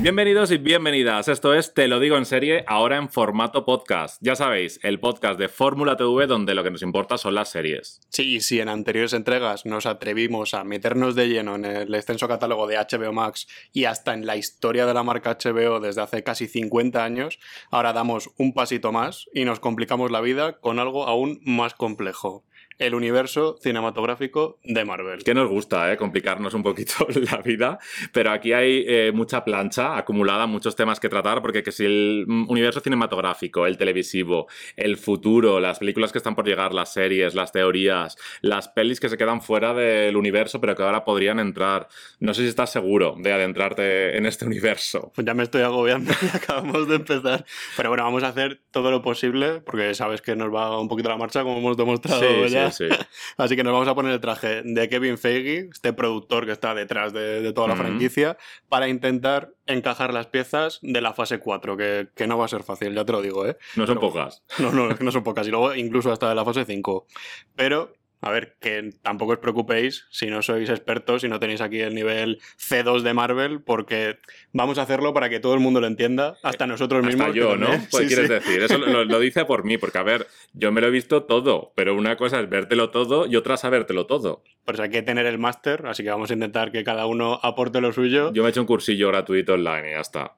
Bienvenidos y bienvenidas. Esto es Te lo digo en serie, ahora en formato podcast. Ya sabéis, el podcast de Fórmula TV donde lo que nos importa son las series. Sí, sí, en anteriores entregas nos atrevimos a meternos de lleno en el extenso catálogo de HBO Max y hasta en la historia de la marca HBO desde hace casi 50 años, ahora damos un pasito más y nos complicamos la vida con algo aún más complejo el universo cinematográfico de Marvel. Que nos gusta, ¿eh? Complicarnos un poquito la vida, pero aquí hay eh, mucha plancha acumulada, muchos temas que tratar, porque que si el universo cinematográfico, el televisivo, el futuro, las películas que están por llegar, las series, las teorías, las pelis que se quedan fuera del universo, pero que ahora podrían entrar. No sé si estás seguro de adentrarte en este universo. Pues ya me estoy agobiando y acabamos de empezar. Pero bueno, vamos a hacer todo lo posible, porque sabes que nos va un poquito la marcha, como hemos demostrado ya. Así que nos vamos a poner el traje de Kevin Feige, este productor que está detrás de, toda la franquicia, para intentar encajar las piezas de la fase 4, que, que, no va a ser fácil, ya te lo digo, ¿eh? No son pocas. No, no, no son pocas. Y luego incluso hasta de la fase 5. Pero a ver, que tampoco os preocupéis si no sois expertos, si no tenéis aquí el nivel C2 de Marvel, porque vamos a hacerlo para que todo el mundo lo entienda, hasta nosotros hasta mismos. yo, ¿no? Pues quieres decir, eso lo, dice por mí, porque a ver, yo me lo he visto todo, pero una cosa es vértelo todo y otra sabértelo todo. Pues hay que tener el máster, así que vamos a intentar que cada uno aporte lo suyo. Yo me he hecho un cursillo gratuito online y ya está.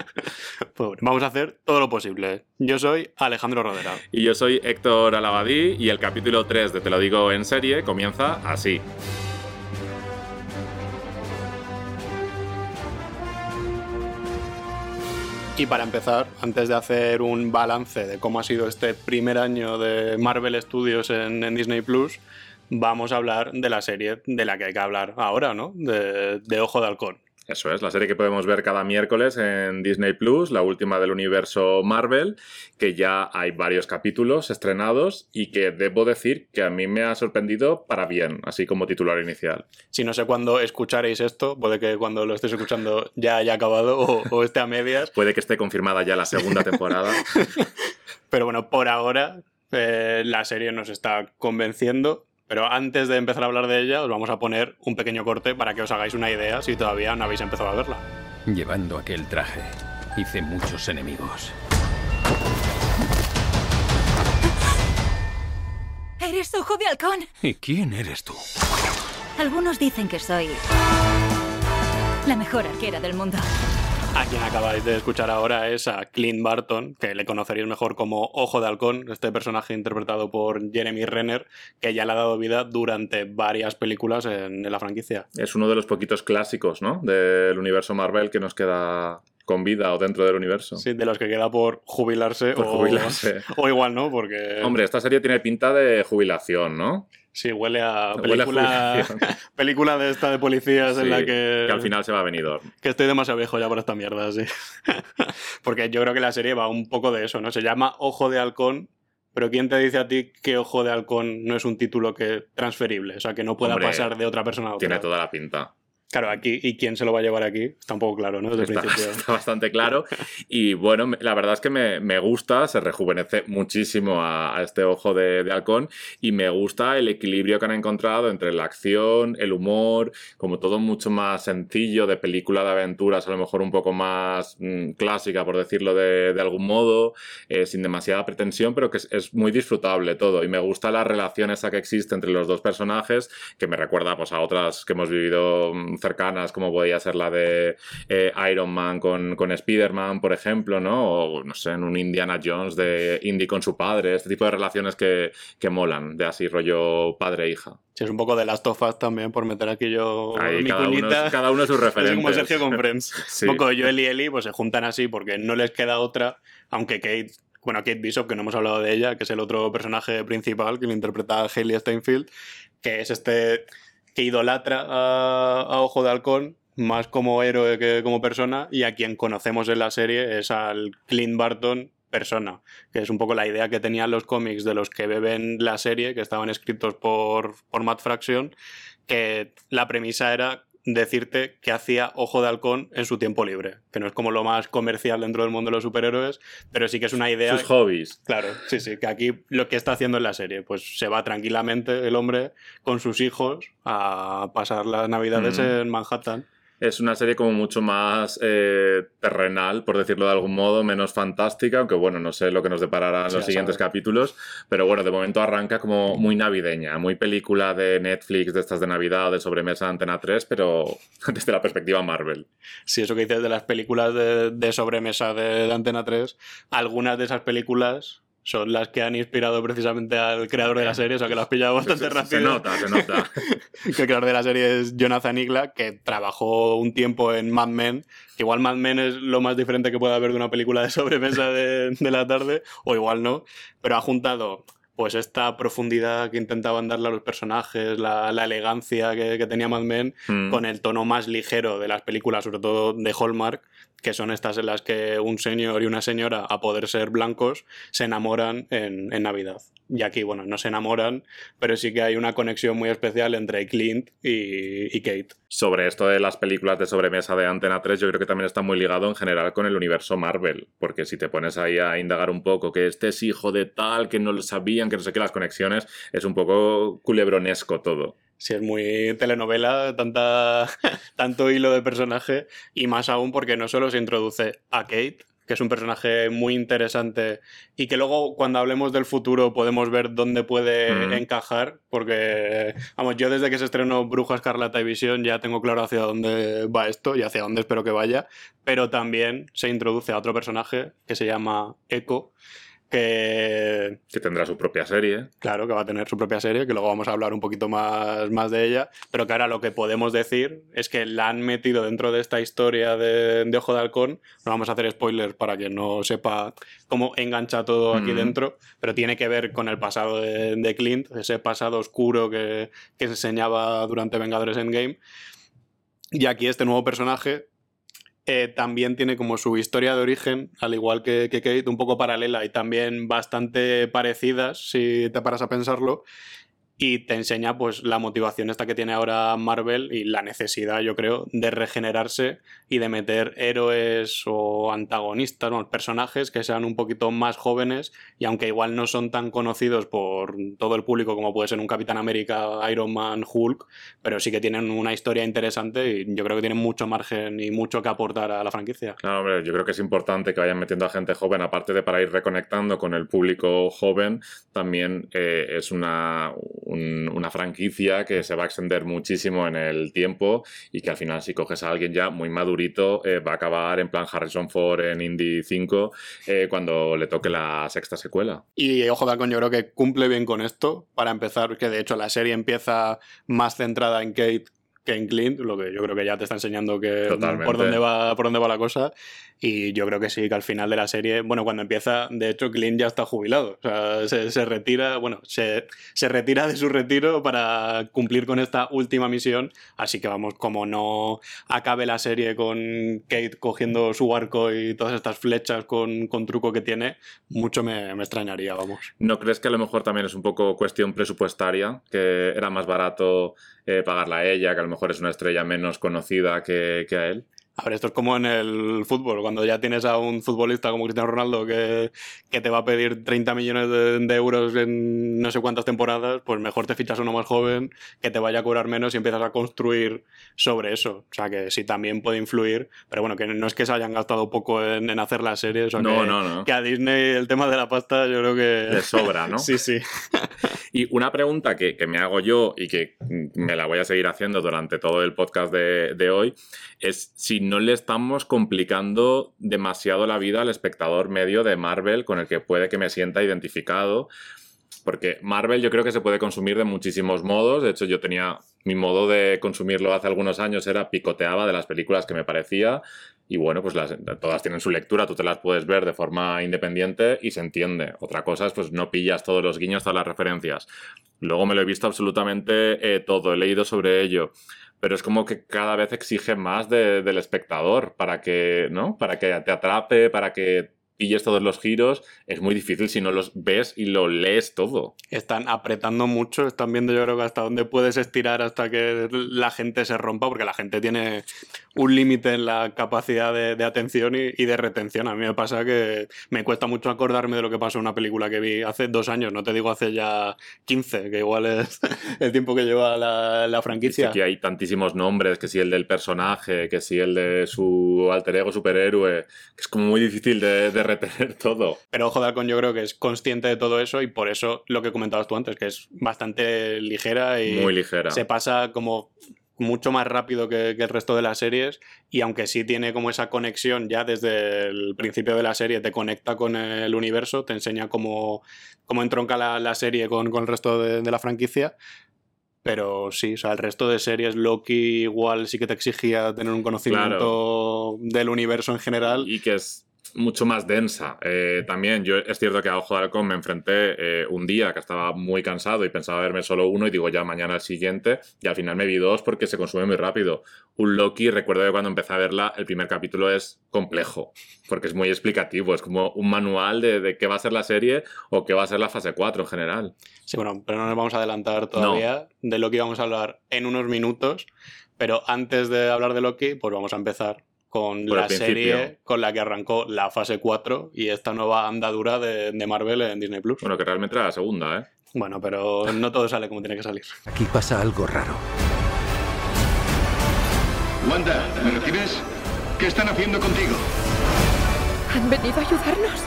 pues vamos a hacer todo lo posible. Yo soy Alejandro Rodera. Y yo soy Héctor Alabadí y el capítulo 3 de Te lo digo en serie comienza así. Y para empezar, antes de hacer un balance de cómo ha sido este primer año de Marvel Studios en, Disney Plus, vamos a hablar de la serie de la que hay que hablar ahora, ¿no? De, Ojo de Halcón. Eso es, la serie que podemos ver cada miércoles en Disney Plus, la última del universo Marvel, que ya hay varios capítulos estrenados y que debo decir que a mí me ha sorprendido para bien, así como titular inicial. Si no sé cuándo escucharéis esto, puede que cuando lo estéis escuchando ya haya acabado o, esté a medias. puede que esté confirmada ya la segunda temporada. Pero bueno, por ahora eh, la serie nos está convenciendo pero antes de empezar a hablar de ella, os vamos a poner un pequeño corte para que os hagáis una idea si todavía no habéis empezado a verla. Llevando aquel traje, hice muchos enemigos. ¿Eres Ojo de Halcón? ¿Y quién eres tú? Algunos dicen que soy la mejor arquera del mundo. A quien acabáis de escuchar ahora es a Clint Barton, que le conoceréis mejor como Ojo de Halcón, este personaje interpretado por Jeremy Renner, que ya le ha dado vida durante varias películas en, la franquicia. Es uno de los poquitos clásicos, ¿no? Del universo Marvel que nos queda con vida o dentro del universo. Sí, de los que queda por jubilarse, por o, jubilarse. o igual, ¿no? Porque... Hombre, esta serie tiene pinta de jubilación, ¿no? Sí, huele a película, película de esta de policías en la que... Que al final se va a venir. Que estoy demasiado viejo ya por esta mierda, sí. Porque yo creo que la serie va un poco de eso, ¿no? Se llama Ojo de Halcón, pero ¿quién te dice a ti que Ojo de Halcón no es un título que transferible? O sea, que no pueda pasar de otra persona a otra. Tiene toda la pinta. Claro, aquí, ¿y quién se lo va a llevar aquí? Está un poco claro, ¿no? Desde está, principio. está, bastante claro. Y bueno, la verdad es que me, me gusta, se rejuvenece muchísimo a, este ojo de, de, halcón y me gusta el equilibrio que han encontrado entre la acción, el humor, como todo mucho más sencillo, de película de aventuras, a lo mejor un poco más mmm, clásica, por decirlo de, de algún modo, eh, sin demasiada pretensión, pero que es, es, muy disfrutable todo. Y me gusta la relación esa que existe entre los dos personajes, que me recuerda pues, a otras que hemos vivido mm, cercanas, como podía ser la de eh, Iron Man con, con Spider-Man, por ejemplo, ¿no? O, no sé, en un Indiana Jones de Indy con su padre, este tipo de relaciones que, que molan, de así rollo padre-hija. Sí, es un poco de Last of Us también, por meter aquí yo Ahí, mi cada Uno, cada uno sus referentes. como Sergio con Friends. sí. Un poco Joel y Ellie pues se juntan así porque no les queda otra, aunque Kate bueno, Kate Bishop, que no hemos hablado de ella, que es el otro personaje principal que lo interpreta Hayley Steinfeld, que es este que idolatra a, Ojo de Halcón más como héroe que como persona y a quien conocemos en la serie es al Clint Barton persona, que es un poco la idea que tenían los cómics de los que beben la serie, que estaban escritos por, por Matt Fraction, que la premisa era decirte que hacía Ojo de Halcón en su tiempo libre, que no es como lo más comercial dentro del mundo de los superhéroes, pero sí que es una idea... Sus hobbies. Claro, sí, sí, que aquí lo que está haciendo en la serie, pues se va tranquilamente el hombre con sus hijos a pasar las navidades mm. en Manhattan. Es una serie como mucho más eh, terrenal, por decirlo de algún modo, menos fantástica, aunque bueno, no sé lo que nos deparará en los siguientes capítulos, pero bueno, de momento arranca como muy navideña, muy película de Netflix, de estas de Navidad o de sobremesa de Antena 3, pero desde la perspectiva Marvel. Sí, eso que dices de las películas de, sobremesa de, de Antena 3, algunas de esas películas son las que han inspirado precisamente al creador de la serie, o sea que lo has pillado bastante rápido. Se nota, se nota. que el creador de la serie es Jonathan Igla, que trabajó un tiempo en Mad Men, que igual Mad Men es lo más diferente que pueda haber de una película de sobremesa de, de la tarde, o igual no, pero ha juntado pues esta profundidad que intentaban darle a los personajes, la, elegancia que, tenía Mad Men, mm. con el tono más ligero de las películas, sobre todo de Hallmark, que son estas en las que un señor y una señora, a poder ser blancos, se enamoran en, Navidad. Y aquí, bueno, no se enamoran, pero sí que hay una conexión muy especial entre Clint y, Kate. Sobre esto de las películas de sobremesa de Antena 3, yo creo que también está muy ligado en general con el universo Marvel, porque si te pones ahí a indagar un poco que este es hijo de tal, que no lo sabían, que no sé qué, las conexiones, es un poco culebronesco todo. Sí, es muy telenovela, tanta, tanto hilo de personaje, y más aún porque no solo se introduce a Kate, que es un personaje muy interesante y que luego cuando hablemos del futuro podemos ver dónde puede encajar, porque, vamos, yo desde que se estrenó Bruja Escarlata y Visión ya tengo claro hacia dónde va esto y hacia dónde espero que vaya, pero también se introduce a otro personaje que se llama Echo, que... tendrá su propia serie. Claro, que va a tener su propia serie, que luego vamos a hablar un poquito más, más de ella, pero que ahora lo que podemos decir es que la han metido dentro de esta historia de, Ojo de Halcón, no vamos a hacer spoilers para que no sepa cómo engancha todo aquí dentro, pero tiene que ver con el pasado de, Clint, ese pasado oscuro que, que se enseñaba durante Vengadores Endgame. Y aquí este nuevo personaje eh, también tiene como su historia de origen, al igual que, que, Kate, un poco paralela y también bastante parecidas, si te paras a pensarlo y te enseña pues la motivación esta que tiene ahora Marvel y la necesidad, yo creo, de regenerarse y de meter héroes o antagonistas, o personajes que sean un poquito más jóvenes y aunque igual no son tan conocidos por todo el público como puede ser un Capitán América, Iron Man, Hulk, pero sí que tienen una historia interesante y yo creo que tienen mucho margen y mucho que aportar a la franquicia. Claro, hombre, yo creo que es importante que vayan metiendo a gente joven, aparte de para ir reconectando con el público joven, también eh, es una franquicia que se va a extender muchísimo en el tiempo y que al final si coges a alguien ya muy madurito eh, va a acabar en plan Harrison Ford en Indy 5 eh, cuando le toque la sexta secuela. Y Ojo de Halcón yo creo que cumple bien con esto, para empezar, que de hecho la serie empieza más centrada en Kate que en Clint, lo que yo creo que ya te está enseñando que por dónde va por dónde va la cosa y yo creo que sí, que al final de la serie, bueno, cuando empieza, de hecho, Clint ya está jubilado. O sea, se, retira, bueno, se, retira de su retiro para cumplir con esta última misión. Así que vamos, como no acabe la serie con Kate cogiendo su arco y todas estas flechas con, truco que tiene, mucho me, extrañaría, vamos. ¿No crees que a lo mejor también es un poco cuestión presupuestaria? Que era más barato eh, pagarla a ella, que a lo mejor es una estrella menos conocida que, que a él. A ver, esto es como en el fútbol, cuando ya tienes a un futbolista como Cristiano Ronaldo que, que te va a pedir 30 millones de, euros en no sé cuántas temporadas, pues mejor te fichas uno más joven que te vaya a cobrar menos y empiezas a construir sobre eso. O sea que sí también puede influir, pero bueno, que no es que se hayan gastado poco en, hacer la serie, o no, que, no, no. que a Disney el tema de la pasta yo creo que... Le sobra, ¿no? sí, sí. y una pregunta que, que, me hago yo y que me la voy a seguir haciendo durante todo el podcast de, de hoy es si no le estamos complicando demasiado la vida al espectador medio de Marvel con el que puede que me sienta identificado. Porque Marvel yo creo que se puede consumir de muchísimos modos. De hecho, yo tenía mi modo de consumirlo hace algunos años era picoteaba de las películas que me parecía. Y bueno, pues todas tienen su lectura, tú te las puedes ver de forma independiente y se entiende. Otra cosa es, pues no pillas todos los guiños, todas las referencias. Luego me lo he visto absolutamente eh, todo, he leído sobre ello pero es como que cada vez exige más del espectador para que, ¿no? Para que te atrape, para que pilles todos los giros, es muy difícil si no los ves y lo lees todo. Están apretando mucho, están viendo yo creo que hasta dónde puedes estirar hasta que la gente se rompa, porque la gente tiene un límite en la capacidad de, atención y, de retención. A mí me pasa que me cuesta mucho acordarme de lo que pasó en una película que vi hace dos años, no te digo hace ya 15, que igual es el tiempo que lleva la, franquicia. Aquí hay tantísimos nombres, que si el del personaje, que si el de su alter ego superhéroe, que es como muy difícil de, de retener todo. Pero ojo, Dalcon yo creo que es consciente de todo eso y por eso lo que comentabas tú antes, que es bastante ligera y muy ligera. se pasa como mucho más rápido que, el resto de las series y aunque sí tiene como esa conexión ya desde el principio de la serie, te conecta con el universo, te enseña cómo, cómo entronca la, serie con, el resto de, de, la franquicia. Pero sí, o sea, el resto de series, Loki igual sí que te exigía tener un conocimiento del universo en general. Y que es mucho más densa. Eh, también yo es cierto que a Ojo de Halcón me enfrenté eh, un día que estaba muy cansado y pensaba verme solo uno y digo ya mañana el siguiente y al final me vi dos porque se consume muy rápido. Un Loki, recuerdo que cuando empecé a verla el primer capítulo es complejo porque es muy explicativo, es como un manual de, qué va a ser la serie o qué va a ser la fase 4 en general. Sí, bueno, pero no nos vamos a adelantar todavía. De Loki vamos a hablar en unos minutos, pero antes de hablar de Loki, pues vamos a empezar con la serie con la que arrancó la fase 4 y esta nueva andadura de, Marvel en Disney Plus. Bueno, que realmente era la segunda, ¿eh? Bueno, pero no todo sale como tiene que salir. Aquí pasa algo raro. Wanda, ¿me recibes? ¿Qué están haciendo contigo? Han venido a ayudarnos.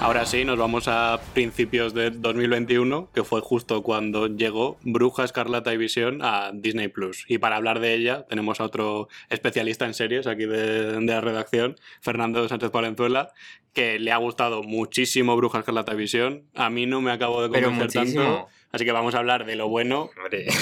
Ahora sí, nos vamos a principios de 2021, que fue justo cuando llegó Bruja Escarlata y Visión a Disney Plus. Y para hablar de ella, tenemos a otro especialista en series aquí de, de la redacción, Fernando Sánchez Palenzuela, que le ha gustado muchísimo Bruja Escarlata y Visión. A mí no me acabo de convencer tanto. Así que vamos a hablar de lo bueno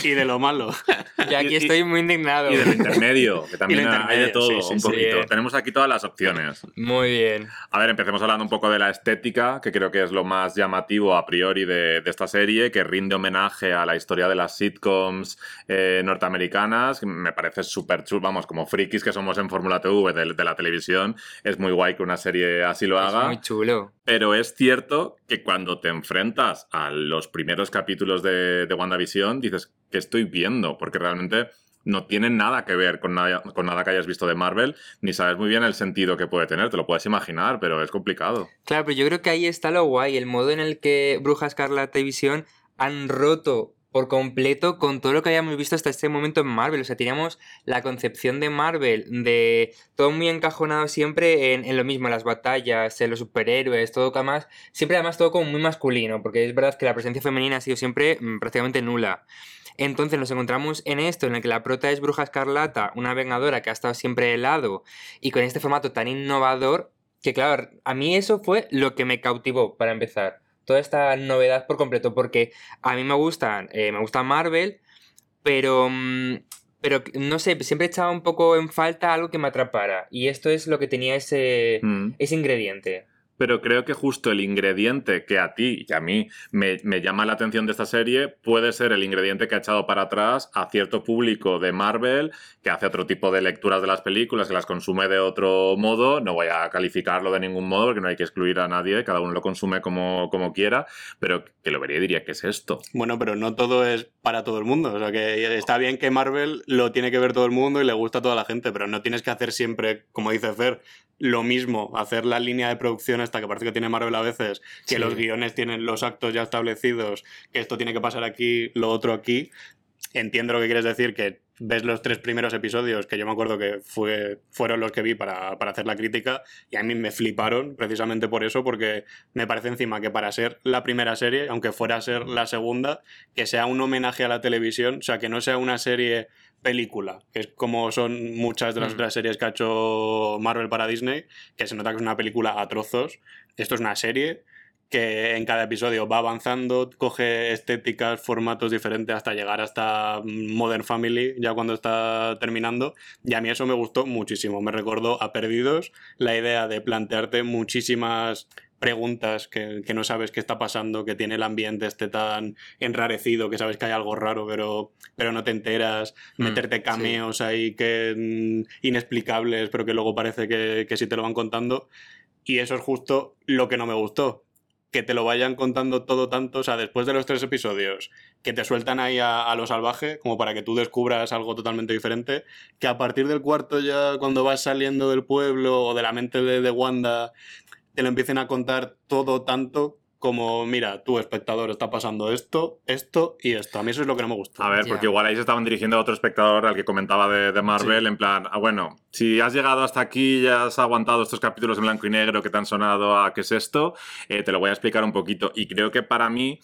y de lo malo. Y aquí estoy muy indignado. Y de lo intermedio, que también hay de todo un poquito. Tenemos aquí todas las opciones. Muy bien. A ver, empecemos hablando un poco de la estética, que creo que es lo más llamativo a priori de, esta serie, que rinde homenaje a la historia de las sitcoms eh, norteamericanas. Me parece súper chulo, vamos, como frikis que somos en Fórmula TV de, de, la televisión, es muy guay que una serie así lo haga. Es muy chulo. Pero es cierto que cuando te enfrentas a los primeros capítulos de, de WandaVision, dices, ¿qué estoy viendo? Porque realmente no tienen nada que ver con nada, con nada que hayas visto de Marvel, ni sabes muy bien el sentido que puede tener, te lo puedes imaginar, pero es complicado. Claro, pero yo creo que ahí está lo guay, el modo en el que Bruja Escarlata y Visión han roto por completo con todo lo que habíamos visto hasta este momento en Marvel. O sea, teníamos la concepción de Marvel de todo muy encajonado siempre en, lo mismo, en las batallas, en los superhéroes, todo más. Siempre además todo como muy masculino, porque es verdad que la presencia femenina ha sido siempre mm, prácticamente nula. Entonces nos encontramos en esto, en el que la prota es Bruja Escarlata, una vengadora que ha estado siempre helado, y con este formato tan innovador, que claro, a mí eso fue lo que me cautivó para empezar toda esta novedad por completo, porque a mí me gustan, eh, me gusta Marvel, pero, mm, pero no sé, siempre echaba un poco en falta algo que me atrapara, y esto es lo que tenía ese, mm. ese ingrediente pero creo que justo el ingrediente que a ti y a mí me, llama la atención de esta serie puede ser el ingrediente que ha echado para atrás a cierto público de Marvel que hace otro tipo de lecturas de las películas, que las consume de otro modo. No voy a calificarlo de ningún modo porque no hay que excluir a nadie, cada uno lo consume como, como quiera, pero que lo vería y diría, ¿qué es esto? Bueno, pero no todo es para todo el mundo. O sea, que está bien que Marvel lo tiene que ver todo el mundo y le gusta a toda la gente, pero no tienes que hacer siempre, como dice Fer, lo mismo, hacer la línea de producción hasta que parece que tiene Marvel a veces, que los guiones tienen los actos ya establecidos, que esto tiene que pasar aquí, lo otro aquí. Entiendo lo que quieres decir, que ves los tres primeros episodios, que yo me acuerdo que fue, fueron los que vi para, para, hacer la crítica, y a mí me fliparon precisamente por eso, porque me parece encima que para ser la primera serie, aunque fuera a ser la segunda, que sea un homenaje a la televisión, o sea, que no sea una serie película, que es como son muchas de las mm. otras series que ha hecho Marvel para Disney, que se nota que es una película a trozos. Esto es una serie que en cada episodio va avanzando, coge estéticas, formatos diferentes hasta llegar hasta Modern Family, ya cuando está terminando. Y a mí eso me gustó muchísimo. Me recordó a Perdidos la idea de plantearte muchísimas preguntas que, no sabes qué está pasando, que tiene el ambiente este tan enrarecido, que sabes que hay algo raro, pero, pero no te enteras, mm, meterte cameos ahí que mm, inexplicables, pero que luego parece que, que sí te lo van contando. Y eso es justo lo que no me gustó. Que te lo vayan contando todo tanto, o sea, después de los tres episodios, que te sueltan ahí a, a lo salvaje, como para que tú descubras algo totalmente diferente, que a partir del cuarto ya, cuando vas saliendo del pueblo o de la mente de, de Wanda, te lo empiecen a contar todo tanto como, mira, tu espectador está pasando esto, esto y esto. A mí eso es lo que no me gusta. A ver, porque igual ahí se estaban dirigiendo a otro espectador al que comentaba de, de Marvel, en plan, ah, bueno, si has llegado hasta aquí y has aguantado estos capítulos en blanco y negro que te han sonado a qué es esto, eh, te lo voy a explicar un poquito. Y creo que para mí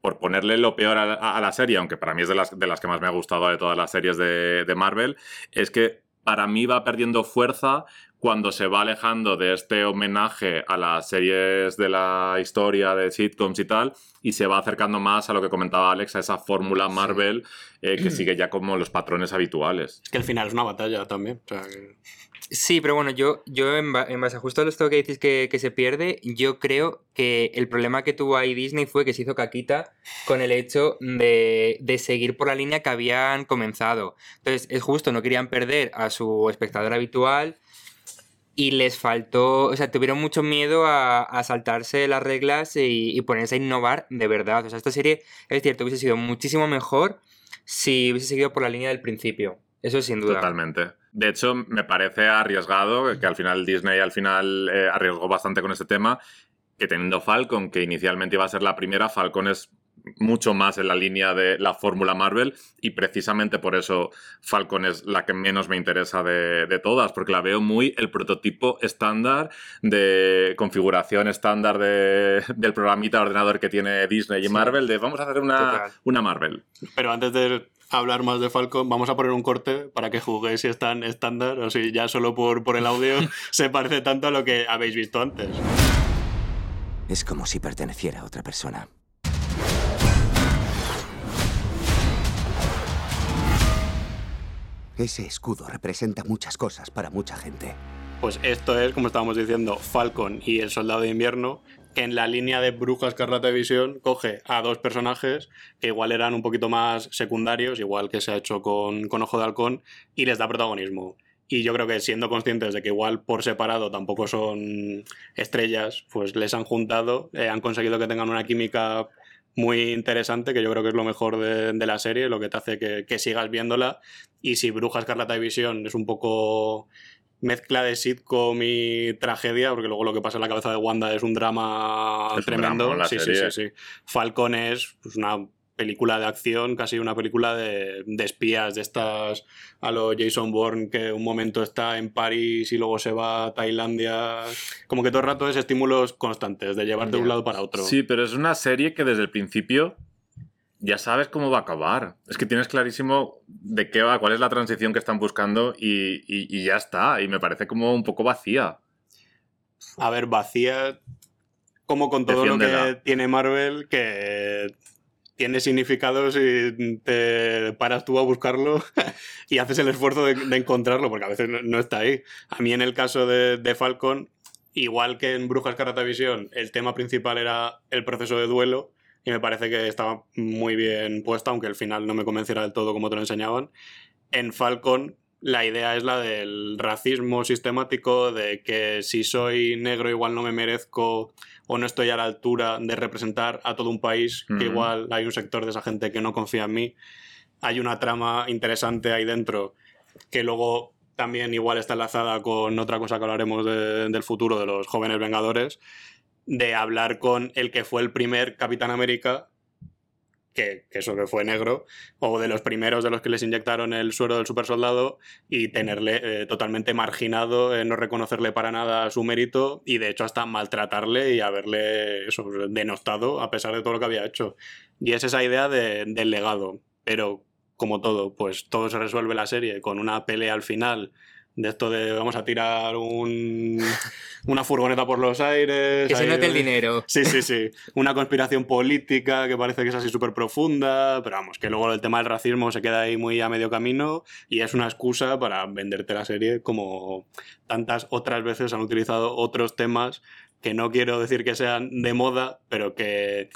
por ponerle lo peor a, a, la serie, aunque para mí es de las, de las que más me ha gustado de todas las series de, de Marvel, es que para mí va perdiendo fuerza cuando se va alejando de este homenaje a las series de la historia de sitcoms y tal, y se va acercando más a lo que comentaba Alex, a esa fórmula Marvel eh, que sigue ya como los patrones habituales. Es que al final es una batalla también. O sea, que... Sí, pero bueno, yo, yo en, ba en, base a justo a esto que dices que, que, se pierde, yo creo que el problema que tuvo ahí Disney fue que se hizo caquita con el hecho de, de seguir por la línea que habían comenzado. Entonces, es justo, no querían perder a su espectador habitual y les faltó, o sea, tuvieron mucho miedo a, saltarse las reglas y, y, ponerse a innovar de verdad. O sea, esta serie, es cierto, hubiese sido muchísimo mejor si hubiese seguido por la línea del principio. Eso sin duda. Totalmente. De hecho, me parece arriesgado, que al final Disney al final eh, arriesgó bastante con este tema, que teniendo Falcon, que inicialmente iba a ser la primera, Falcon es mucho más en la línea de la fórmula Marvel y precisamente por eso Falcon es la que menos me interesa de, de, todas, porque la veo muy el prototipo estándar de configuración estándar de, del programita de ordenador que tiene Disney y sí. Marvel, de vamos a hacer una, una Marvel. Pero antes de hablar más de Falcon, vamos a poner un corte para que juguéis si es tan estándar o si ya solo por, por el audio se parece tanto a lo que habéis visto antes. Es como si perteneciera a otra persona. Ese escudo representa muchas cosas para mucha gente. Pues esto es, como estábamos diciendo, Falcon y el Soldado de Invierno, que en la línea de Bruja Escarlata de Visión coge a dos personajes que igual eran un poquito más secundarios, igual que se ha hecho con, con Ojo de Halcón, y les da protagonismo. Y yo creo que siendo conscientes de que igual por separado tampoco son estrellas, pues les han juntado, eh, han conseguido que tengan una química muy interesante, que yo creo que es lo mejor de, la serie, lo que te hace que, sigas viéndola. Y si Bruja Escarlata de Visión es un poco mezcla de sitcom y tragedia, porque luego lo que pasa en la cabeza de Wanda es un drama es tremendo. Un drama sí, sí, sí, sí, Falcon es pues, una película de acción, casi una película de, de, espías, de estas a lo Jason Bourne, que un momento está en París y luego se va a Tailandia. Como que todo el rato es estímulos constantes, de llevarte de un lado para otro. Sí, pero es una serie que desde el principio ya sabes cómo va a acabar. Es que tienes clarísimo de qué va, cuál es la transición que están buscando y, y, y ya está. Y me parece como un poco vacía. A ver, vacía como con todo Defiéndela. lo que tiene Marvel, que tiene significado si te paras tú a buscarlo y haces el esfuerzo de, de encontrarlo, porque a veces no, no, está ahí. A mí en el caso de, de Falcon, igual que en Brujas Visión, el tema principal era el proceso de duelo y me parece que estaba muy bien puesto, aunque al final no me convenciera del todo como te lo enseñaban. En Falcon la idea es la del racismo sistemático, de que si soy negro igual no me merezco o no estoy a la altura de representar a todo un país, que igual hay un sector de esa gente que no confía en mí. Hay una trama interesante ahí dentro que luego también igual está enlazada con otra cosa que hablaremos de, del futuro de los jóvenes vengadores, de hablar con el que fue el primer Capitán América que, que, eso que fue negro, o de los primeros de los que les inyectaron el suero del supersoldado y tenerle eh, totalmente marginado, eh, no reconocerle para nada su mérito y de hecho hasta maltratarle y haberle denostado a pesar de todo lo que había hecho. Y es esa idea de, del legado, pero como todo, pues todo se resuelve la serie con una pelea al final de esto de vamos a tirar un, una furgoneta por los aires. Que se note el dinero. Sí, sí, sí. Una conspiración política que parece que es así súper profunda, pero vamos, que luego el tema del racismo se queda ahí muy a medio camino y es una excusa para venderte la serie como tantas otras veces han utilizado otros temas que no quiero decir que sean de moda, pero que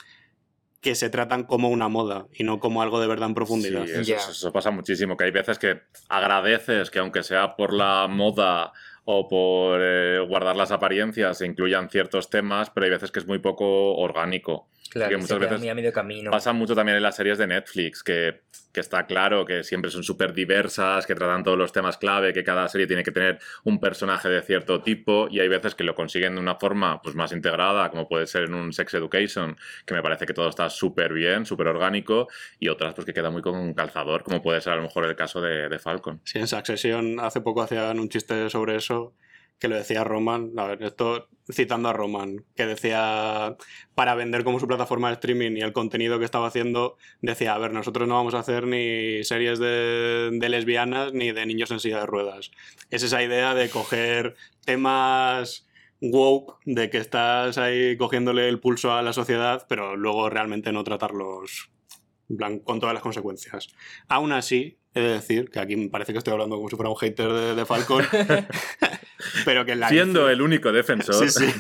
que se tratan como una moda y no como algo de verdad en profundidad. Sí, eso, yeah. eso, pasa muchísimo, que hay veces que agradeces que aunque sea por la moda o por eh, guardar las apariencias se incluyan ciertos temas, pero hay veces que es muy poco orgánico. Claro, que muchas veces muy a medio camino. Pasa mucho también en las series de Netflix, que, que está claro que siempre son súper diversas, que tratan todos los temas clave, que cada serie tiene que tener un personaje de cierto tipo, y hay veces que lo consiguen de una forma pues, más integrada, como puede ser en un Sex Education, que me parece que todo está súper bien, súper orgánico, y otras pues que queda muy con un calzador, como puede ser a lo mejor el caso de, de Falcon. Sí, en Succession hace poco hacían un chiste sobre eso que lo decía Roman, a ver, esto citando a Roman, que decía para vender como su plataforma de streaming y el contenido que estaba haciendo, decía, a ver, nosotros no vamos a hacer ni series de, lesbianas ni de niños en silla de ruedas. Es esa idea de coger temas woke, de que estás ahí cogiéndole el pulso a la sociedad, pero luego realmente no tratarlos con todas las consecuencias. Aún así, he de decir, que aquí me parece que estoy hablando como si fuera un hater de, de Falcon, pero que la Siendo el único defensor. Sí, sí.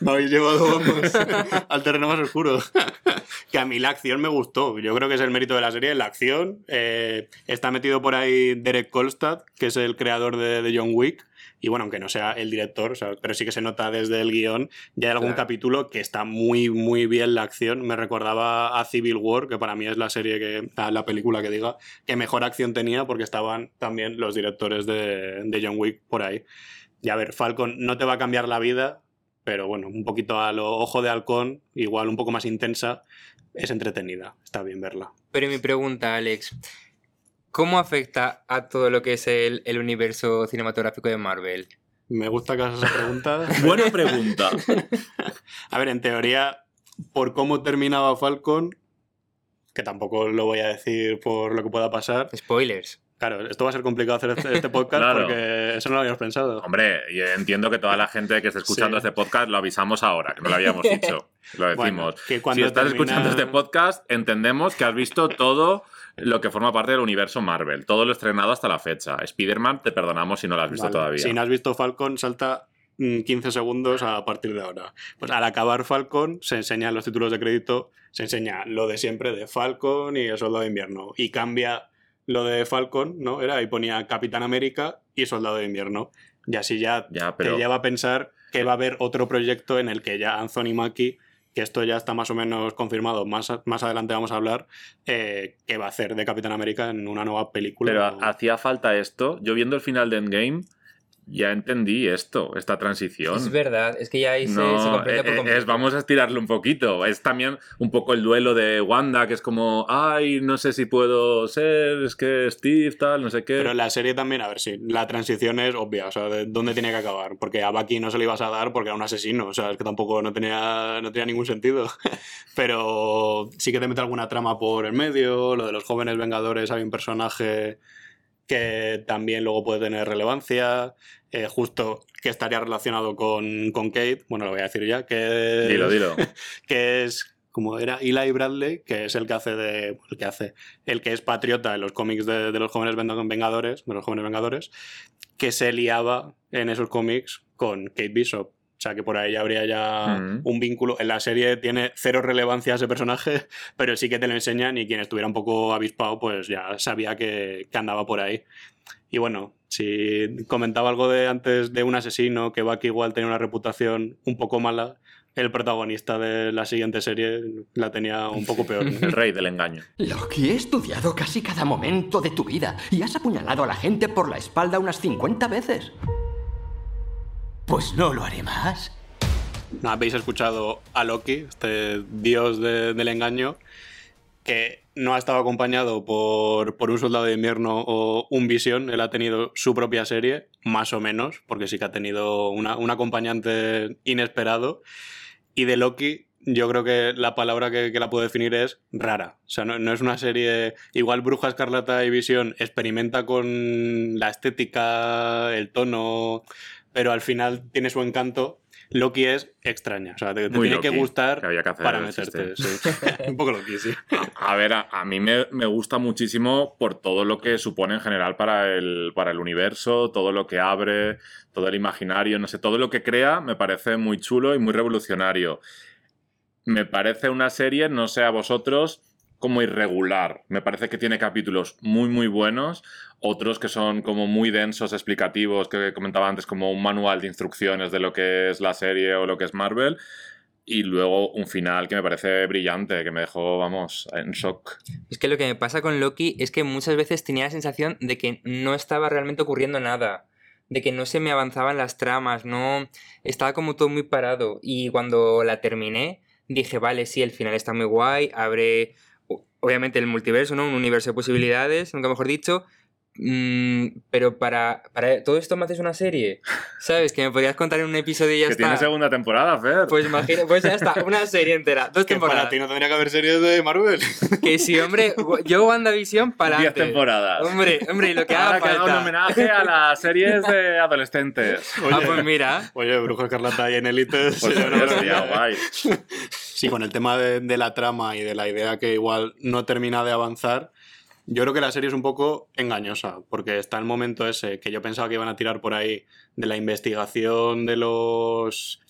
Me habéis llevado vamos, al terreno más oscuro. que a mí la acción me gustó. Yo creo que es el mérito de la serie, la acción. Eh, está metido por ahí Derek Kolstad, que es el creador de, de John Wick. Y bueno, aunque no sea el director, o sea, pero sí que se nota desde el guion, ya hay algún Claro. capítulo que está muy, muy bien la acción. Me recordaba a Civil War, que para mí es la serie que, la película que diga, que mejor acción tenía porque estaban también los directores de, de John Wick por ahí. Y a ver, Falcon no te va a cambiar la vida, pero bueno, un poquito a lo ojo de halcón, igual un poco más intensa, es entretenida, está bien verla. Pero mi pregunta, Alex, ¿cómo afecta a todo lo que es el, el universo cinematográfico de Marvel? Me gusta que hagas esa pregunta. Buena pregunta. A ver, en teoría, por cómo terminaba Falcon, que tampoco lo voy a decir por lo que pueda pasar. Spoilers. Claro, esto va a ser complicado hacer este, este podcast Claro. porque eso no lo habíamos pensado. Hombre, y entiendo que toda la gente que esté escuchando Sí. este podcast lo avisamos ahora, que no lo habíamos dicho. Lo decimos. Bueno, que si cuando estás termina- escuchando este podcast, entendemos que has visto todo lo que forma parte del universo Marvel, todo lo estrenado hasta la fecha. Spider-Man te perdonamos si no lo has visto Vale. todavía. Si no has visto Falcon, salta mm, 15 segundos a partir de ahora. Pues al acabar Falcon, se enseñan los títulos de crédito, se enseña lo de siempre de Falcon y el Soldado de Invierno. Y cambia lo de Falcon, ¿no? Era y ponía Capitán América y Soldado de Invierno. Y así ya, Ya, pero te lleva a pensar que va a haber otro proyecto en el que ya Anthony Mackie, que esto ya está más o menos confirmado, más, más adelante vamos a hablar, eh, que va a hacer de Capitán América en una nueva película. pero hacía falta esto. Yo viendo el final de Endgame, ya entendí esto, esta transición. Es verdad, es que ya ahí se, No, se comprende por eh, eh, completo. es- vamos a estirarlo un poquito. Es también un poco el duelo de Wanda, que es como, ay, no sé si puedo ser, es que Steve, tal, no sé qué. Pero la serie también, a ver si la transición es obvia, o sea, de dónde tiene que acabar. Porque a Bucky no se le ibas a dar porque era un asesino, o sea, es que tampoco no tenía, no tenía ningún sentido. Pero sí que te mete alguna trama por el medio, lo de los jóvenes vengadores, hay un personaje que también luego puede tener relevancia, eh, justo que estaría relacionado con, con Kate, bueno, lo voy a decir ya, que Dilo, dilo. que es como era Eli Bradley, que es el que hace de el que hace el que es patriota en los cómics de, de los jóvenes Ven- vengadores, de los jóvenes vengadores, que se liaba en esos cómics con Kate Bishop. O sea que por ahí habría ya Mm. un vínculo. En la serie tiene cero relevancia ese personaje, pero sí que te lo enseñan y quien estuviera un poco avispado, pues ya sabía que, que andaba por ahí. Y bueno, si comentaba algo de antes de un asesino, que Bucky igual tenía una reputación un poco mala, el protagonista de la siguiente serie la tenía un poco peor. El rey del engaño. Loki, he estudiado casi cada momento de tu vida y has apuñalado a la gente por la espalda unas 50 veces. Pues no lo haré más. ¿No habéis escuchado a Loki, este dios de- del engaño, que no ha estado acompañado por, por un soldado de invierno o un visión? Él ha tenido su propia serie, más o menos, porque sí que ha tenido una- un acompañante inesperado. Y de Loki, yo creo que la palabra que, que la puedo definir es rara. O sea, no, no es una serie. Igual Bruja Escarlata y Visión experimenta con la estética, el tono, pero al final tiene su encanto. Loki es extraña. O sea, te, tiene que gustar que había que hacer para meterte. sí. Un poco Loki, sí. A ver, a, a mí me, me gusta muchísimo por todo lo que supone en general para el, para el universo, todo lo que abre, todo el imaginario, no sé, todo lo que crea me parece muy chulo y muy revolucionario. Me parece una serie, no sé a vosotros, como irregular. Me parece que tiene capítulos muy, muy buenos, otros que son como muy densos, explicativos, que comentaba antes, como un manual de instrucciones de lo que es la serie o lo que es Marvel. Y luego un final que me parece brillante, que me dejó, vamos, en shock. Es que lo que me pasa con Loki es que muchas veces tenía la sensación de que no estaba realmente ocurriendo nada de que no se me avanzaban las tramas, no estaba como todo muy parado y cuando la terminé dije, vale, sí, el final está muy guay, abre obviamente el multiverso, ¿no? Un universo de posibilidades, nunca mejor dicho, Mm, pero para, para todo esto me haces una serie, ¿sabes? Que me podrías contar en un episodio y ya que está. tiene segunda temporada, Fer. Pues imagínate, pues ya está, una serie entera, dos Que temporadas. para ti no tendría que haber series de Marvel. Que sí, hombre, yo WandaVision para Diez antes. temporadas. Hombre, hombre, y lo que Ahora haga que haga un falta. homenaje a las series de adolescentes. Ah, pues mira. Oye, Brujo Escarlata y en Elite. Pues sería guay. Sí, con el tema de, de la trama y de la idea que igual no termina de avanzar, yo creo que la serie es un poco engañosa, porque está el momento ese que yo pensaba que iban a tirar por ahí de la investigación de los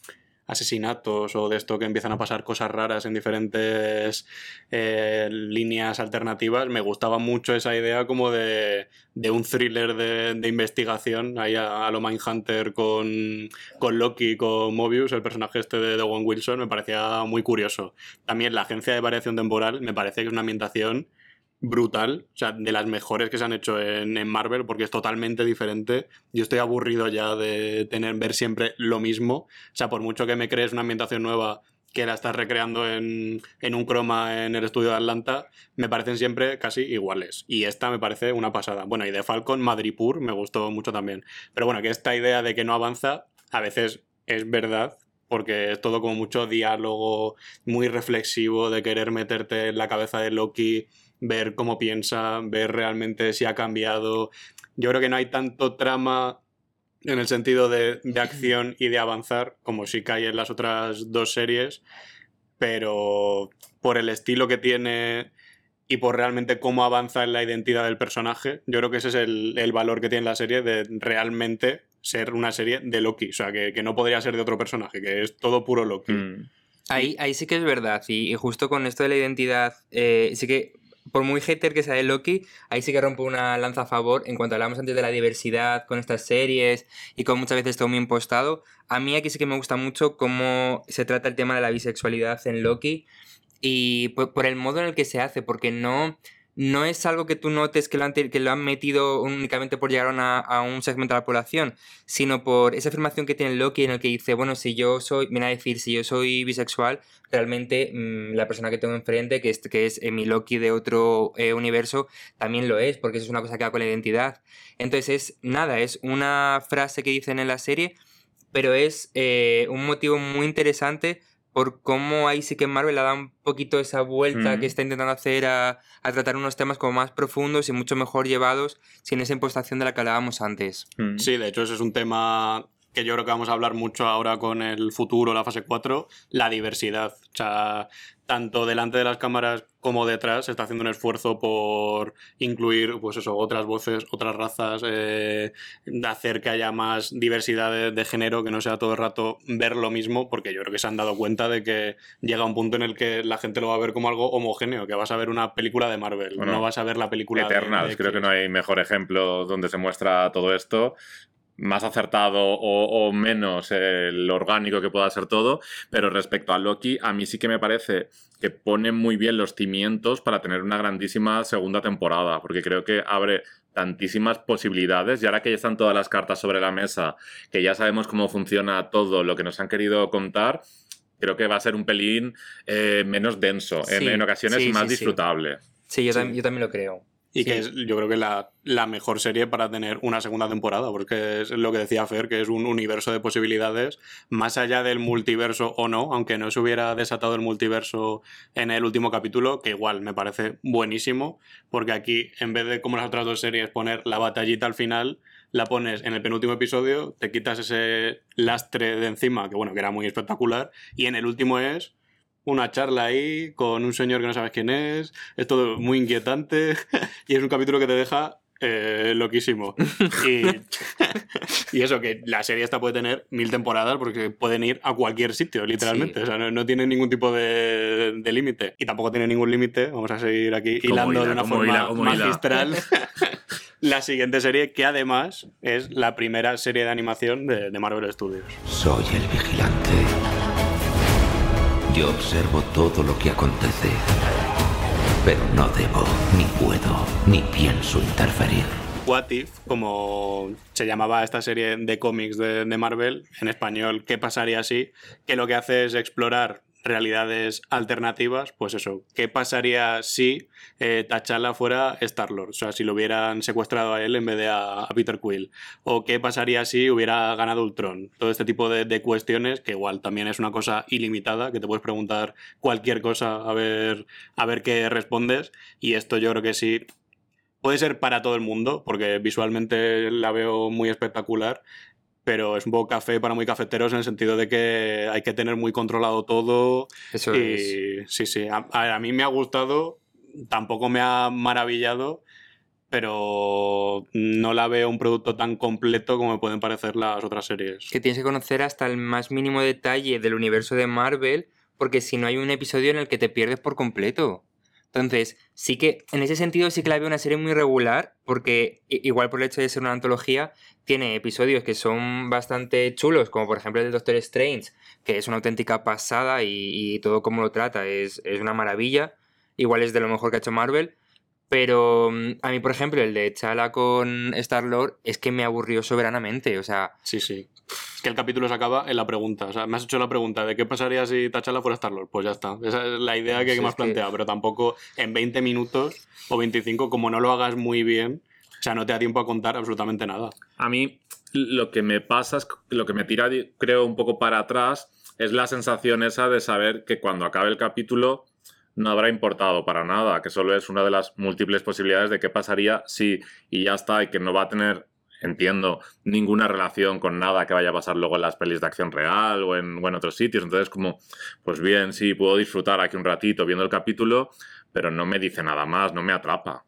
asesinatos o de esto que empiezan a pasar cosas raras en diferentes eh, líneas alternativas. Me gustaba mucho esa idea como de, de un thriller de, de investigación, ahí a, lo Mindhunter con, con Loki, con Mobius, el personaje este de Owen Wilson, me parecía muy curioso. También la agencia de variación temporal me parece que es una ambientación brutal, o sea, de las mejores que se han hecho en, en Marvel, porque es totalmente diferente. Yo estoy aburrido ya de tener, ver siempre lo mismo. O sea, por mucho que me crees una ambientación nueva que la estás recreando en, en un croma en el estudio de Atlanta, me parecen siempre casi iguales. Y esta me parece una pasada. Bueno, y de Falcon, Madripur, me gustó mucho también. Pero bueno, que esta idea de que no avanza, a veces es verdad, porque es todo como mucho diálogo muy reflexivo de querer meterte en la cabeza de Loki, ver cómo piensa, ver realmente si ha cambiado. Yo creo que no hay tanto trama en el sentido de, de acción y de avanzar como sí que hay en las otras dos series, pero por el estilo que tiene y por realmente cómo avanza en la identidad del personaje, yo creo que ese es el, el valor que tiene la serie de realmente ser una serie de Loki, o sea, que, que no podría ser de otro personaje, que es todo puro Loki. Mm. Ahí, ahí sí que es verdad. Y, y justo con esto de la identidad, eh, sí que, por muy hater que sea de Loki, ahí sí que rompo una lanza a favor en cuanto hablamos antes de la diversidad con estas series y con muchas veces todo muy impostado. A mí aquí sí que me gusta mucho cómo se trata el tema de la bisexualidad en Loki y por, por el modo en el que se hace, porque no, no es algo que tú notes que lo han, que lo han metido únicamente por llegar a un segmento de la población, sino por esa afirmación que tiene Loki en el que dice, bueno, si yo soy, viene a decir, si yo soy bisexual, realmente mm, la persona que tengo enfrente, que es, que es eh, mi Loki de otro eh, universo, también lo es, porque eso es una cosa que va con la identidad. Entonces es nada, es una frase que dicen en la serie, pero es eh, un motivo muy interesante por cómo ahí sí que Marvel le da un poquito esa vuelta Mm. que está intentando hacer a, a tratar unos temas como más profundos y mucho mejor llevados sin esa impostación de la que hablábamos antes. Mm. Sí, de hecho ese es un tema que yo creo que vamos a hablar mucho ahora con el futuro, la fase 4, la diversidad. O sea, tanto delante de las cámaras como detrás se está haciendo un esfuerzo por incluir, pues eso, otras voces, otras razas, eh, hacer que haya más diversidad de, de género, que no sea todo el rato ver lo mismo, porque yo creo que se han dado cuenta de que llega un punto en el que la gente lo va a ver como algo homogéneo, que vas a ver una película de Marvel, Bueno, no vas a ver la película Eternals, de creo que no hay mejor ejemplo donde se muestra todo esto. Más acertado o, o menos el orgánico que pueda ser todo, pero respecto a Loki, a mí sí que me parece que pone muy bien los cimientos para tener una grandísima segunda temporada, porque creo que abre tantísimas posibilidades y ahora que ya están todas las cartas sobre la mesa, que ya sabemos cómo funciona todo lo que nos han querido contar, creo que va a ser un pelín eh, menos denso, en, Sí, en ocasiones sí, más sí, disfrutable. Sí, yo, Sí. tam- yo también lo creo. Y Sí. que es, yo creo que la, la mejor serie para tener una segunda temporada, porque es lo que decía Fer, que es un universo de posibilidades, más allá del multiverso o no, aunque no se hubiera desatado el multiverso en el último capítulo, que igual me parece buenísimo, porque aquí, en vez de como las otras dos series, poner la batallita al final, la pones en el penúltimo episodio, te quitas ese lastre de encima, que bueno, que era muy espectacular, y en el último es una charla ahí con un señor que no sabes quién es, es todo muy inquietante y es un capítulo que te deja eh, loquísimo. Y, y eso, que la serie esta puede tener mil temporadas porque pueden ir a cualquier sitio, literalmente. O sea, no, no tiene ningún tipo de, de límite. Y tampoco tiene ningún límite. Vamos a seguir aquí hilando hila, de una forma hila. magistral. la siguiente serie, que además es la primera serie de animación de, de Marvel Studios. Soy el vigilante. Yo observo todo lo que acontece. Pero no debo, ni puedo, ni pienso interferir. What If, como se llamaba esta serie de cómics de, Marvel, en español, ¿qué pasaría si? Que lo que hace es explorar realidades alternativas, pues eso, ¿qué pasaría si eh, T'Challa fuera Star-Lord? O sea, si lo hubieran secuestrado a él en vez de a, Peter Quill. ¿O qué pasaría si hubiera ganado Ultron? Todo este tipo de, de cuestiones, que igual también es una cosa ilimitada, que te puedes preguntar cualquier cosa a ver, a ver qué respondes. Y esto yo creo que sí puede ser para todo el mundo, porque visualmente la veo muy espectacular, pero es un poco café para muy cafeteros en el sentido de que hay que tener muy controlado todo. Eso y sí, sí, a, a mí me ha gustado, tampoco me ha maravillado, pero no la veo un producto tan completo como me pueden parecer las otras series. Que tienes que conocer hasta el más mínimo detalle del universo de Marvel, porque si no hay un episodio en el que te pierdes por completo. Entonces, sí que en ese sentido sí que la veo una serie muy regular, porque igual por el hecho de ser una antología, tiene episodios que son bastante chulos, como por ejemplo el de Doctor Strange, que es una auténtica pasada y, y todo como lo trata es, es una maravilla. Igual es de lo mejor que ha hecho Marvel. Pero mm, a mí, por ejemplo, el de Chala con Star-Lord es que me aburrió soberanamente. O sea, Sí, sí. Que el capítulo se acaba en la pregunta. O sea, me has hecho la pregunta de qué pasaría si T'Challa fuera Star-Lord. Pues ya está. Esa es la idea que, Sí, me has que- planteado. Pero tampoco en 20 minutos o 25, como no lo hagas muy bien, o sea, no te da tiempo a contar absolutamente nada. A mí lo que me pasa es lo que me tira, creo, un poco para atrás es la sensación esa de saber que cuando acabe el capítulo no habrá importado para nada, que solo es una de las múltiples posibilidades de qué pasaría si y ya está, y que no va a tener, entiendo, ninguna relación con nada que vaya a pasar luego en las pelis de acción real o en, o en otros sitios. Entonces, como, pues bien, sí, puedo disfrutar aquí un ratito viendo el capítulo, pero no me dice nada más, no me atrapa.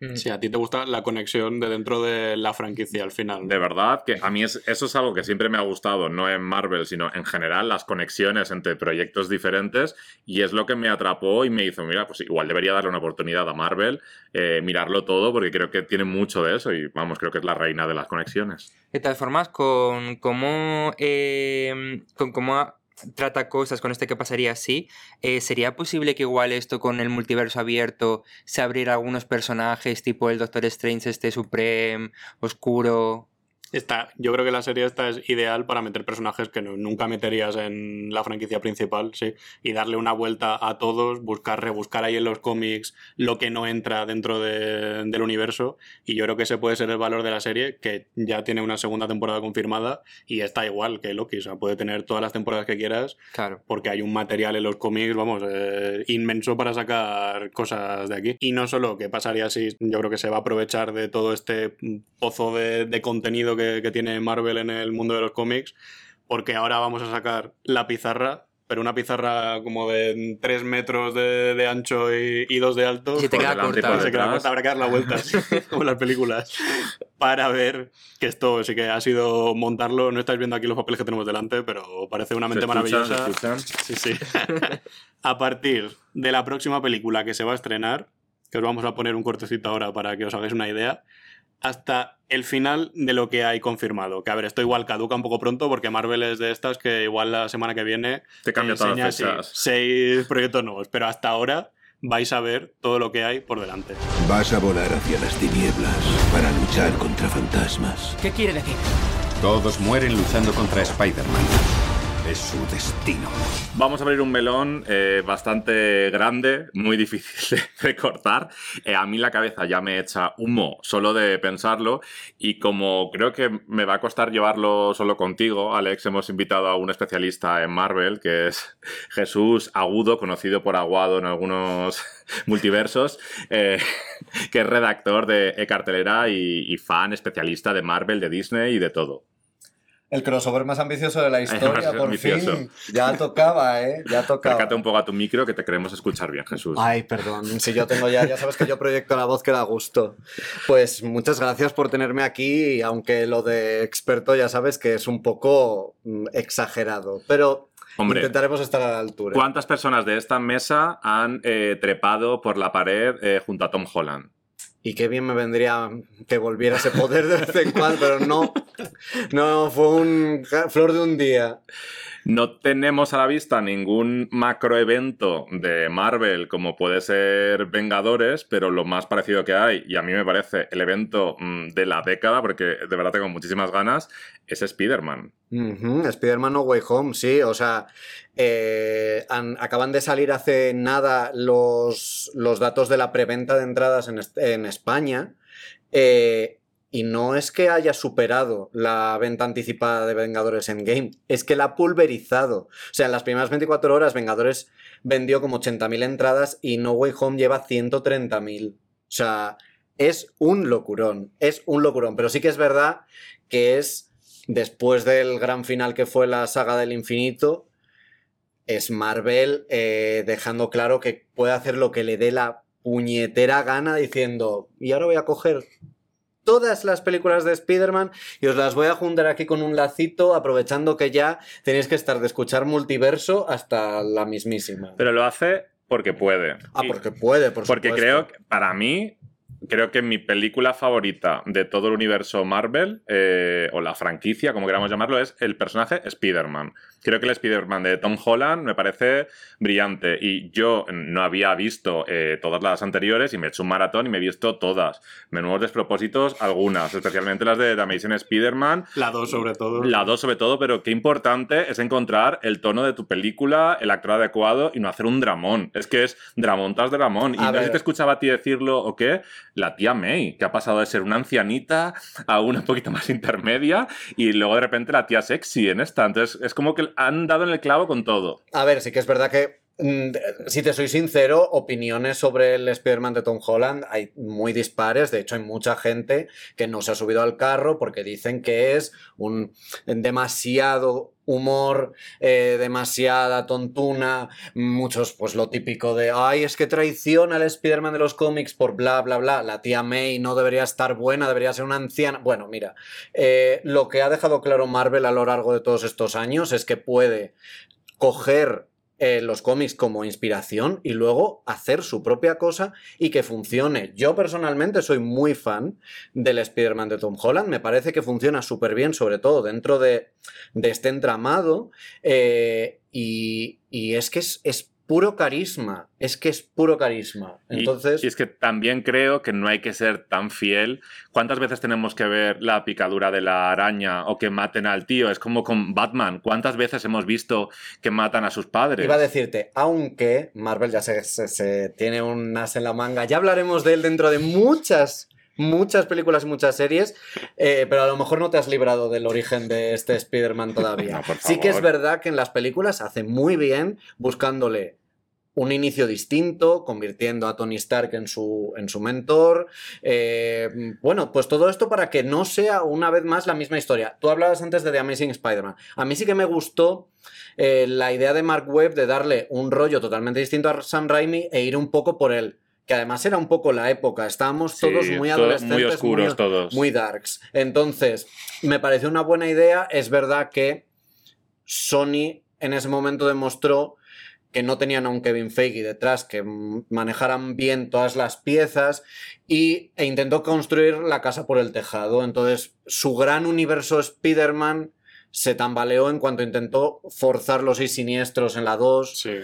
Mm, Si a ti te gusta la conexión de dentro de la franquicia al final. De verdad que a mí es- eso es algo que siempre me ha gustado, no en Marvel, sino en general, las conexiones entre proyectos diferentes, y es lo que me atrapó y me hizo, mira, pues igual debería darle una oportunidad a Marvel, eh, mirarlo todo, porque creo que tiene mucho de eso, y vamos, creo que es la reina de las conexiones. De todas formas, con cómo, eh, con cómo trata cosas con este que pasaría así, eh, ¿sería posible que igual esto con el multiverso abierto se abriera algunos personajes tipo el Doctor Strange, este Supreme, Oscuro? Está, yo creo que la serie esta es ideal para meter personajes que no- nunca meterías en la franquicia principal, sí, y darle una vuelta a todos, buscar, rebuscar ahí en los cómics lo que no entra dentro de- del universo, y yo creo que ese puede ser el valor de la serie, que ya tiene una segunda temporada confirmada, y está igual que Loki, o sea, puede tener todas las temporadas que quieras, Claro. porque hay un material en los cómics, vamos, eh, inmenso para sacar cosas de aquí. Y no solo que pasaría así, yo creo que se va a aprovechar de todo este pozo de, de contenido que, que tiene Marvel en el mundo de los cómics, porque ahora vamos a sacar la pizarra. Pero una pizarra como de 3 metros de, de ancho y, y 2 de alto. Se te queda corta. por Se queda corta, habrá que dar la vuelta, como en las películas. Para ver que esto sí que ha sido montarlo. No estáis viendo aquí los papeles que tenemos delante, pero parece una mente ¿Se escuchan? ¿Se maravillosa. Sí, sí. a partir de la próxima película que se va a estrenar, que os vamos a poner un cortecito ahora para que os hagáis una idea, hasta el final de lo que hay confirmado. Que a ver, esto igual caduca un poco pronto porque Marvel es de estas que igual la semana que viene Te cambia todas las fechas. seis proyectos nuevos, pero hasta ahora vais a ver todo lo que hay por delante. Vas a volar hacia las tinieblas para luchar contra fantasmas. ¿Qué quiere decir? Todos mueren luchando contra Spider-Man. Es su destino. Vamos a abrir un melón eh, bastante grande, muy difícil de, cortar. Eh, a mí la cabeza ya me echa humo solo de pensarlo y como creo que me va a costar llevarlo solo contigo, Alex, hemos invitado a un especialista en Marvel, que es Jesús Agudo, conocido por Aguado en algunos multiversos, eh, que es redactor de E-Cartelera y, y fan especialista de Marvel, de Disney y de todo. El crossover más ambicioso de la historia, por ambicioso. fin. Ya tocaba, ¿eh? Ya tocaba. Acércate un poco a tu micro que te queremos escuchar bien, Jesús. Ay, perdón, si yo tengo ya, ya sabes que yo proyecto la voz que da gusto. Pues muchas gracias por tenerme aquí, aunque lo de experto ya sabes que es un poco mm, exagerado, pero Hombre, intentaremos estar a la altura. ¿Cuántas personas de esta mesa han eh, trepado por la pared eh, junto a Tom Holland? Y qué bien me vendría que volviera ese poder de vez en cuando, pero no, no, fue un flor de un día. No tenemos a la vista ningún macroevento de Marvel como puede ser Vengadores, pero lo más parecido que hay, y a mí me parece el evento mm, de la década, porque de verdad tengo muchísimas ganas, es Spider-Man. Ujú, Spider-Man No Way Home, sí, o sea, eh, acaban de salir hace nada los, los datos de la preventa de entradas en, en España. eh, y no es que haya superado la venta anticipada de Vengadores Endgame, es que la ha pulverizado. O sea, en las primeras 24 horas Vengadores vendió como 80.000 entradas y No Way Home lleva 130.000. O sea, es un locurón, es un locurón. Pero sí que es verdad que es, después del gran final que fue la saga del infinito, es Marvel eh, dejando claro que puede hacer lo que le dé la puñetera gana diciendo, y ahora voy a coger todas las películas de Spider-Man y os las voy a juntar aquí con un lacito, aprovechando que ya tenéis que estar de escuchar multiverso hasta la mismísima. Pero lo hace porque puede. Ah, porque puede, por Porque supuesto. creo que, para mí, creo que mi película favorita de todo el universo Marvel, eh, o la franquicia, como queramos llamarlo, es el personaje Spider-Man. Creo que el Spider-Man de Tom Holland me parece brillante. Y yo no había visto eh, todas las anteriores y me he hecho un maratón y me he visto todas. Menudos despropósitos, algunas, especialmente las de The Amazing Spider-Man. La 2 sobre todo. La 2 sobre todo, pero qué importante es encontrar el tono de tu película, el actor adecuado y no hacer un dramón. Es que es dramón tras dramón. Y A no sé si te escuchaba a ti decirlo o qué, la tía May, que ha pasado de ser una ancianita a una un poquito más intermedia y luego de repente la tía sexy en esta. Entonces es como que han dado en el clavo con todo. A ver, sí que es verdad que, mm, si te soy sincero, opiniones sobre el Spider-Man de Tom Holland hay muy dispares. De hecho, hay mucha gente que no se ha subido al carro porque dicen que es un demasiado humor, eh, demasiada tontuna, muchos pues lo típico de, ay, es que traiciona al Spider-Man de los cómics por bla, bla, bla, la tía May no debería estar buena, debería ser una anciana. Bueno, mira, eh, lo que ha dejado claro Marvel a lo largo de todos estos años es que puede coger eh, los cómics como inspiración y luego hacer su propia cosa y que funcione. Yo personalmente soy muy fan del Spider-Man de Tom Holland, me parece que funciona súper bien, sobre todo dentro de, de este entramado, eh, y, y es que es, es puro carisma, es que es puro carisma. Y- Entonces... y, es que también creo que no hay que ser tan fiel. ¿Cuántas veces tenemos que ver la picadura de la araña o que maten al tío? Es como con Batman. ¿Cuántas veces hemos visto que matan a sus padres? Iba a decirte, aunque Marvel ya se, se- se tiene un as en la manga, ya hablaremos de él dentro de muchas, muchas películas y muchas series, eh, pero a lo mejor no te has librado del origen de este Spider-Man todavía. No, sí que es verdad que en las películas hace muy bien buscándole un inicio distinto, convirtiendo a Tony Stark en su, en su mentor. Eh, bueno, pues todo esto para que no sea una vez más la misma historia. Tú hablabas antes de The Amazing Spider-Man. A mí sí que me gustó eh, la idea de Mark Webb de darle un rollo totalmente distinto a Sam Raimi e ir un poco por él. Que además era un poco la época. Estábamos Sí, todos muy adolescentes. muy oscuros todos. Muy darks. Entonces, me pareció una buena idea. Es verdad que Sony en ese momento demostró que no tenían a un Kevin Feige detrás que manejaran bien todas las piezas y, e intentó construir la casa por el tejado. Entonces, su gran universo Spider-Man se tambaleó en cuanto intentó forzar los seis siniestros en la 2. Sí.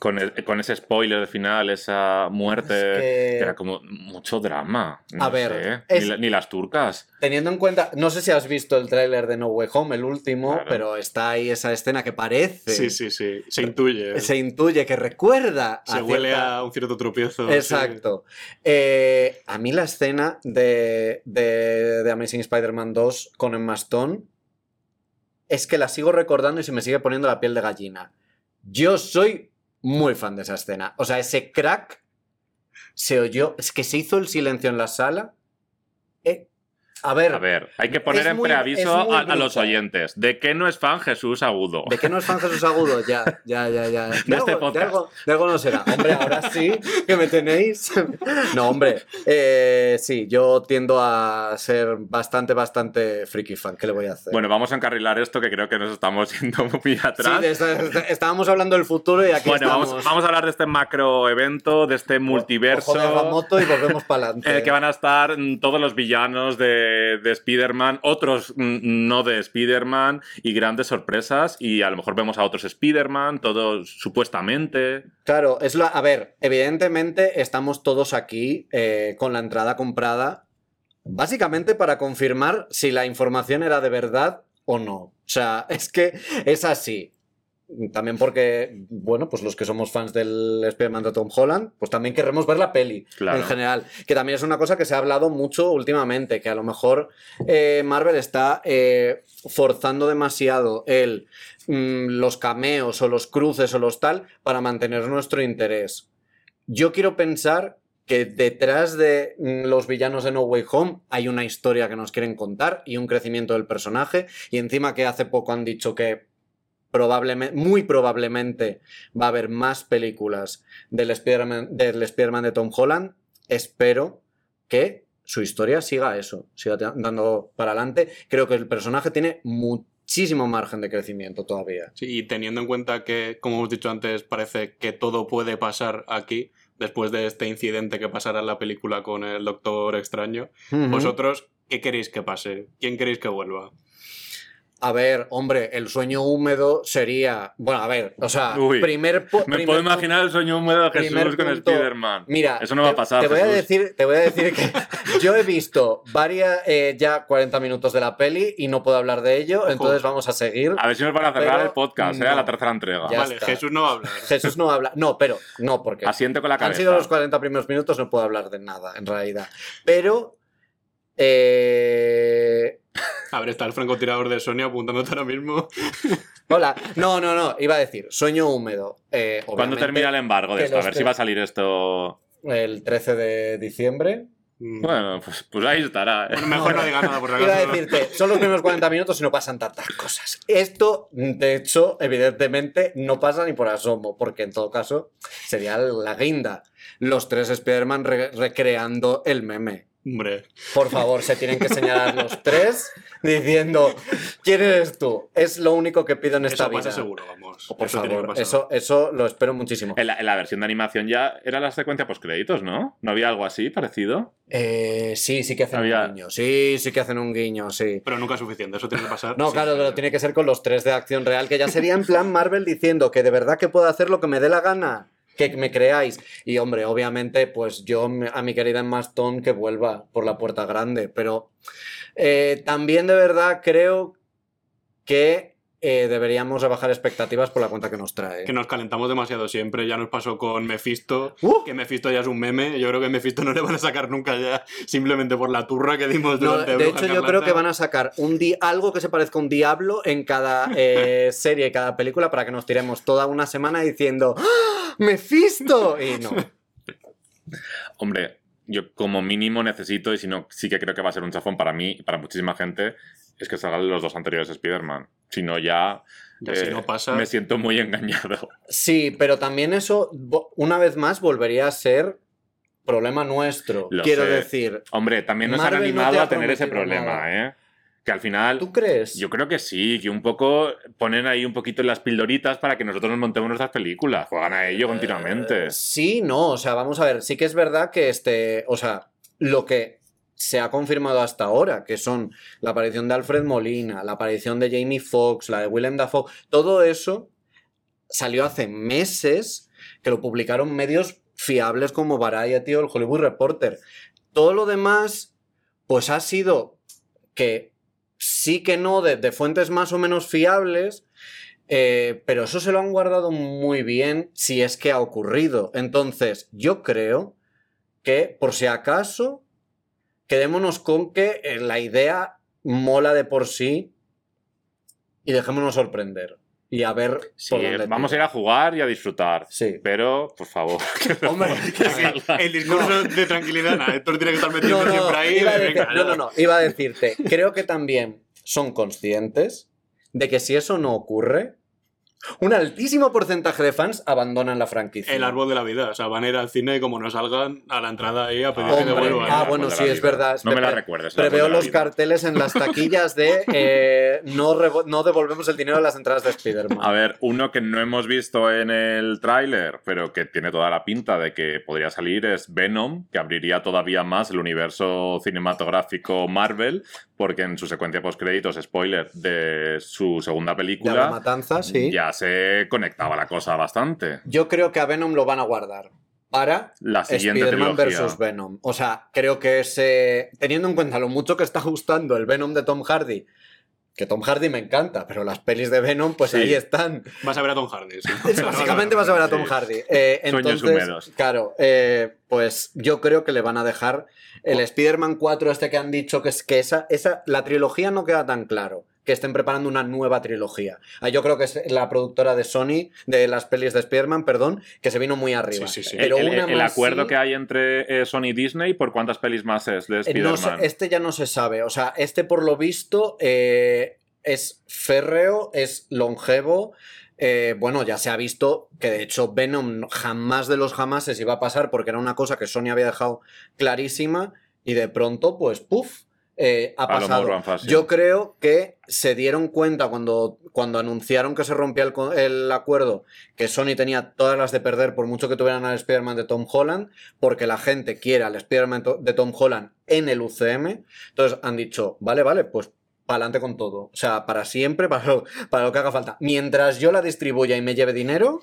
Con, el- con ese spoiler de final, esa muerte, Es que- que era como mucho drama. A No ver, sé, es- ni, la- ni las turcas. Teniendo en cuenta, no sé si has visto el tráiler de No Way Home, el último, Claro. pero está ahí esa escena que parece, Sí, sí, sí. Se intuye. se intuye, que recuerda. Se a huele cierta- a un cierto tropiezo. Exacto. Eh, a mí la escena de, de, de Amazing Spider-Man 2 con Emma Stone es que la sigo recordando y se me sigue poniendo la piel de gallina. Yo soy muy fan de esa escena. O sea, ese crack se oyó, es que se hizo el silencio en la sala. Eh, A ver, A ver, hay que poner en muy- preaviso a, a los oyentes. ¿De qué no es fan Jesús Agudo? ¿De qué no es fan Jesús Agudo? Ya, ya, ya, ya. De, este algo, de, podcast. algo, de algo no será. Hombre, ahora sí que me tenéis. No, hombre. eh, sí, yo tiendo a ser bastante, bastante friki fan. ¿Qué le voy a hacer? Bueno, vamos a encarrilar esto que creo que nos estamos yendo muy Sí, atrás. de- estábamos hablando del futuro y aquí bueno, estamos. vamos, vamos a hablar de este macro evento, de este multiverso. Ojo de Agamotto y volvemos para adelante. en el que van a estar mm, todos los villanos de, de Spider-Man, otros mm, no de Spider-Man y grandes sorpresas. Y a lo mejor vemos a otros Spider-Man, todos supuestamente. Claro, es la. A ver, evidentemente estamos todos aquí eh, con la entrada comprada. Básicamente para confirmar si la información era de verdad o no. O sea, es que es así. También porque, bueno, pues los que somos fans del Spider-Man de Tom Holland, pues también queremos ver la peli Claro. en general. Que también es una cosa que se ha hablado mucho últimamente, que a lo mejor eh, Marvel está eh, forzando demasiado el, mm, los cameos o los cruces o los tal para mantener nuestro interés. Yo quiero pensar que detrás de mm, los villanos de No Way Home hay una historia que nos quieren contar y un crecimiento del personaje. Y encima que hace poco han dicho que probablemente, muy probablemente va a haber más películas del Spider-Man del de Tom Holland. Espero que su historia siga eso, siga dando para adelante. Creo que el personaje tiene muchísimo margen de crecimiento todavía. Sí, y teniendo en cuenta que, como hemos dicho antes, parece que todo puede pasar aquí, después de este incidente que pasará en la película con el Doctor Extraño, vosotros, ¿qué queréis que pase? ¿Quién queréis que vuelva? A ver, hombre, el sueño húmedo sería. Bueno, a ver, o sea, Uy, primer. Me primer puedo pu- imaginar el sueño húmedo de Jesús con punto- Spider-Man. Mira, Eso no va a te- pasar, Te voy a decir, te voy a decir que yo he visto varias eh, ya 40 minutos de la peli y no puedo hablar de ello, entonces vamos a seguir. A ver si nos van a cerrar Pero el podcast, ¿eh? no. A la tercera entrega. Vale, está. Jesús no va a hablar. Jesús no habla. No, pero no, porque Asiente con la han cabeza. sido los 40 primeros minutos, no puedo hablar de nada, en realidad. Pero. Eh, A ver, está el francotirador de Sony apuntándote ahora mismo. Hola. No, no, no. Iba a decir, sueño húmedo. Eh, ¿Cuándo termina el embargo de esto? A ver si va a salir esto. El 13 de diciembre. Mm. Bueno, pues, pues ahí estará. ¿eh? Bueno, mejor no diga nada por si Iba a decirte, son los primeros 40 minutos y no pasan tantas cosas. Esto, de hecho, evidentemente, no pasa ni por asomo, porque en todo caso sería la guinda. Los tres Spider-Man re- recreando el meme. Hombre, Por favor, se tienen que señalar los tres diciendo, ¿quién eres tú? Es lo único que pido en esta eso vida. pasa seguro, vamos. Oh, por eso favor, eso, eso lo espero muchísimo. En la, en la versión de animación ya era la secuencia postcréditos, ¿no? ¿No había algo así parecido? Eh, sí, sí que hacen Había- un guiño. Sí, sí que hacen un guiño, sí. Pero nunca es suficiente, eso tiene que pasar. No, Sí, claro, pero tiene que ser con los tres de acción real, que ya sería en plan Marvel diciendo que de verdad que puedo hacer lo que me dé la gana, que me creáis. Y hombre, obviamente, pues yo a mi querida Emma Stone que vuelva por la puerta grande, pero eh, también de verdad creo que eh, deberíamos rebajar expectativas por la cuenta que nos trae. Que nos calentamos demasiado siempre. Ya nos pasó con Mephisto, Uh. que Mephisto ya es un meme. Yo creo que Mephisto no le van a sacar nunca ya, simplemente por la turra que dimos No, durante de Bruja hecho, yo creo que van a sacar un di- algo que se parezca a un diablo en cada eh, serie y cada película para que nos tiremos toda una semana diciendo ¡Ah! ¡Mephisto! Y no. Hombre, yo como mínimo necesito, y si no, sí que creo que va a ser un chafón para mí y para muchísima gente, es que salgan los dos anteriores Spider-Man. Si no, ya, Ya si eh, no pasa- me siento muy engañado. Sí, pero también eso, una vez más, volvería a ser problema nuestro. Lo Quiero sé. decir, Hombre, también nos han Marvel no animado te ha a tener ese problema, nada. ¿eh? Que al final... ¿tú crees? Yo creo que sí, que un poco ponen ahí un poquito las pildoritas para que nosotros nos montemos nuestras películas. Juegan a ello continuamente. Eh, sí, no, o sea, vamos a ver, sí que es verdad que este, o sea, lo que se ha confirmado hasta ahora, que son la aparición de Alfred Molina, la aparición de Jamie Foxx, la de Willem Dafoe, todo eso salió hace meses que lo publicaron medios fiables como Variety o el Hollywood Reporter. Todo lo demás, pues ha sido que sí que no, de, fuentes más o menos fiables, eh, pero eso se lo han guardado muy bien si es que ha ocurrido. Entonces, yo creo que, por si acaso, quedémonos con que eh, la idea mola de por sí y dejémonos sorprender. y a ver Sí, por dónde vamos a ir a jugar y a disfrutar. Sí. Pero, por favor. Hombre, El discurso de tranquilidad, nada, Héctor tiene que estar metido no, no, siempre ahí. iba decir- no, no, no, iba a decirte, creo que también son conscientes de que si eso no ocurre, un altísimo porcentaje de fans abandonan la franquicia. El árbol de la vida, o sea, van a ir al cine y como no salgan a la entrada ahí a pedir que devuelvan. ah, bueno, de sí, la es verdad. No me la recuerdes. Preveo de la los vida. carteles en las taquillas de eh, no, no devolvemos el dinero de las entradas de Spider-Man. A ver, uno que no hemos visto en el tráiler, pero que tiene toda la pinta de que podría salir, es Venom, que abriría todavía más el universo cinematográfico Marvel, porque en su secuencia post-créditos, spoiler, de su segunda Ya la película, matanza, sí. ya se conectaba la cosa bastante. Yo creo que a Venom lo van a guardar para La siguiente Spider-Man vs. Venom. O sea, creo que es. eh, teniendo en cuenta lo mucho que está gustando el Venom de Tom Hardy, que Tom Hardy me encanta, pero las pelis de Venom, pues Sí. ahí están. Vas a ver a Tom Hardy. sí. Es- Básicamente vas a ver a Tom Sí. Hardy. Eh, Sueños entonces, húmedos. claro, eh, pues yo creo que le van a dejar el Spider-Man 4 este que han dicho que es que esa, esa, la trilogía no queda tan claro. Que estén preparando una nueva trilogía. Ah, yo creo que es la productora de Sony, de las pelis de Spider-Man, perdón, que se vino muy arriba. Sí, sí, sí. Pero el, el- una el más acuerdo que hay entre eh, Sony y Disney, ¿por cuántas pelis más es de Eh, no Spider-Man? sé, este ya no se sabe. O sea, este por lo visto eh, es férreo, es longevo. eh, bueno, ya se ha visto que de hecho Venom jamás de los jamases iba a pasar porque era una cosa que Sony había dejado clarísima y de pronto, pues, puff, eh, ha pasado. Yo creo que se dieron cuenta cuando, cuando anunciaron que se rompía el, acuerdo que Sony tenía todas las de perder por mucho que tuvieran al Spider-Man de Tom Holland, porque la gente quiere al Spider-Man de Tom Holland en el UCM. Entonces han dicho, vale, vale, pues para adelante con todo. O sea, para siempre, para lo, para lo que haga falta. Mientras yo la distribuya y me lleve dinero,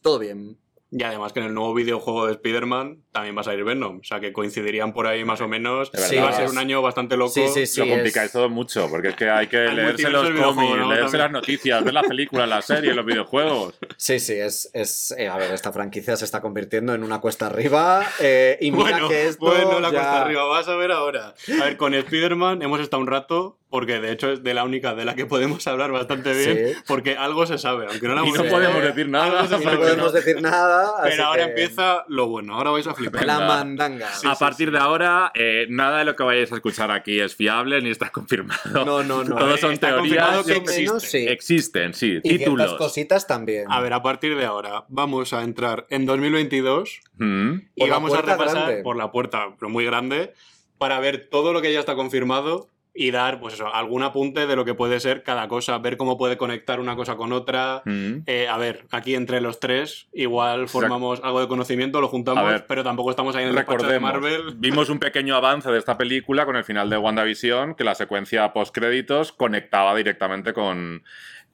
todo bien. Y además que en el nuevo videojuego de Spider-Man también va a salir Venom. O sea que coincidirían por ahí más o menos. Sí, va a ser un año bastante loco. Sí, sí, sí. lo es- complicáis todo mucho, porque es que hay que leerse los cómics, ¿no? leerse También. las noticias, ver las películas, las series, los videojuegos. Sí, sí, es. es eh, a ver, esta franquicia se está convirtiendo en una cuesta arriba. eh, y mira Bueno, que esto. bueno, la ya- cuesta arriba, vas a ver ahora. A ver, con Spider-Man hemos estado un rato, porque de hecho es de la única de la que podemos hablar bastante bien, Sí. porque algo se sabe, aunque no la Y no podemos decir nada. no podemos ¿no? decir nada. así Pero ahora que- empieza lo bueno, ahora vais a. La mandanga. a partir de ahora, eh, nada de lo que vayáis a escuchar aquí es fiable ni está confirmado. No, no, no. Todos son Está teorías. que Más o menos, existe. sí. Existen, sí. Y ciertas títulos. cositas también. A ver, a partir de ahora vamos a entrar en 2022 Mm. y vamos a repasar grande. por la puerta, pero muy grande, para ver todo lo que ya está confirmado y dar, pues eso, algún apunte de lo que puede ser cada cosa, ver cómo puede conectar una cosa con otra. Mm. Eh, a ver, aquí entre los tres, igual formamos algo de conocimiento, lo juntamos, ver, pero tampoco estamos ahí en el despacho de Recordemos, Marvel. vimos un pequeño avance de esta película con el final de WandaVision, que la secuencia post-créditos conectaba directamente con,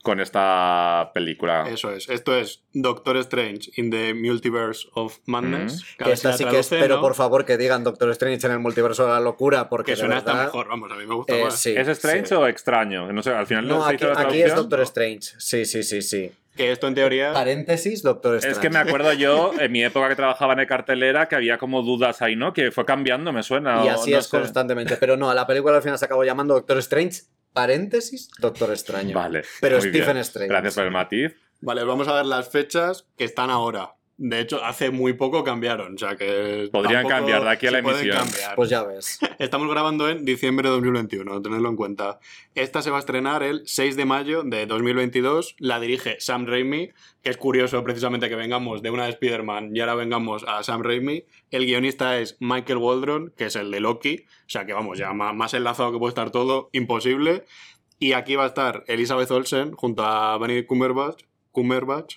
con esta película. Eso es, esto es Doctor Strange in the Multiverse of Madness. Mm. esta la sí que es, traduce, pero ¿no? por favor que digan Doctor Strange en el multiverso de la locura, porque Que de suena hasta verdad, mejor, vamos, a mí me gusta eh, más. sí, ¿Es Strange sí. o extraño? No sé, al final No, se aquí, hizo la aquí es. Doctor Strange. Sí, sí, sí, sí. Que esto en teoría... Paréntesis, Doctor Strange. Es que me acuerdo yo, en mi época que trabajaba en el cartelera, que había como dudas ahí, ¿no? Que fue cambiando, me suena. Y o así no es sé. constantemente. Pero no, a la película al final se acabó llamando Doctor Strange, paréntesis, Doctor Extraño. Vale. Pero Stephen bien. Strange. Gracias por el matiz. Vale, vamos a ver las fechas que están ahora. De hecho, hace muy poco cambiaron, o sea que... Podrían tampoco cambiar de aquí a la emisión. cambiar. Pues ya ves. Estamos grabando en diciembre de 2021, tenedlo en cuenta. Esta se va a estrenar el 6 de mayo de 2022. La dirige Sam Raimi, que es curioso precisamente que vengamos de una de Spider-Man y ahora vengamos a Sam Raimi. El guionista es Michael Waldron, que es el de Loki. O sea que vamos, ya más enlazado que puede estar todo, imposible. Y aquí va a estar Elizabeth Olsen junto a Benedict Cumberbatch. Cumberbatch.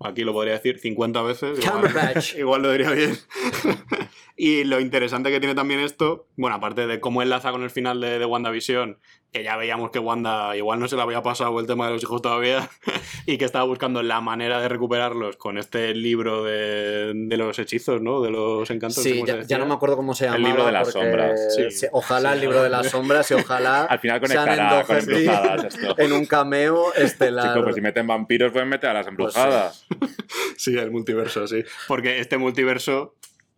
Aquí lo podría decir 50 veces. igual-. Igual lo diría bien. y lo interesante que tiene también esto, bueno, aparte de cómo enlaza con el final de, de WandaVision, que ya veíamos que Wanda igual no se le había pasado el tema de los hijos todavía, y que estaba buscando la manera de recuperarlos con este libro de, de los hechizos, ¿no? De los encantos. Sí, ¿cómo se ya, no me acuerdo cómo se El llamaba. libro de las sombras. Sí. ojalá Sí, el libro de las sombras y ojalá Al final sean conectará con embrujadas esto. en un cameo estelar. Chico, pues si meten vampiros, pueden meter a las Pues sí. embrujadas. Sí, el multiverso, sí. Porque este multiverso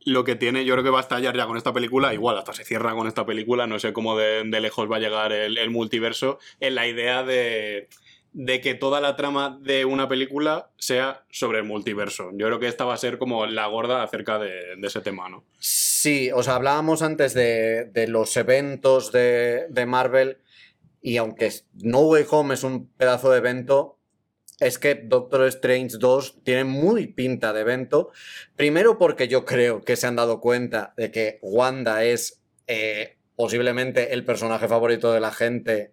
lo que tiene, yo creo que va a estallar ya con esta película, igual hasta se cierra con esta película, no sé cómo de, lejos va a llegar el, multiverso, en la idea de, de que toda la trama de una película sea sobre el multiverso. Yo creo que esta va a ser como la gorda acerca de, de ese tema, ¿no? Sí, o sea, hablábamos antes de, de los eventos de, de Marvel y aunque No Way Home es un pedazo de evento, es que Doctor Strange 2 tiene muy pinta de evento. Primero porque yo creo que se han dado cuenta de que Wanda es eh, posiblemente el personaje favorito de la gente.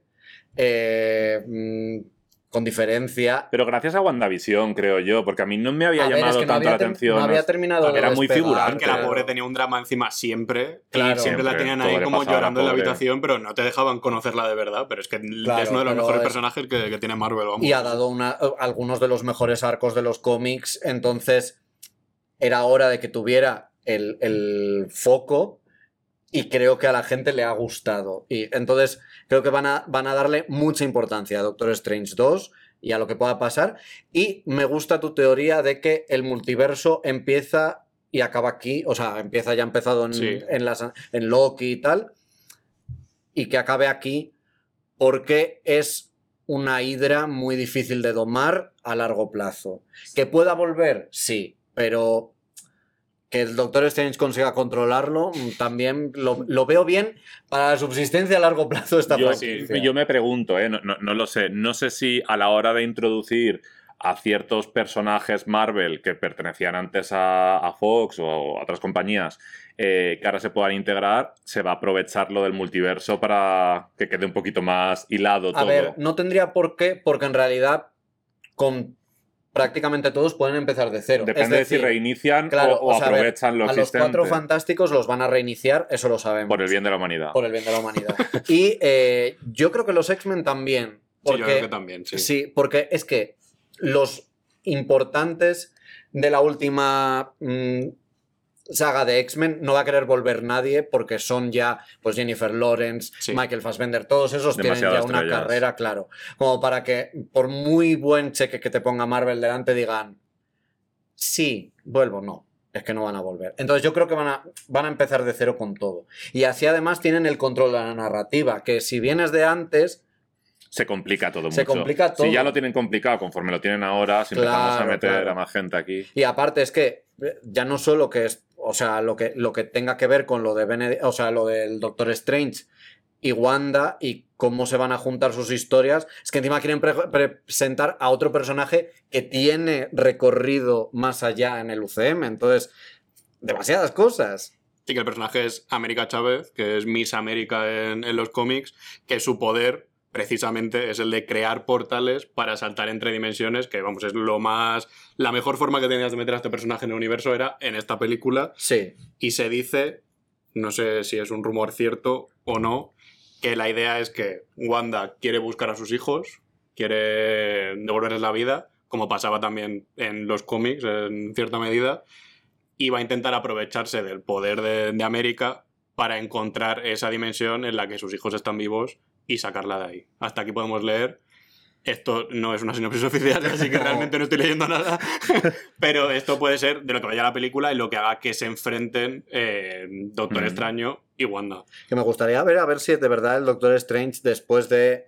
Eh, mm, con diferencia. Pero gracias a WandaVision, creo yo, porque a mí no me había A ver, llamado es que no tanto había la atención. no había terminado de Era muy figurante. Que la pobre tenía un drama encima siempre. Claro. y siempre la tenían ahí como llorando en la habitación, pero no te dejaban conocerla de verdad. Pero es que Claro, es uno de los mejores es- personajes que, que tiene Marvel, vamos. y ha dado una- algunos de los mejores arcos de los cómics, entonces era hora de que tuviera el, el foco y creo que a la gente le ha gustado. Y entonces creo que van a, van a darle mucha importancia a Doctor Strange 2 y a lo que pueda pasar. Y me gusta tu teoría de que el multiverso empieza y acaba aquí, o sea, empieza ya ha empezado en, Sí. en, las, en Loki y tal, y que acabe aquí porque es una hidra muy difícil de domar a largo plazo. ¿Que pueda volver? Sí, pero que el Doctor Strange consiga controlarlo mm, también lo, lo veo bien para la subsistencia a largo plazo de esta Yo, yo me pregunto, ¿eh? no, no- no lo sé. No sé si a la hora de introducir a ciertos personajes Marvel que pertenecían antes a, a Fox o a otras compañías eh, que ahora se puedan integrar, se va a aprovechar lo del multiverso para que quede un poquito más hilado A todo. ver, no tendría por qué, porque en realidad con prácticamente todos pueden empezar de cero. Depende Es de si reinician claro, o, o o sea, a ver, aprovechan lo a los cuatro fantásticos los van a reiniciar, eso lo sabemos. por el bien de la humanidad. por el bien de la humanidad. y eh, yo creo que los X-Men también. Sí, Porque, yo creo que también, sí. sí, porque es que los importantes de la última mm, saga de X-Men no va a querer volver nadie porque son ya pues Jennifer Lawrence, Sí. Michael Fassbender, todos esos tienen ya una estrellas. carrera, claro. Como para que por muy buen cheque que te ponga Marvel delante digan, sí, vuelvo, no. Es que no van a volver. Entonces yo creo que van a, van a empezar de cero con todo. Y así además tienen el control de la narrativa, que si vienes de antes, Se complica todo Se mucho. complica todo. Si ya lo tienen complicado conforme lo tienen ahora, si empezamos a meter claro. a más gente aquí. Y aparte es que eh, ya no solo que es, o sea, lo que, lo que tenga que ver con lo de Benedict, o sea, lo del Doctor Strange y Wanda y cómo se van a juntar sus historias, es que encima quieren pre- presentar a otro personaje que tiene recorrido más allá en el UCM, entonces demasiadas cosas. Sí, que el personaje es América Chávez, que es Miss América en los cómics, que su poder precisamente es el de crear portales para saltar entre dimensiones, que vamos, es lo más... La mejor forma que tenías de meter a este personaje en el universo era en esta película, Sí, y se dice, no sé si es un rumor cierto o no, que la idea es que Wanda quiere buscar a sus hijos, quiere devolverles la vida, como pasaba también en los cómics en cierta medida, y va a intentar aprovecharse del poder de, de América para encontrar esa dimensión en la que sus hijos están vivos y sacarla de ahí. Hasta aquí podemos leer. Esto no es una sinopsis oficial, así que realmente no estoy leyendo nada. Pero esto puede ser de lo que vaya la película y lo que haga que se enfrenten eh, Doctor Mm. Extraño y Wanda. que me gustaría ver a ver si de verdad el Doctor Strange después de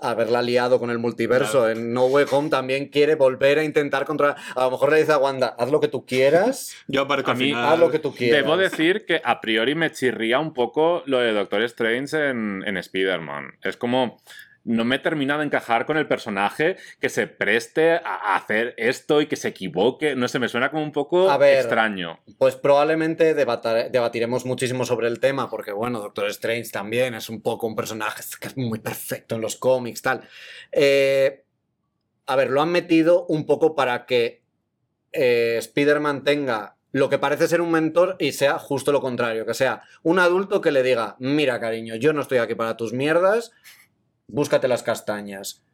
haberla liado con el multiverso Claro. en No Way Home también quiere volver a intentar controlar. A lo mejor le dice a Wanda, haz lo que tú quieras, Yo A mí- final. haz lo que tú quieras. Debo decir que a priori me chirría un poco lo de Doctor Strange en, en Spider-Man. Es como. No me termina de encajar con el personaje que se preste a hacer esto y que se equivoque. No sé, me suena como un poco A ver. extraño. Pues probablemente debatiremos muchísimo sobre el tema, porque bueno, Doctor Strange también es un poco un personaje que es muy perfecto en los cómics, tal. Eh, a ver, lo han metido un poco para que eh, Spider-Man tenga lo que parece ser un mentor y sea justo lo contrario, que sea un adulto que le diga, mira cariño, yo no estoy aquí para tus mierdas, búscate las castañas.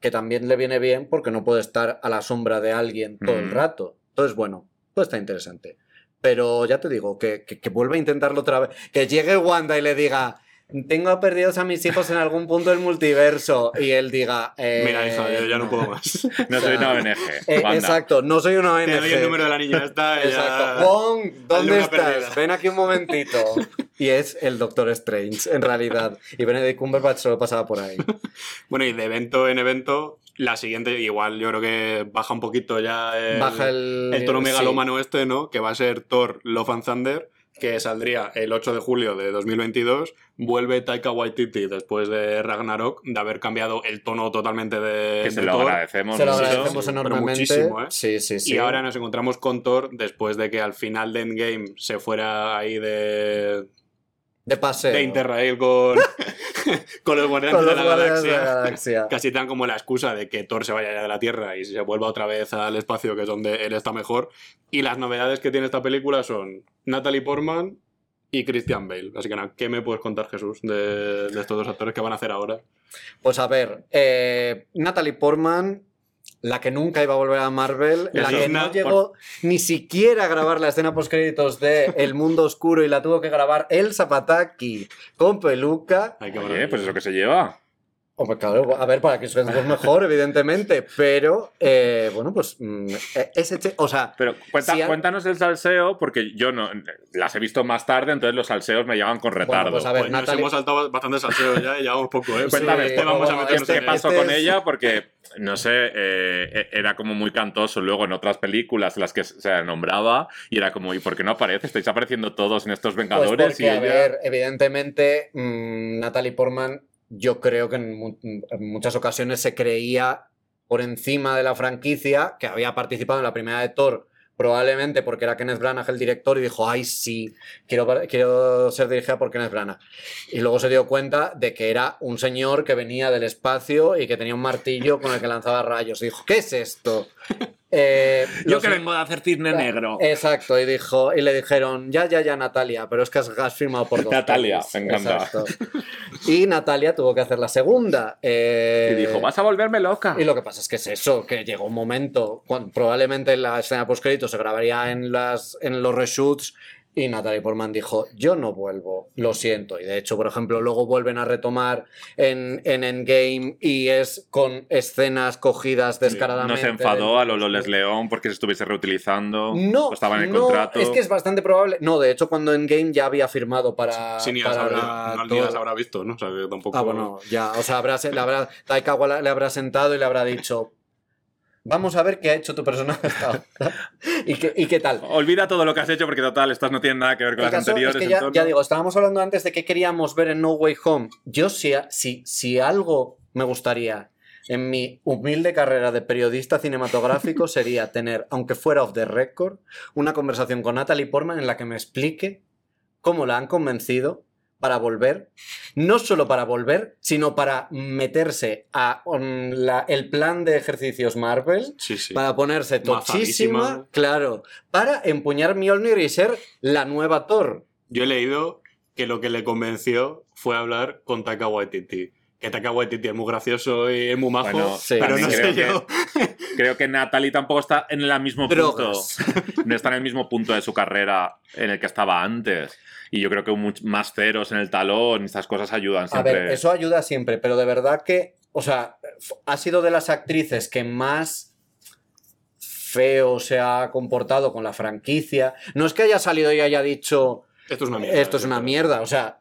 Que también le viene bien porque no puede estar a la sombra de alguien todo el Mm. rato. Entonces, bueno, pues está interesante. Pero ya te digo, que, que, que vuelva a intentarlo otra vez. Que llegue Wanda y le diga, tengo perdidos a mis hijos en algún punto del multiverso y él diga... eh, Mira, hija, yo ya no puedo más. No soy una ONG. eh, exacto, no soy una ONG. Te doy el número de la niña, ya está. ya- Exacto. Wong, Hazle ¿dónde estás? perdida. Ven aquí un momentito. Y es el Doctor Strange, en realidad. Y Benedict Cumberbatch solo pasaba por ahí. Bueno, y de evento en evento, la siguiente, igual yo creo que baja un poquito ya el, Baja el- el tono sí. megalómano este, ¿no? Que va a ser Thor Love and Thunder, que saldría el 8 de julio de 2022. Vuelve Taika Waititi después de Ragnarok, de haber cambiado el tono totalmente de, Que se de lo Thor. agradecemos Se lo agradecemos pero enormemente. muchísimo, ¿eh? Sí, sí, sí. Y ahora nos encontramos con Thor después de que al final de Endgame se fuera ahí de, De paseo. de Interrail con, con los Guardianes Con de la Guardianes de Galaxia. la Galaxia. Casi tan como la excusa de que Thor se vaya ya de la Tierra y se vuelva otra vez al espacio, que es donde él está mejor. Y las novedades que tiene esta película son Natalie Portman y Christian Bale. Así que nada, ¿qué me puedes contar, Jesús, de, de estos dos actores que van a hacer ahora? Pues a ver, eh, Natalie Portman, la que nunca iba a volver a Marvel, La la que no llegó ni siquiera a grabar la escena post-créditos de El Mundo Oscuro y la tuvo que grabar Elsa Pataki con peluca. Ay, qué Oye, pues es lo que se lleva. Hombre, claro, a ver, para que suene pues mejor, evidentemente, pero eh, bueno, pues mm, eh, ese che- o sea, Pero cuenta- Si al- cuéntanos el salseo, porque yo no las he visto más tarde, entonces los salseos me llegan con retardo. pues a ver, Pues Natalie- hemos saltado bastante salseo ya y llevamos poco, ¿eh? Cuéntame, Sí, ¿qué vamos a bueno, meternos este- qué pasó este con es- ella? Porque, no sé, eh, era como muy cantoso luego en otras películas en las que se nombraba y era como, ¿y por qué no aparece? Estáis apareciendo todos en estos Pues Vengadores porque, y a ella... ver, evidentemente, mm, Natalie Portman, yo creo que en, mu- en muchas ocasiones se creía por encima de la franquicia, que había participado en la primera de Thor, probablemente porque era Kenneth Branagh el director y dijo, ay, sí, quiero, quiero ser dirigida por Kenneth Branagh. Y luego se dio cuenta de que era un señor que venía del espacio y que tenía un martillo con el que lanzaba rayos. Y dijo, ¿qué es esto? Eh, los- de hacer cisne negro. Exacto, y dijo, y le dijeron, ya, ya, ya, Natalia, pero es que has, firmado por dos. Natalia, pelis". me encanta. Exacto. Y Natalia tuvo que hacer la segunda. eh, Y dijo, vas a volverme loca. y lo que pasa es que es eso, que llegó un momento, cuando, probablemente la escena post se grabaría en, las, en los reshoots y Natalie Portman dijo, yo no vuelvo, lo siento. Y de hecho, por ejemplo, luego vuelven a retomar en, en Endgame y es con escenas cogidas No descaradamente. se enfadó a Lolo Les León porque se estuviese reutilizando. no, estaba en el no, contrato. es que es bastante probable. No, de hecho, cuando Endgame ya había firmado para. Sí, ni para habrá, no, ni las habrá visto, ¿no? O sea, que tampoco... Ah, bueno, ya. O sea, habrá, le habrá, Taika Waititi le habrá sentado y le habrá dicho. Vamos a ver qué ha hecho tu personaje hasta ahora. ¿Y qué, ¿Y qué tal? Olvida todo lo que has hecho porque total, estas no tienen nada que ver con El las caso es anteriores. que ya, ya digo, estábamos hablando antes de qué queríamos ver en No Way Home. Yo, si, si, si algo me gustaría en mi humilde carrera de periodista cinematográfico sería tener, aunque fuera off the record, una conversación con Natalie Portman en la que me explique cómo la han convencido para volver, no solo para volver, sino para meterse a um, la- el plan de ejercicios Marvel, Sí, sí. para ponerse tochísima, claro, para empuñar Mjolnir y ser la nueva Thor. Yo he leído que lo que le convenció fue hablar con Taika Waititi. Que Taika Waititi es muy gracioso y es muy majo, Bueno, Sí. pero no creo sé que- yo. Creo que Natalie tampoco está en el mismo Drogas. punto. No está en el mismo punto de su carrera en el que estaba antes. Y yo creo que much- más ceros en el talón y estas cosas ayudan A siempre. ver, eso ayuda siempre, pero de verdad que, o sea, ha sido de las actrices que más feo se ha comportado con la franquicia. No es que haya salido y haya dicho Esto es una mierda. esto es una mierda, o sea,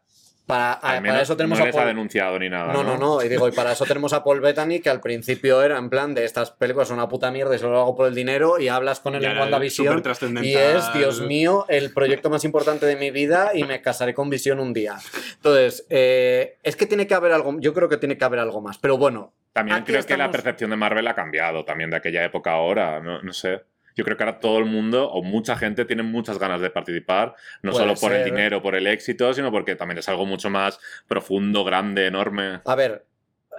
para, Al para eso tenemos no a les ha Paul- denunciado ni nada. No, no, no, y digo, y para eso tenemos a Paul Bettany, que al principio era en plan de estas películas son una puta mierda y solo lo hago por el dinero, y hablas con él Y en WandaVision, y es, Dios mío, el proyecto más importante de mi vida y me casaré con Visión un día. Entonces, eh, es que tiene que haber algo, yo creo que tiene que haber algo más, pero bueno, También creo que la percepción de Marvel ha cambiado también de aquella época a ahora. No, no sé. Yo creo que ahora todo el mundo o mucha gente tiene muchas ganas de participar, no Puede solo por el ser. dinero, por el éxito, sino porque también es algo mucho más profundo, grande, enorme. a ver,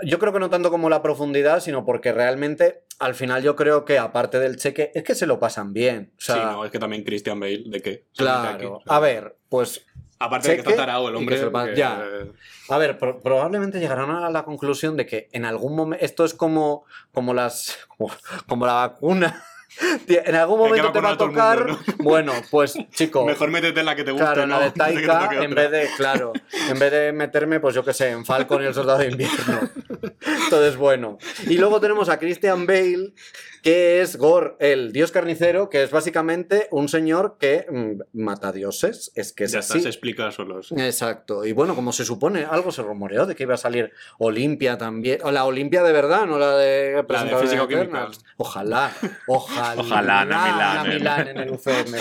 yo creo que no tanto como la profundidad, sino porque realmente, al final yo creo que aparte del cheque, es que se lo pasan bien. O sea, sí, no, es que también Christian Bale, ¿de qué? Aquí, claro. o sea, A ver, pues Aparte de que está tarado el hombre. porque- ya. A ver, pro- probablemente llegarán a la conclusión de que en algún momento. Esto es como, como las. Como, como la vacuna. En algún momento te va a tocar. Bueno, pues chico. Mejor métete en la que te gusta. Claro, en la de Taika, en vez de, claro, en vez de meterme, pues yo qué sé, en Falcon y el Soldado de Invierno. Entonces, bueno. Y luego tenemos a Christian Bale, que es Gore, el dios carnicero, que es básicamente un señor que mm, mata dioses. Es que es ya así. se explica solo. Exacto. Y bueno, como se supone, algo se rumoreó de que iba a salir Olimpia también. O la Olimpia de verdad, no la de La de físico Ojalá, ojalá. Ojalá, Ana Milán, Ana ¿eh? Milán en el UCM.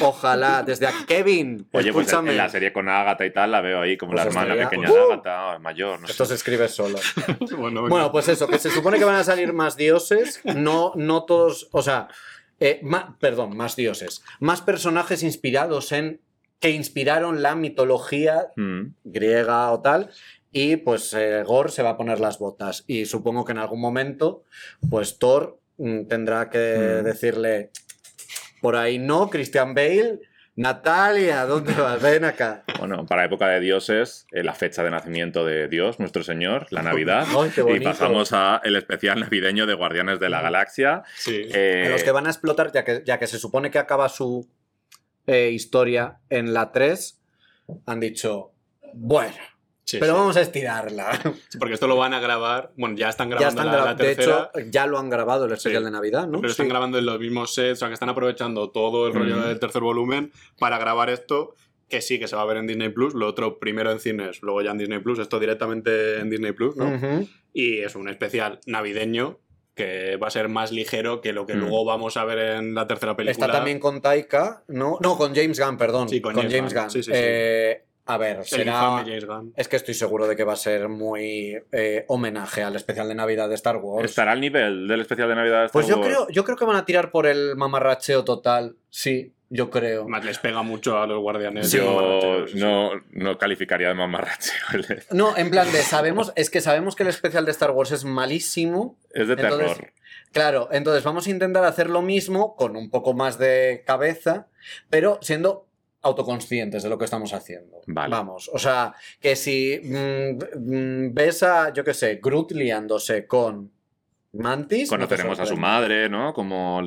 Ojalá, desde aquí, Kevin. Oye, pues escúchame. en la serie con Agatha y tal la veo ahí como Pues la hermana estaría- pequeña ¡Uh! de Agatha, mayor, no sé. Esto se escribe solo. bueno, Bueno, pues eso, que se supone que van a salir más dioses, no, no todos, o sea, eh, ma- perdón, más dioses, más personajes inspirados en, que inspiraron la mitología Mm. griega o tal, y pues eh, Gore se va a poner las botas, y supongo que en algún momento, pues Thor mm, tendrá que Mm. decirle, por ahí no, Christian Bale, Natalia, ¿dónde vas? Ven acá. Bueno, para época de dioses, eh, la fecha de nacimiento de Dios, nuestro Señor, la Navidad. Ay, qué y pasamos a el especial navideño de Guardianes de la Galaxia. Sí. Eh, En los que van a explotar, ya que, ya que se supone que acaba su eh, historia en la 3, han dicho, bueno, Sí, pero sí. vamos a estirarla. Sí, porque esto lo van a grabar. Bueno, ya están ya grabando están la, gra- la de hecho, ya lo han grabado el especial de Navidad, ¿no? Pero están grabando en los mismos sets, o sea que están aprovechando todo el rollo Mm. del tercer volumen para grabar esto, que sí que se va a ver en Disney Plus, lo otro primero en cines, luego ya en Disney Plus, esto directamente en Disney Plus, ¿no? Y es un especial navideño que va a ser más ligero que lo que Mm. luego vamos a ver en la tercera película. Está también con Taika, ¿no? No, con James Gunn, perdón. Sí, con con, James Gunn. Gunn. Sí, sí, sí. Eh, a ver, será... Es que estoy seguro de que va a ser muy eh, homenaje al especial de Navidad de Star Wars. ¿Estará al nivel del especial de Navidad de Star Pues yo Wars? creo, yo creo que van a tirar por el mamarracheo total. Sí, yo creo. Más les pega mucho a los guardianes. Sí. Yo no, no calificaría de mamarracheo. No, en plan de sabemos, es que sabemos que el especial de Star Wars es malísimo. Es de Entonces, terror. Claro, entonces vamos a intentar hacer lo mismo con un poco más de cabeza, pero siendo autoconscientes de lo que estamos haciendo. Vale. Vamos, o sea, que si mm, mm, ves a, yo qué sé, Groot liándose con Mantis... no Conoceremos a su madre, ¿no? Como...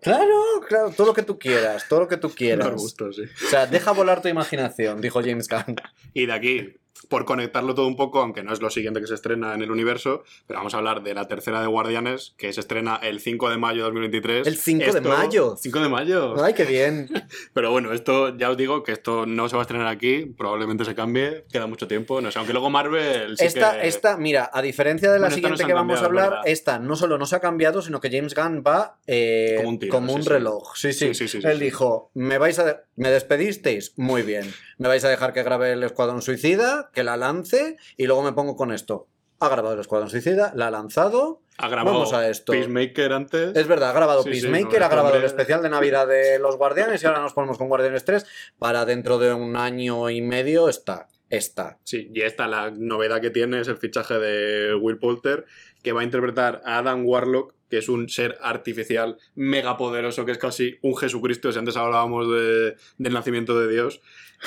Claro, claro, todo lo que tú quieras, todo lo que tú quieras. gustos, sí. O sea, deja volar tu imaginación, dijo James Gunn. Y de aquí, por conectarlo todo un poco, aunque no es lo siguiente que se estrena en el universo, pero vamos a hablar de la tercera de Guardianes, que se estrena el 5 de mayo de 2023. El 5 de mayo. 5 de mayo. Ay, qué bien. Pero bueno, esto ya os digo que esto no se va a estrenar aquí, probablemente se cambie, queda mucho tiempo, no sé, aunque luego Marvel sí esta, que... esta, mira, a diferencia de la Bueno, esta no siguiente que vamos a hablar, esta no solo no se ha cambiado, sino que James Gunn va eh, Como un tiro, como sí, un sí. reloj. Sí sí. Él dijo, ¿me vais a de- me despedisteis? Muy bien. ¿Me vais a dejar que grabe el Escuadrón Suicida, que la lance y luego me pongo con esto? Ha grabado el Escuadrón Suicida, la ha lanzado. ha grabado vamos a esto. Peacemaker antes. Es verdad, ha grabado Sí, sí, Peacemaker, no, ha grabado el especial de Navidad de los Guardianes y ahora nos ponemos con Guardianes 3 para dentro de un año y medio está. Está. Sí, y esta la novedad que tiene es el fichaje de Will Poulter, que va a interpretar a Adam Warlock, que es un ser artificial mega poderoso, que es casi un Jesucristo, si antes hablábamos de- del nacimiento de Dios,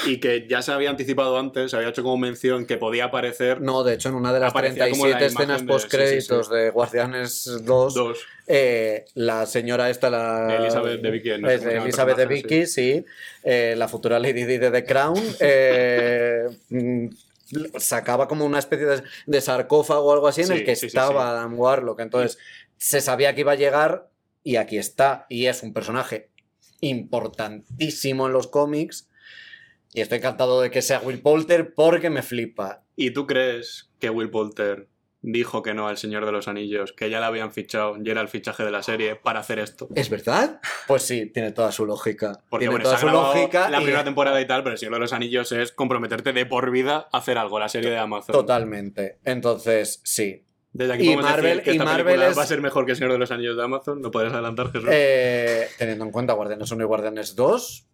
y que ya se había anticipado antes, se había hecho como mención que podía aparecer No, de hecho, en una de las Aparecía como la 37 imagen escenas de- post créditos sí, sí, de Guardianes 2, dos. eh, la señora esta, la... Elizabeth de Vicky, no es Elizabeth de sí. eh, la futura Lady Di de The Crown. eh, mm, sacaba como una especie de, de sarcófago o algo así en el que estaba. Adam Warlock. Entonces, se sabía que iba a llegar y aquí está. Y es un personaje importantísimo en los cómics. Y estoy encantado de que sea Will Poulter porque me flipa. ¿Y tú crees que Will Poulter dijo que no al Señor de los Anillos, que ya le habían fichado y era el fichaje de la serie para hacer esto? ¿Es verdad? Pues sí, tiene toda su lógica. Porque tiene bueno, toda se ha su lógica. la y- primera temporada y tal, pero el Señor de los Anillos es comprometerte de por vida a hacer algo, la serie de Amazon. Totalmente. Entonces, sí. Desde aquí Y Marvel- decir que y Marvel es- va a ser mejor que el Señor de los Anillos de Amazon. ¿Lo puedes adelantar, Jesús? Eh, teniendo en cuenta Guardianes 1 y Guardianes 2,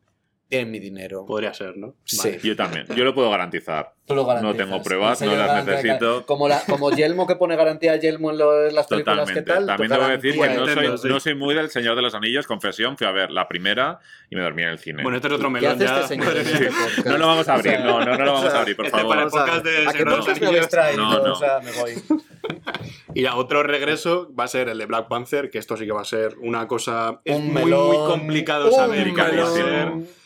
tienen mi dinero. Podría ser, ¿no? Sí. Yo también. Yo lo puedo garantizar. Tú lo garantizas. No tengo pruebas, no las necesito. Como, la, como Yelmo que pone garantía a Yelmo en, lo- en las películas Totalmente. que tal. También debo decir que no soy, sí. no soy muy del Señor de los Anillos. Confesión, fui a ver la primera y me dormí en el cine. Bueno, este es otro ¿Qué melón hace ya. este señor Madre en mía. este podcast? no lo vamos a abrir, O sea, no, no, no lo o vamos sea, a abrir, por este favor. para el podcast de ¿A qué podcast me? No, no. O sea, me voy. Y ya otro regreso va a ser el de Black Panther, que esto sí que va a ser una cosa. Es Un muy, melón, muy complicado saber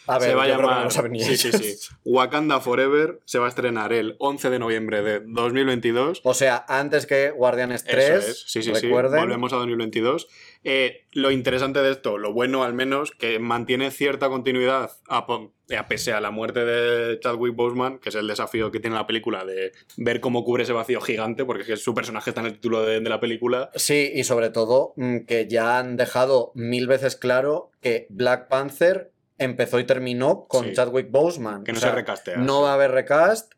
a ver, se va a llamar. sí, sí, sí. Wakanda Forever se va a estrenar el 11 de noviembre de 2022. O sea, antes que Guardianes 3, Eso es, sí, sí, recuerden. sí. Volvemos a 2022. Eh, lo interesante de esto, lo bueno al menos, que mantiene cierta continuidad a, po- a pese a la muerte de Chadwick Boseman, que es el desafío que tiene la película de ver cómo cubre ese vacío gigante, porque es que su personaje está en el título de, de la película. Sí, y sobre todo mm, que ya han dejado mil veces claro que Black Panther empezó y terminó con Sí. Chadwick Boseman. Que no O sea, se recastea. No va a haber recast.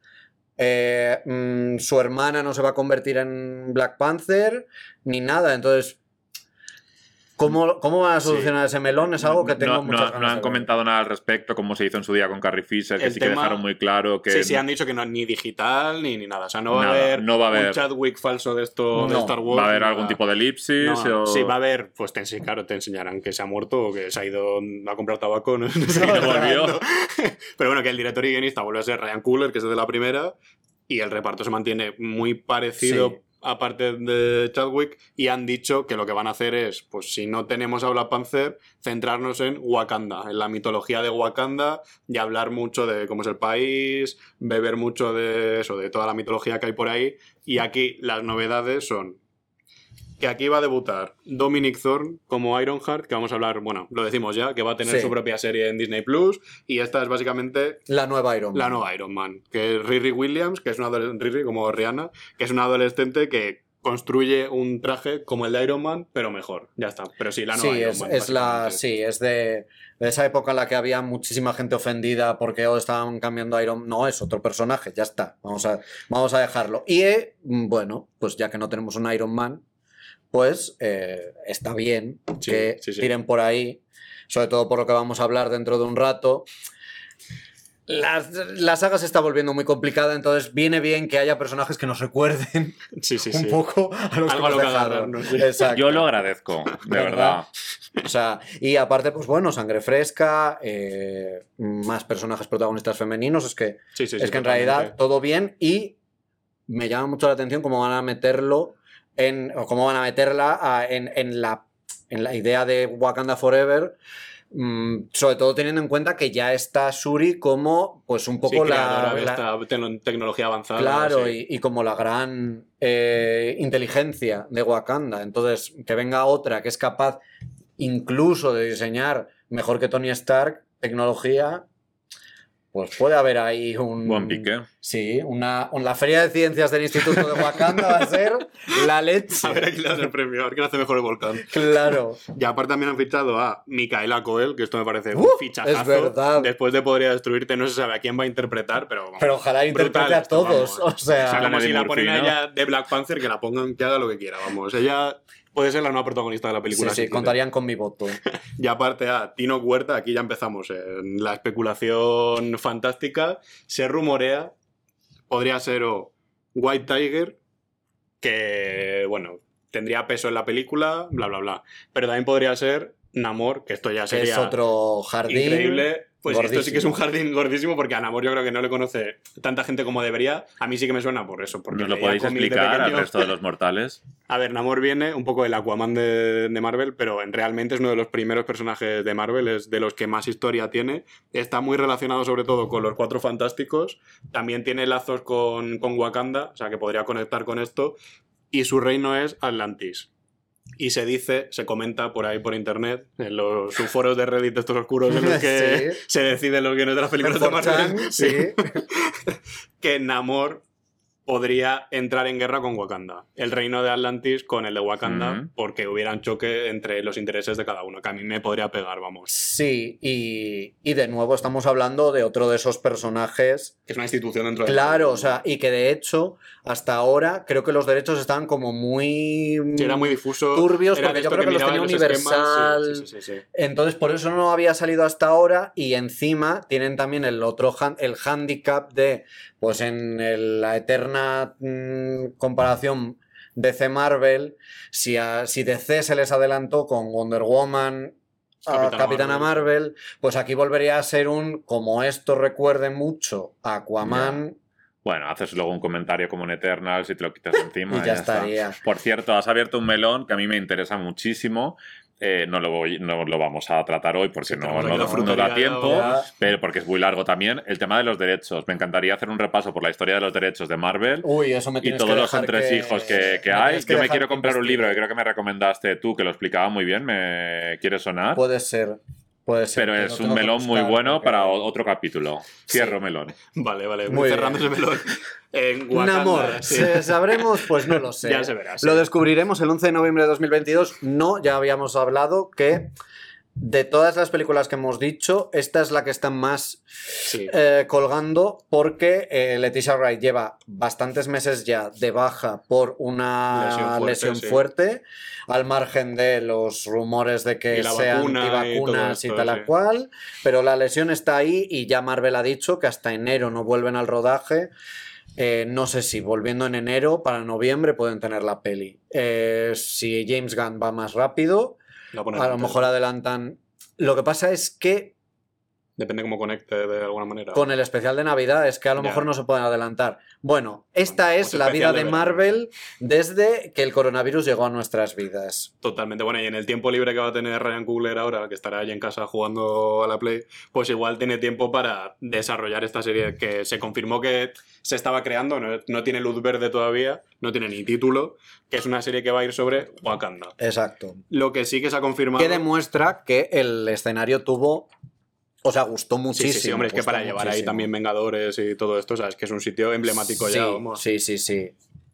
eh, mm, su hermana no se va a convertir en Black Panther ni nada. Entonces, ¿cómo, cómo van a solucionar ese melón? Es algo que tengo no, muchas no- ganas no de han ver. comentado nada al respecto, como se hizo en su día con Carrie Fisher, que El sí que tema- dejaron muy claro que. Sí, sí, han dicho que no ni digital ni, ni nada. O sea, no va, Nada, a haber no va a haber. un Chadwick falso de esto de No, Star Wars. Va a haber algún nada. tipo de elipsis. O- Sí, va a haber, pues te, claro, te enseñarán que se ha muerto o que se ha ido a comprar tabaco, no, sé volvió. Pero bueno, que el director y guionista vuelve a ser Ryan Coogler, que es de la primera, y el reparto se mantiene muy parecido. Aparte de Chadwick, y han dicho que lo que van a hacer es, pues si no tenemos a Black centrarnos en Wakanda, en la mitología de Wakanda, y hablar mucho de cómo es el país, beber mucho de eso, de toda la mitología que hay por ahí. Y aquí las novedades son que aquí va a debutar Dominic Thorne como Ironheart, que vamos a hablar, bueno, lo decimos ya, que va a tener Sí. su propia serie en Disney Plus, y esta es básicamente La nueva Iron Man. la nueva Iron Man, que es Riri Williams, que es una adolescente, Riri como Rihanna, que es una adolescente que construye un traje como el de Iron Man, pero mejor, ya está. Pero sí, la nueva Sí, Iron es, Man. es la, sí, es de, de esa época en la que había muchísima gente ofendida porque oh, estaban cambiando a Iron No, es otro personaje, ya está. Vamos a, vamos a dejarlo. Y eh, bueno, pues ya que no tenemos un Iron Man, pues eh, está bien Sí, que sí, sí. tiren por ahí, sobre todo por lo que vamos a hablar dentro de un rato. La, la saga se está volviendo muy complicada, entonces viene bien que haya personajes que nos recuerden Sí, sí, un sí. poco a los Algo que nos lo que dejaron. Yo lo agradezco, de verdad. O sea, y aparte, pues bueno, sangre fresca, eh, más personajes protagonistas femeninos, es que, Sí, sí, es sí, que en realidad todo bien y me llama mucho la atención cómo van a meterlo en, o cómo van a meterla a- en, en la, en la idea de Wakanda Forever. mm, sobre todo teniendo en cuenta que ya está Shuri como pues un poco la, de esta tecnología avanzada. Claro, sí. y, y como la gran eh, inteligencia de Wakanda. Entonces, que venga otra que es capaz incluso de diseñar mejor que Tony Stark tecnología, pues puede haber ahí un... Buen pique. Sí, una, un- la feria de ciencias del Instituto de Wakanda va a ser la leche. A ver a quién le das el premio, a ver quién hace mejor el volcán. Claro. Y aparte también han fichado a Micaela Coel, que esto me parece un Uh, fichajazo. es verdad. Después de Podría Destruirte, no se sabe a quién va a interpretar, pero... vamos, Pero ojalá interprete brutal a todos. O sea, O sea, como si la ponen ella de Black Panther, que la pongan, que haga lo que quiera, vamos. Ella puede ser la nueva protagonista de la sí, película. sí, quiere. contarían con mi voto. Y aparte a Tino Huerta, aquí ya empezamos en la especulación fantástica. Se rumorea, podría ser o White Tiger, que, bueno, tendría peso en la película, bla, bla, bla. Pero también podría ser Namor, que esto ya sería es otro jardín. increíble. Pues esto sí que es un jardín gordísimo porque a Namor yo creo que no le conoce tanta gente como debería. A mí sí que me suena por eso. Porque ¿Nos lo podéis explicar al resto de los mortales? A ver, Namor viene un poco del Aquaman de, de Marvel, pero en- realmente es uno de los primeros personajes de Marvel, es de los que más historia tiene. Está muy relacionado sobre todo con los Cuatro Fantásticos, también tiene lazos con, con Wakanda, o sea que podría conectar con esto, y su reino es Atlantis. Y se dice, se comenta por ahí por internet, en los subforos de Reddit de estos oscuros en los que Sí. se deciden los guiones de las películas de Marvel, 4chan, sí. que Namor podría entrar en guerra con Wakanda. El reino de Atlantis con el de Wakanda, porque hubiera un choque entre los intereses de cada uno, que a mí me podría pegar, vamos. Sí, y, y de nuevo estamos hablando de otro de esos personajes. Que es una institución dentro de Claro, o sea, y que de hecho, hasta ahora creo que los derechos estaban como muy. Sí, era muy difuso. turbios, Era porque yo creo que los tenía Universal. sí, sí, sí, sí, sí. Entonces, por eso no había salido hasta ahora. Y encima tienen también el otro el handicap de, pues en el- la eterna mm, comparación DC Marvel, si, a, si DC se les adelantó con Wonder Woman. a Capitana Capitana Marvel. Marvel, pues aquí volvería a ser un, como esto recuerde mucho, a Aquaman, bueno, haces luego un comentario como en Eternal si te lo quitas encima. Y ya estaría. Por cierto, has abierto un melón que a mí me interesa muchísimo. Eh, no, lo voy- no lo vamos a tratar hoy porque no, no, no da tiempo, ya. pero porque es muy largo también. El tema de los derechos. Me encantaría hacer un repaso por la historia de los derechos de Marvel. Uy, eso me y todos que los entresijos que, que me hay. que Yo me quiero que comprar un libro que creo que me recomendaste tú, que lo explicaba muy bien. ¿Me quiere sonar? Puede ser. Puede ser. pero es un melón muy bueno porque- para otro capítulo. Cierro melón. Vale, vale. Muy cerrando ese melón. En Wakanda, Namor, sí. ¿se- ¿sabremos? Pues no lo sé. Ya se verá, sí. Lo descubriremos el 11 de noviembre de 2022. No, ya habíamos hablado que de todas las películas que hemos dicho, esta es la que está más Sí. eh, colgando porque eh, Leticia Wright lleva bastantes meses ya de baja por una Lesión lesión fuerte, al margen de los rumores de que sean vacuna antivacunas y, tal sí. cual, pero la lesión está ahí y ya Marvel ha dicho que hasta enero no vuelven al rodaje. Eh, no sé si volviendo en enero, para noviembre pueden tener la peli. Si James Gunn va más rápido, a lo mejor adelantan. Lo que pasa es que Depende cómo conecte de alguna manera. con el especial de Navidad es que a lo mejor no se pueden adelantar. Bueno, esta Bueno, es la vida de. Marvel desde que el coronavirus llegó a nuestras vidas. Totalmente. Bueno, y en el tiempo libre que va a tener Ryan Coogler ahora, que estará allí en casa jugando a la Play, pues igual tiene tiempo para desarrollar esta serie que se confirmó que se estaba creando, no, no tiene luz verde todavía, no tiene ni título, que es una serie que va a ir sobre Wakanda. Exacto. Lo que sí que se ha confirmado... Que demuestra que el escenario tuvo. O sea, gustó Sí, muchísimo. sí, sí, hombre, es que para llevar ahí también Vengadores y todo esto, sabes que es un sitio emblemático sí, ya. vamos. Sí, sí, sí.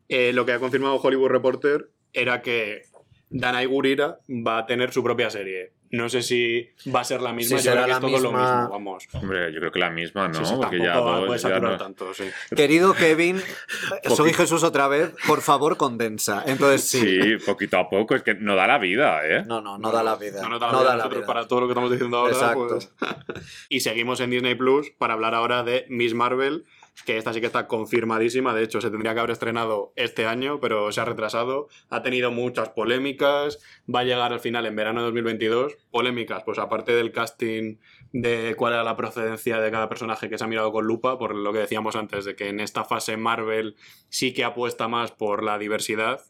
Eh, lo que ha confirmado Hollywood Reporter era que Danai Gurira va a tener su propia serie. No sé si va a ser la misma, Sí, yo creo será que la es todo lo misma. mismo, vamos. Hombre, yo creo que la misma, ¿no? Sí, sí, Porque tampoco ya, va- todo- puede ya saturar no- tanto, sí. Querido Kevin, soy Jesús otra vez, por favor condensa. Entonces sí. Sí, poquito a poco, es que no da la vida, ¿eh? No, no, no da la vida. No nos da la No vida da la vida. para todo lo que estamos diciendo ahora. Exacto. pues. y seguimos en Disney Plus para hablar ahora de Miss Marvel, que esta sí que está confirmadísima. De hecho, se tendría que haber estrenado este año, pero se ha retrasado. Ha tenido muchas polémicas. Va a llegar al final en verano de 2022. Polémicas, pues aparte del casting de cuál era la procedencia de cada personaje que se ha mirado con lupa, por lo que decíamos antes, de que en esta fase Marvel sí que apuesta más por la diversidad.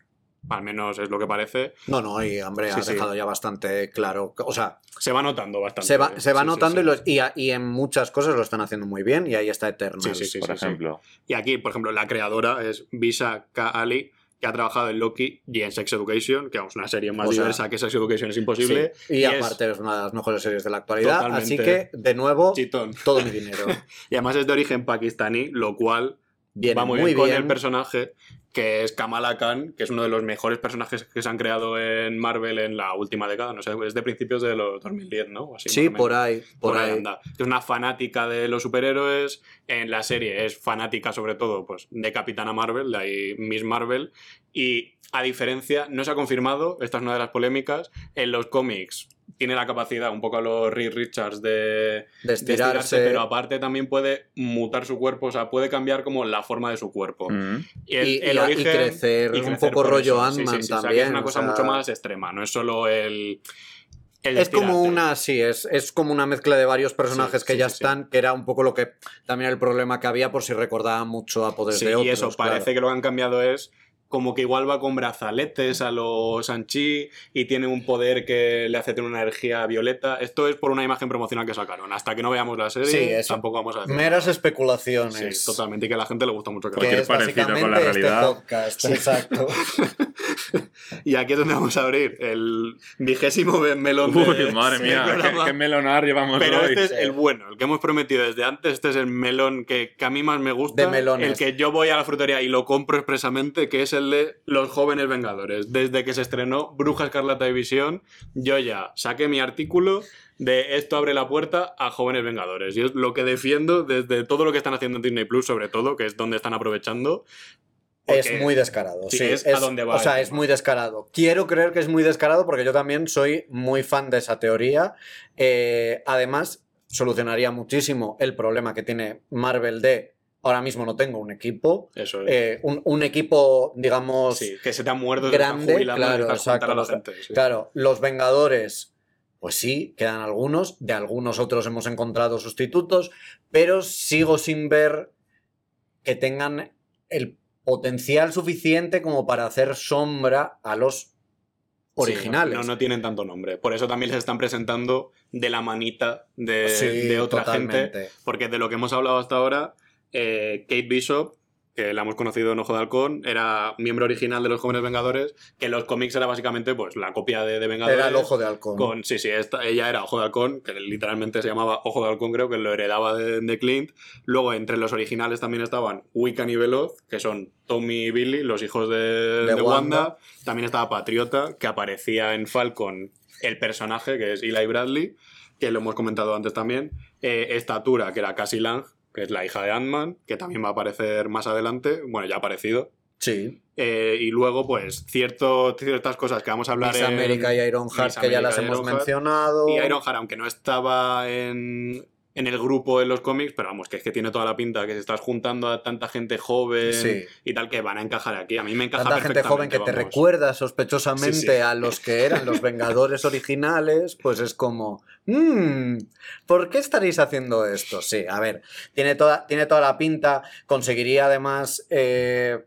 Al menos es lo que parece. No, no, y hombre, ha Sí, sí. dejado ya bastante claro. O sea, Se va notando bastante. se va, se va Sí, notando. Y, y, a- y en muchas cosas lo están haciendo muy bien. Y ahí está Eternals. Por ejemplo. Y aquí, por ejemplo, la creadora es Visa K. Ali, que ha trabajado en Loki y en Sex Education, que es una serie más O sea, diversa que Sex Education es imposible. Sí, Y, aparte es una de las mejores series de la actualidad. Totalmente. Así que, de nuevo, chitón. todo mi dinero. Y además es de origen pakistaní, lo cual Viene va muy, muy bien, con bien. el personaje que es Kamala Khan, que es uno de los mejores personajes que se han creado en Marvel en la última década. No sé, es de principios de los 2010, ¿no? Así, Sí, por ahí, por, ahí. anda. Es una fanática de los superhéroes. En la serie es fanática, sobre todo, pues, de Capitana Marvel, de ahí Miss Marvel. Y a diferencia, no se ha confirmado, esta es una de las polémicas. En los cómics tiene la capacidad, un poco a los Reed Richards, de, De estirarse. pero aparte también puede mutar su cuerpo, o sea, puede cambiar como la forma de su cuerpo. Mm. Y, el- Y- el y- crecer, un crecer poco rollo. Sí, Ant-Man sí, sí, o sea, que también, es una cosa sea- mucho más extrema, no es solo el. el Es como una, sí, es, es como una mezcla de varios personajes Sí, que sí, ya sí, están, que era un poco lo que también el problema que había por si recordaba mucho a Poder Sí, de Otros. y eso, claro. parece que lo que han cambiado es como que igual va con brazaletes a los Sanchi y tiene un poder que le hace tener una energía violeta. Esto es por una imagen promocional que sacaron. Hasta que no veamos la serie, Sí, eso. tampoco vamos a decir. Meras nada. especulaciones. Sí, totalmente. Y que a la gente le gusta mucho que Que es parecido con la básicamente realidad. este podcast, exacto. Y aquí es donde vamos a abrir el vigésimo melón de Uy, madre mía, qué, qué melonar llevamos Pero hoy. este es el bueno, el que hemos prometido desde antes. Este es el melón que, que a mí más me gusta. De melones. El que yo voy a la frutería y lo compro expresamente, que es el de los jóvenes vengadores. Desde que se estrenó Bruja Escarlata y Visión, yo ya saqué mi artículo de esto abre la puerta a jóvenes vengadores. Y es lo que defiendo desde todo lo que están haciendo en Disney Plus, sobre todo, que es donde están aprovechando. Es muy descarado, Sí, es a dónde va O sea, es muy descarado. Quiero creer que es muy descarado porque yo también soy muy fan de esa teoría. Eh, además, solucionaría muchísimo el problema que tiene Marvel de ahora mismo no tengo un equipo. Eso es. Eh, un, un equipo, digamos, sí, que se te ha muerto, te grande. Claro, exacto. a la los- gente, sí. Claro, los Vengadores, pues sí, quedan algunos. De algunos otros hemos encontrado sustitutos, pero sigo sin ver que tengan el potencial suficiente como para hacer sombra a los originales. Sí, no, no tienen tanto nombre. Por eso también les están presentando de la manita de, Sí, de otra totalmente. gente. Porque de lo que hemos hablado hasta ahora, eh, Kate Bishop, que la hemos conocido en Ojo de Halcón, era miembro original de los Jóvenes Vengadores, que en los cómics era básicamente pues la copia de, de Vengadores. Era el ojo de halcón. Con, sí, sí, esta- ella era Ojo de Halcón, que literalmente se llamaba Ojo de Halcón, creo que lo heredaba de, de Clint. Luego, entre los originales también estaban Wiccan y Veloz, que son Tommy y Billy, los hijos de, de Wanda. Wanda. También estaba Patriota, que aparecía en Falcon el personaje, que es Eli Bradley, que lo hemos comentado antes también. Eh, Estatura, que era Cassie Lang, que es la hija de Ant-Man, que también va a aparecer más adelante. Bueno, ya ha aparecido. Sí. Eh, y luego, pues, cierto, ciertas cosas que vamos a hablar Miss en... América y Ironheart, que ya las hemos mencionado. Y Ironheart, aunque no estaba en, en el grupo en los cómics, pero vamos, que es que tiene toda la pinta, que si estás juntando a tanta gente joven Sí. y tal, que van a encajar aquí. A mí me encaja Tanta gente joven que te recuerda sospechosamente Sí, sí. a los que eran los Vengadores originales, pues es como, "Mm, ¿por qué estaréis haciendo esto? Sí, a ver, tiene toda, tiene toda la pinta, conseguiría además eh,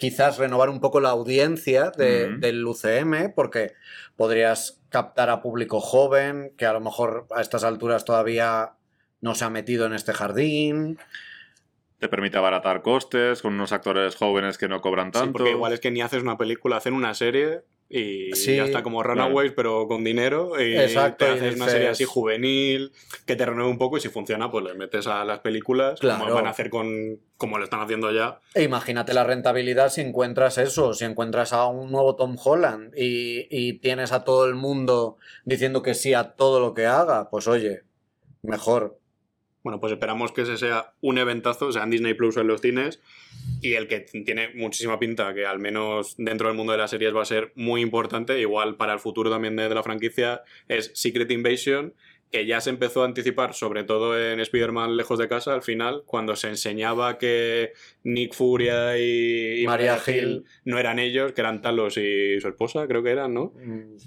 quizás renovar un poco la audiencia de- del UCM, porque podrías captar a público joven, que a lo mejor a estas alturas todavía no se ha metido en este jardín. Te permite abaratar costes con unos actores jóvenes que no cobran Sí, tanto. porque igual es que ni haces una película, hacen una serie y Sí, ya está como Runaways, pero con dinero. Y Exacto, te y haces una serie así juvenil, que te renueve un poco y si funciona, pues le metes a las películas, Claro. como van a hacer con. como lo están haciendo ya. E imagínate la rentabilidad si encuentras eso, si encuentras a un nuevo Tom Holland y, y tienes a todo el mundo diciendo que sí a todo lo que haga, pues oye, mejor. Bueno, pues esperamos que ese sea un eventazo, o sea, en Disney Plus o en los cines, y el que tiene muchísima pinta, que al menos dentro del mundo de las series va a ser muy importante, igual para el futuro también de, de la franquicia, es Secret Invasion, que ya se empezó a anticipar, sobre todo en Spider-Man Lejos de Casa, al final, cuando se enseñaba que Nick Furia y, y María Maria Hill. No eran ellos, que eran Talos y su esposa, creo que eran, ¿no?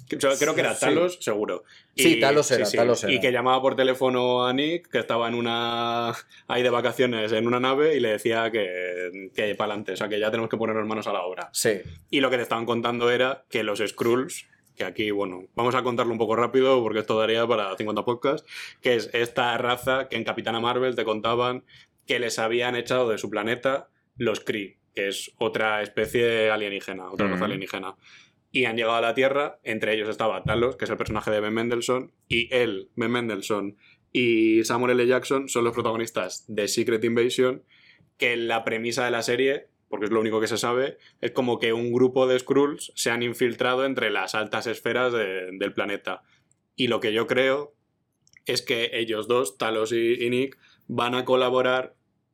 Que- Creo creo que era Mm, Sí. Talos, seguro. Sí, Talos era, Talos Y que llamaba por teléfono a Nick, que estaba en una. ahí de vacaciones en una nave, y le decía que, que para adelante, o sea, que ya tenemos que ponernos manos a la obra. Sí. Y lo que te estaban contando era que los Skrulls, que aquí, bueno, vamos a contarlo un poco rápido porque esto daría para 50 podcasts, que es esta raza que en Capitana Marvel te contaban que les habían echado de su planeta los Kree, que es otra especie alienígena, otra raza alienígena. Y han llegado a la Tierra, entre ellos estaba Talos, que es el personaje de Ben Mendelsohn, y él, Ben Mendelsohn, y Samuel L. Jackson son los protagonistas de Secret Invasion, que la premisa de la serie, porque es lo único que se sabe, es como que un grupo de Skrulls se han infiltrado entre las altas esferas de- del planeta. Y lo que yo creo es que ellos dos, Talos y, y Nick, van a colaborar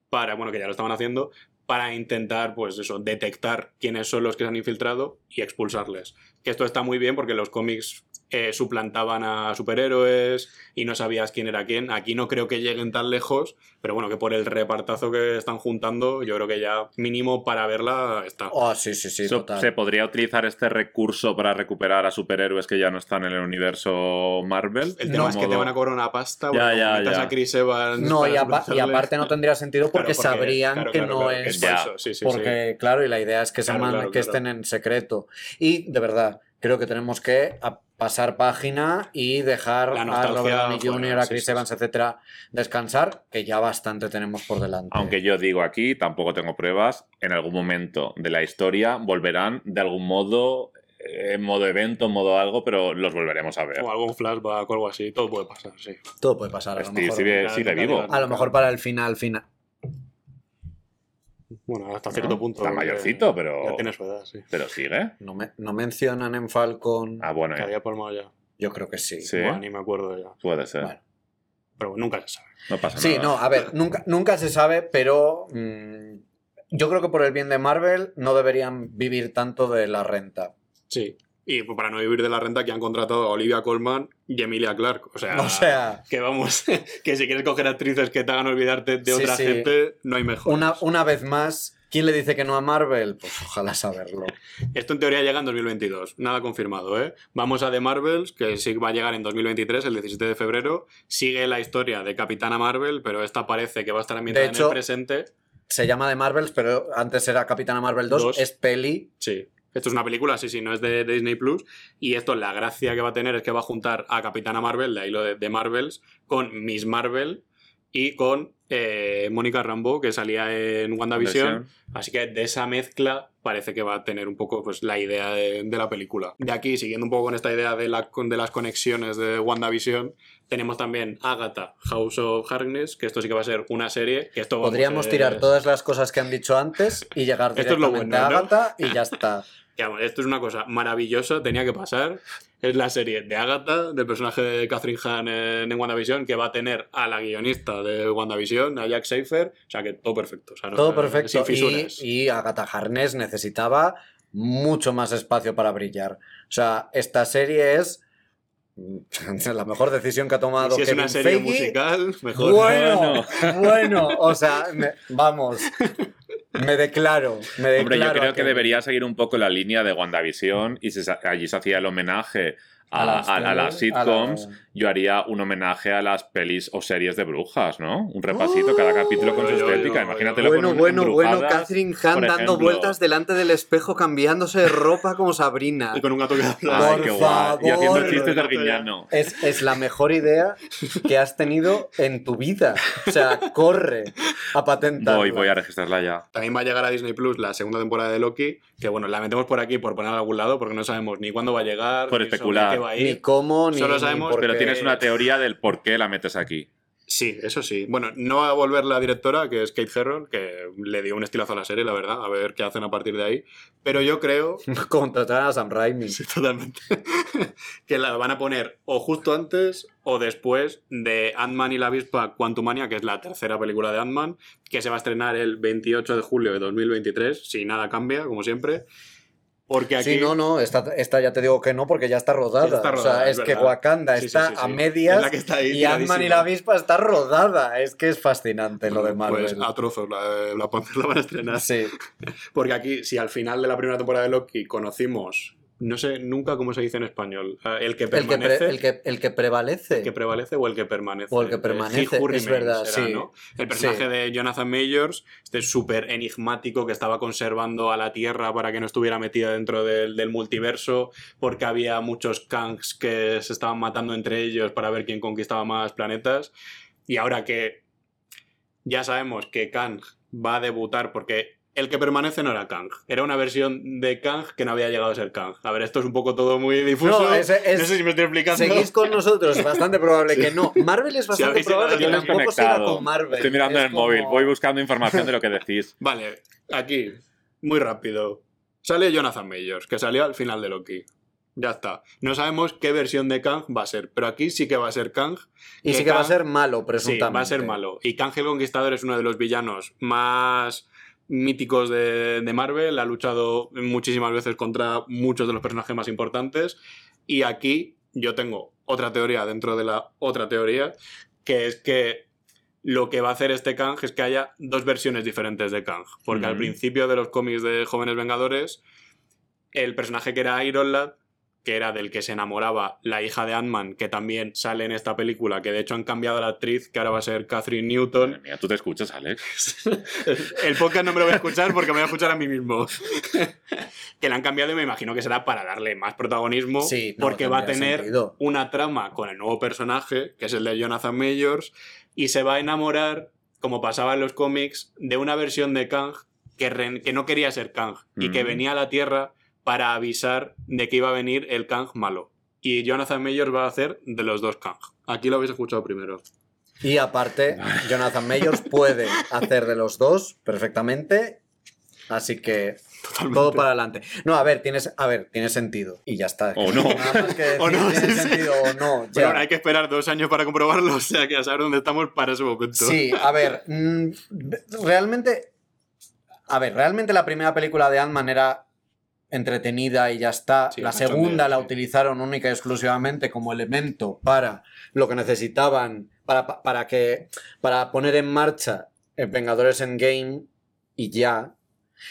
para, bueno, que ya lo estaban haciendo, para intentar, pues eso, detectar quiénes son los que se han infiltrado y expulsarles. Que esto está muy bien porque los cómics eh, suplantaban a superhéroes y no sabías quién era quién. Aquí no creo que lleguen tan lejos, pero bueno, que por el repartazo que están juntando, yo creo que ya mínimo para verla está. Oh, sí, sí, sí, So- total. ¿Se podría utilizar este recurso para recuperar a superhéroes que ya no están en el universo Marvel? El tema De es que te van a cobrar una pasta Ya, porque ya, metas ya. a Chris Evans No, y, aparte no tendría sentido porque, Claro, porque- sabrían claro, que claro, no claro, que es... es sí, sí, porque, claro, y la idea es que, se man- claro, que claro. estén en secreto. Y, de verdad, creo que tenemos que pasar página y dejar a Robert Jr., a Chris sí, Evans, sí. etcétera, descansar, que ya bastante tenemos por delante. Aunque yo digo aquí, tampoco tengo pruebas, en algún momento de la historia volverán de algún modo, eh, en modo evento, en modo algo, pero los volveremos a ver. O algún flashback o algo así, todo puede pasar, sí. Todo puede pasar. A lo, Steve mejor, sigue, sigue vivo. a lo mejor para el final, final. Bueno, hasta cierto ¿no? punto. Está mayorcito, pero, Ya tiene su edad, sí. pero sigue. No, me- no mencionan en Falcon. Ah, bueno, Que había palmado ya. Yo creo que sí. Sí. Ni me acuerdo ya. puede ser. Bueno. Pero nunca se sabe. No pasa Sí, nada. no, a ver, nunca, nunca se sabe, pero mm, yo creo que por el bien de Marvel no deberían vivir tanto de la renta. Sí. Y pues, para no vivir de la renta que han contratado a Olivia Colman y Emilia Clarke. O sea, O sea, que vamos, que si quieres coger actrices que te hagan olvidarte de Sí, otra sí. gente, no hay mejor. una, una vez más, ¿quién le dice que no a Marvel? Pues ojalá saberlo. Esto en teoría llega en 2022, nada confirmado, ¿eh? Vamos a The Marvels, que sí va a llegar en 2023, el 17 de febrero. Sigue la historia de Capitana Marvel, pero esta parece que va a estar ambientada en el presente. se llama The Marvels, pero antes era Capitana Marvel 2, Dos. es peli. Sí. Esto es una película, sí, sí, no es de, Disney Plus. Y esto, la gracia que va a tener es que va a juntar a Capitana Marvel, de ahí lo de, de Marvels, con Miss Marvel y con eh, Mónica Rambeau, que salía en WandaVision. Así que de esa mezcla parece que va a tener un poco pues, la idea de, de la película. De aquí, siguiendo un poco con esta idea de, la, de las conexiones de WandaVision, tenemos también Agatha, House of Harkness, que esto sí que va a ser una serie. Que esto vamos, Podríamos es- tirar todas las cosas que han dicho antes y llegar Esto es lo directamente bueno, a ¿no? Agatha y ya está. esto es una cosa maravillosa, tenía que pasar. Es la serie de Agatha, del personaje de Catherine Hahn en, en WandaVision, que va a tener a la guionista de WandaVision, a Jack Schaefer. O sea que todo perfecto. o sea, no- Todo sin perfecto. Y, fisuras. y Agatha Harness necesitaba mucho más espacio para brillar. O sea, esta serie es la mejor decisión que ha tomado si es Kevin una serie Feige. musical, mejor. Bueno, bueno, o sea, me- vamos, me declaro, me declaro. Hombre, yo creo que debería seguir un poco la línea de WandaVision y se- allí se hacía el homenaje a, las a- a las series, a sitcoms, la- yo haría un homenaje a las pelis o series de brujas, ¿no? Un repasito, cada capítulo con su estética. Imagínatelo Bueno, con bueno, bueno, embrujadas, Catherine Hahn dando vueltas delante del espejo, cambiándose de ropa como Sabrina. Y con un gato que habla. Ay, qué guay. Y haciendo chistes de Arguiñano. Es, es la mejor idea que has tenido en tu vida. O sea, corre a patentarla. Voy, voy a registrarla ya. También va a llegar a Disney Plus la segunda temporada de Loki, que bueno, la metemos por aquí por poner a algún lado, porque no sabemos ni cuándo va a llegar, Por ni sobre especular. qué va a Ni ir. cómo, ni, Solo ni sabemos- Pero tienes una teoría del por qué la metes aquí. Sí, eso sí. Bueno, no va a volver la directora, que es Kate Herron, que le dio un estilazo a la serie, la verdad, a ver qué hacen a partir de ahí. Pero yo creo, Contratar a Sam Raimi. sí, totalmente, que la van a poner o justo antes o después de Ant-Man y la avispa Quantumania, que es la tercera película de Ant-Man, que se va a estrenar el 28 de julio de 2023, si nada cambia, como siempre. Porque aquí... Sí, no, no, esta, esta ya te digo que no, porque ya está rodada. Está o sea, rodada, es, es que. Wakanda Sí, está sí, a medias la que está ahí y Ant-Man y la avispa está rodada. Es que es fascinante lo de Marvel. Pues a trozos la, la, la van a estrenar. Sí. Porque aquí, si al final de la primera temporada de Loki conocimos, no sé nunca cómo se dice en español, el que El que, pre- permanece, el, que, el que prevalece. el que prevalece o el que permanece. O el que permanece, es Remains verdad, era, sí. ¿no? El personaje Sí. de Jonathan Majors, este súper enigmático que estaba conservando a la Tierra para que no estuviera metida dentro del, del multiverso, porque había muchos Kangs que se estaban matando entre ellos para ver quién conquistaba más planetas. Y ahora que ya sabemos que Kang va a debutar porque el que permanece no era Kang, era una versión de Kang que no había llegado a ser Kang. A ver, esto es un poco todo muy difuso. No, es- es- no sé si me estoy explicando. Seguís con nosotros, es bastante probable que no. Marvel es bastante probable que tampoco siga con Marvel. Estoy mirando Es en el móvil, voy buscando información de lo que decís. Vale, aquí, muy rápido. Sale Jonathan Majors, que salió al final de Loki. Ya está. No sabemos qué versión de Kang va a ser, pero aquí sí que va a ser Kang. Y sí que va a ser malo, Sí, presuntamente. va a ser malo. Y Kang el Conquistador es uno de los villanos más míticos de, de Marvel. Ha luchado muchísimas veces contra muchos de los personajes más importantes. Y aquí yo tengo otra teoría dentro de la otra teoría, que es que lo que va a hacer este Kang es que haya dos versiones diferentes de Kang. Porque al Ujú. principio de los cómics de Jóvenes Vengadores, el personaje que era Iron Lad, que era del que se enamoraba la hija de Ant-Man, que también sale en esta película, que de hecho han cambiado a la actriz, que ahora va a ser Catherine Madre Newton. mía, tú te escuchas, Alex. El podcast no me lo voy a escuchar porque me voy a escuchar a mí mismo. que la han cambiado y me imagino que será para darle más protagonismo, Sí, no, porque va a tener sentido. una trama con el nuevo personaje, que es el de Jonathan Majors, y se va a enamorar, como pasaba en los cómics, de una versión de Kang que, re- que no quería ser Kang y que Mm. venía a la Tierra para avisar de que iba a venir el Kang malo. Y Jonathan Majors va a hacer de los dos Kang. Aquí lo habéis escuchado primero. Y aparte, Jonathan Majors puede hacer de los dos perfectamente. Así que todo para adelante. No, a ver, tienes, a ver, tiene sentido. Y ya está. O no. Nada más que decir, O no, tiene sí, sí. sentido o no. ya. Pero ahora hay que esperar dos años para comprobarlo, o sea que a saber dónde estamos para ese momento. Sí, a ver, mm, realmente. A ver, realmente la primera película de Ant-Man era entretenida y ya está. Sí, la segunda la sí. utilizaron única y exclusivamente como elemento para lo que necesitaban, para, pa- para que. para poner en marcha el Vengadores Endgame y ya.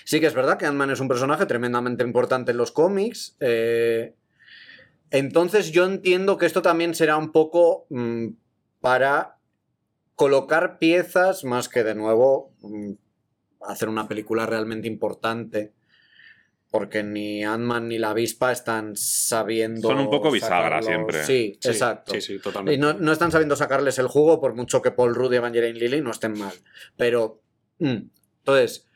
Sí que es verdad que Ant-Man es un personaje tremendamente importante en los cómics. eh, entonces yo entiendo que esto también será un poco mm, para colocar piezas más que de nuevo mm, hacer una película realmente importante. Porque ni Ant-Man ni la avispa están sabiendo. Son un poco bisagra sacarlos- siempre. Sí, Sí, exacto. Sí, sí, Y totalmente. no, no están sabiendo sacarles el jugo por mucho que Paul Rudd y Evangeline Lilly no estén mal. Pero, mm, entonces,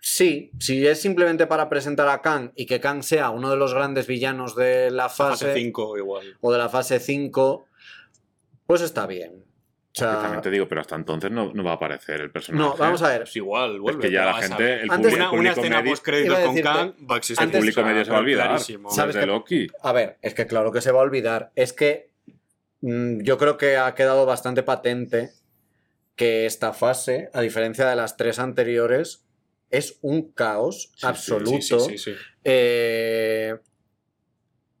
sí, si es simplemente para presentar a Kang y que Kang sea uno de los grandes villanos de la fase, Fase 5 igual. o de la fase 5, pues está bien. O sea, También te digo, pero hasta entonces no, no va a aparecer el personaje. no, vamos a ver. Pues igual, Es vuelve. que ya la gente, ver. el, Antes- público- Una, una escena post con Kang va a existir. el público medio se va a olvidar. Clarísimo. ¿Sabes qué? Loki. A ver, es que claro que se va a olvidar. Es que mm, yo creo que ha quedado bastante patente que esta fase, a diferencia de las tres anteriores, es un caos sí, absoluto. Sí, sí, sí, sí. Eh,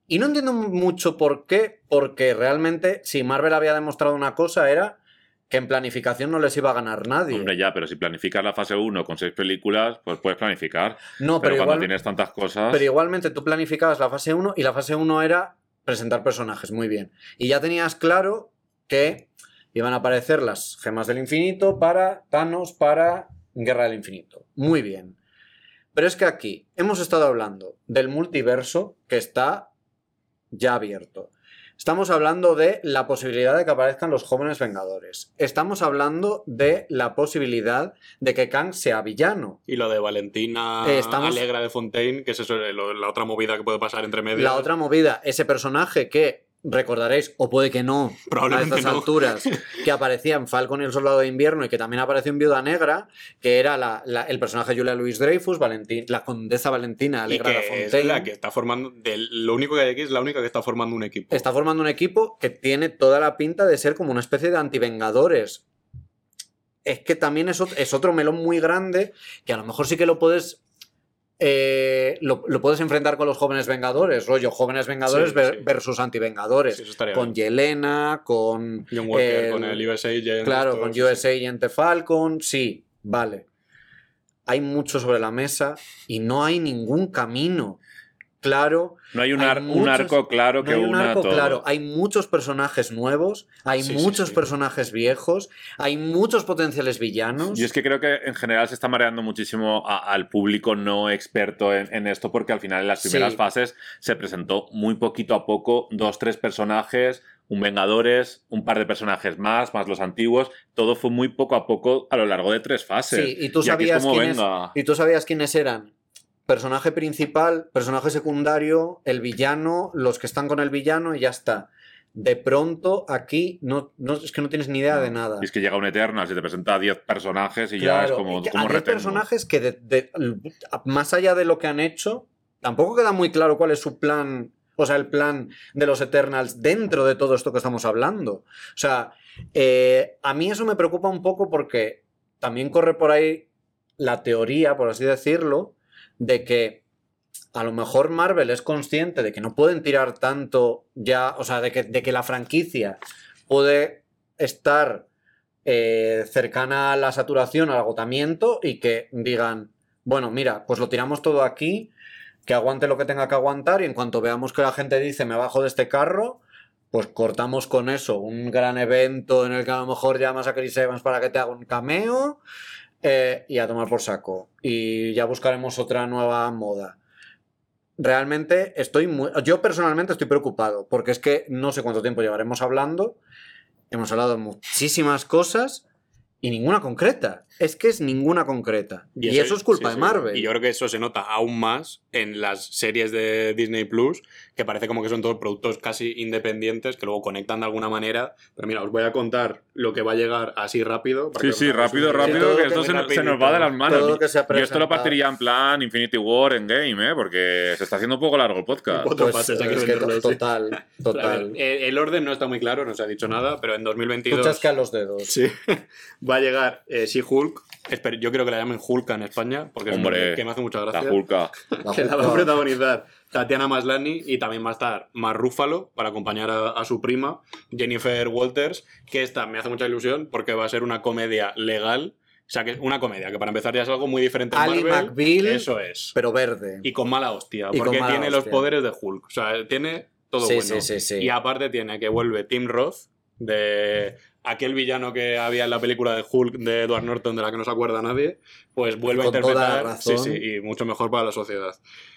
y no entiendo mucho por qué, porque realmente si Marvel había demostrado una cosa era que en planificación no les iba a ganar nadie. Hombre, ya, pero si planificas la fase 1 con seis películas, pues puedes planificar. no, pero pero, cuando igual, tienes tantas cosas. pero igualmente tú planificabas la fase 1 y la fase 1 era presentar personajes, muy bien. Y ya tenías claro que iban a aparecer las gemas del infinito para Thanos, para Guerra del Infinito. Muy bien. Pero es que aquí hemos estado hablando del multiverso que está ya abierto. Estamos hablando de la posibilidad de que aparezcan los jóvenes vengadores. Estamos hablando de la posibilidad de que Kang sea villano. Y lo de Valentina Eh, estamos- Alegra de Fontaine, que es eso, la otra movida que puede pasar entre medio. La otra movida, ese personaje que recordaréis, o puede que no, a estas no. alturas, que aparecía en Falcon y el Soldado de Invierno y que también apareció en Viuda Negra, que era la- la- el personaje de Julia Louis Dreyfus, Valentín, la condesa Valentina y Alegra de que es Fontaine. la que está formando. de- lo único que hay aquí es la única que está formando un equipo. Está formando un equipo que tiene toda la pinta de ser como una especie de antivengadores. Es que también es, es otro melón muy grande que a lo mejor sí que lo puedes. Eh, lo, lo puedes enfrentar con los jóvenes vengadores, rollo jóvenes vengadores Sí, ver- sí. versus antivengadores. Sí, con bien. Yelena, con. John Walker el- con el USA Agent. Claro, con USA Agent Falcon, sí, vale. Hay mucho sobre la mesa y no hay ningún camino claro. No hay un, hay arco claro No que hay un una arco todo. claro. Hay muchos personajes nuevos, hay Sí, muchos sí. personajes viejos, hay muchos potenciales villanos. Y es que creo que en general se está mareando muchísimo a- al público no experto en, en esto, porque al final en las primeras fases se presentó muy poquito a poco, dos, tres personajes, un Vengadores, un par de personajes más, más los antiguos. Todo fue muy poco a poco a lo largo de tres fases. Sí, y tú sabías quiénes, venga. y tú sabías quiénes eran. Personaje principal, personaje secundario, el villano, los que están con el villano y ya está. De pronto aquí no, no es que no tienes ni idea de nada. Y es que llega un Eternal, se te presenta a 10 personajes y ya es como, como hay personajes que de- de- más allá de lo que han hecho, tampoco queda muy claro cuál es su plan, o sea, el plan de los Eternals dentro de todo esto que estamos hablando. O sea, eh, a mí eso me preocupa un poco porque también corre por ahí la teoría, por así decirlo, de que a lo mejor Marvel es consciente de que no pueden tirar tanto ya, o sea, de que, de que la franquicia puede estar eh, cercana a la saturación, al agotamiento y que digan, bueno, mira, pues lo tiramos todo aquí, que aguante lo que tenga que aguantar y en cuanto veamos que la gente dice me bajo de este carro, pues cortamos con eso, un gran evento en el que a lo mejor llamas a Chris Evans para que te haga un cameo eh, y a tomar por saco. Y ya buscaremos otra nueva moda. Realmente estoy muy... Yo personalmente estoy preocupado, porque es que no sé cuánto tiempo llevaremos hablando. Hemos hablado muchísimas cosas y ninguna concreta. Es que es ninguna concreta. Y, eso, es culpa sí, de sí. Marvel. Y yo creo que eso se nota aún más en las series de Disney Plus, que parece como que son todos productos casi independientes que luego conectan de alguna manera. Pero mira, os voy a contar lo que va a llegar así rápido. para Sí, que sí, rápido, rápido, que esto que se, se nos va de las manos. Todo lo que se ha Yo esto lo partiría en plan Infinity War en game, ¿eh? Porque se está haciendo un poco largo el podcast. Pues, fases, hay que es que venderlo, total, A total. ver, eh, el orden no está muy claro, no se ha dicho nada, pero en Tú 2022 chascas los dedos. sí, va a llegar eh, She-Hulk. Espero- Yo creo que la llamen Hulka en España, porque es un Hombre, nombre que me hace mucha La gracia. Hulka. La que la va a Hulk. protagonizar Tatiana Maslany y también va a estar Mar Ruffalo para acompañar a, a su prima, Jennifer Walters, que esta me hace mucha ilusión porque va a ser una comedia legal. O sea, que es una comedia, que para empezar ya es algo muy diferente en Ali Marvel. McBeal, Eso es. pero verde. Y con mala hostia, Y porque mala tiene los poderes de Hulk. O sea, tiene todo Sí, bueno. sí, sí, sí. Y aparte tiene que vuelve Tim Roth de aquel villano que había en la película de Hulk de Edward Norton, de la que no se acuerda nadie, pues vuelve Con a interpretar. razón. Sí, sí, y mucho mejor para la sociedad.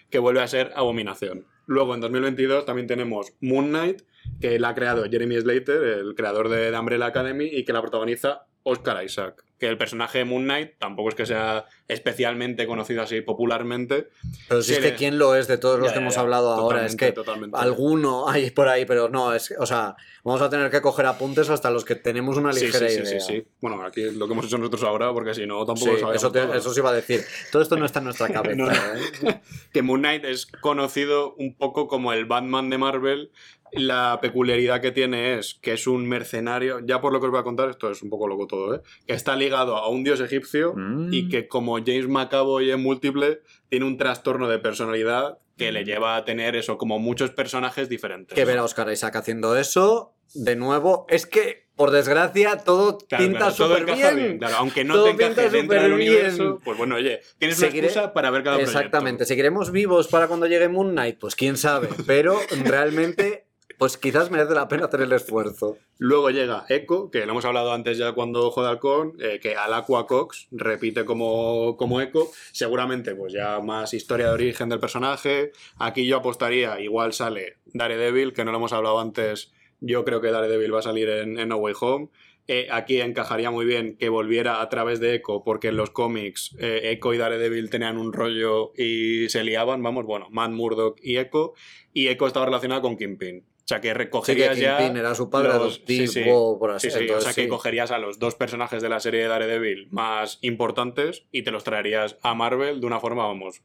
Que vuelve a ser Abominación. Luego, en 2022, también tenemos Moon Knight, que la ha creado Jeremy Slater, el creador de The Umbrella Academy, y que la protagoniza Oscar Isaac. Que el personaje de Moon Knight tampoco es que sea especialmente conocido así popularmente. Pero si Sí, es que quién lo es de todos los Ya, que ya, hemos ya. hablado ahora, es que totalmente. alguno hay por ahí, pero no, es o sea, vamos a tener que coger apuntes hasta los que tenemos una Sí, ligera sí, sí, idea. sí, sí. Bueno, aquí es lo que hemos hecho nosotros ahora, porque si no, tampoco Sí, sabemos eso, te- todo. eso se iba a decir. Todo esto no está en nuestra cabeza. No. ¿eh? que Moon Knight es conocido un poco como el Batman de Marvel. La peculiaridad que tiene es que es un mercenario, ya por lo que os voy a contar, esto es un poco loco todo, ¿eh? que está ligado a un dios egipcio Mm. y que como James McAvoy en múltiple, tiene un trastorno de personalidad que le lleva a tener eso, como muchos personajes diferentes. Que ver a Oscar Isaac haciendo eso, de nuevo, es que, por desgracia, todo Claro, pinta súper bien. claro, aunque no Todo te encaje pinta dentro del superbién. universo, pues bueno, oye, tienes una Seguiré- excusa para ver cada proyecto. Exactamente. ¿Seguiremos vivos para cuando llegue Moon Knight? Pues quién sabe. Pero realmente, pues quizás merece la pena hacer el esfuerzo. Luego llega Echo, que lo hemos hablado antes ya cuando Halcón, eh, que al Aqua Cox repite como, como Echo. Seguramente, pues ya más historia de origen del personaje. Aquí yo apostaría, igual sale Daredevil, que no lo hemos hablado antes. Yo creo que Daredevil va a salir en, No Way Home. Eh, aquí encajaría muy bien que volviera a través de Echo, porque en los cómics eh, Echo y Daredevil tenían un rollo y se liaban, vamos, bueno, Matt Murdock y Echo, y Echo estaba relacionado con Kingpin. O sea que Sí, que recogerías ya. Era su padre los- sí, por así Sí, sí, o entonces sea que cogerías a los dos personajes de la serie de Daredevil más importantes y te los traerías a Marvel de una forma, vamos,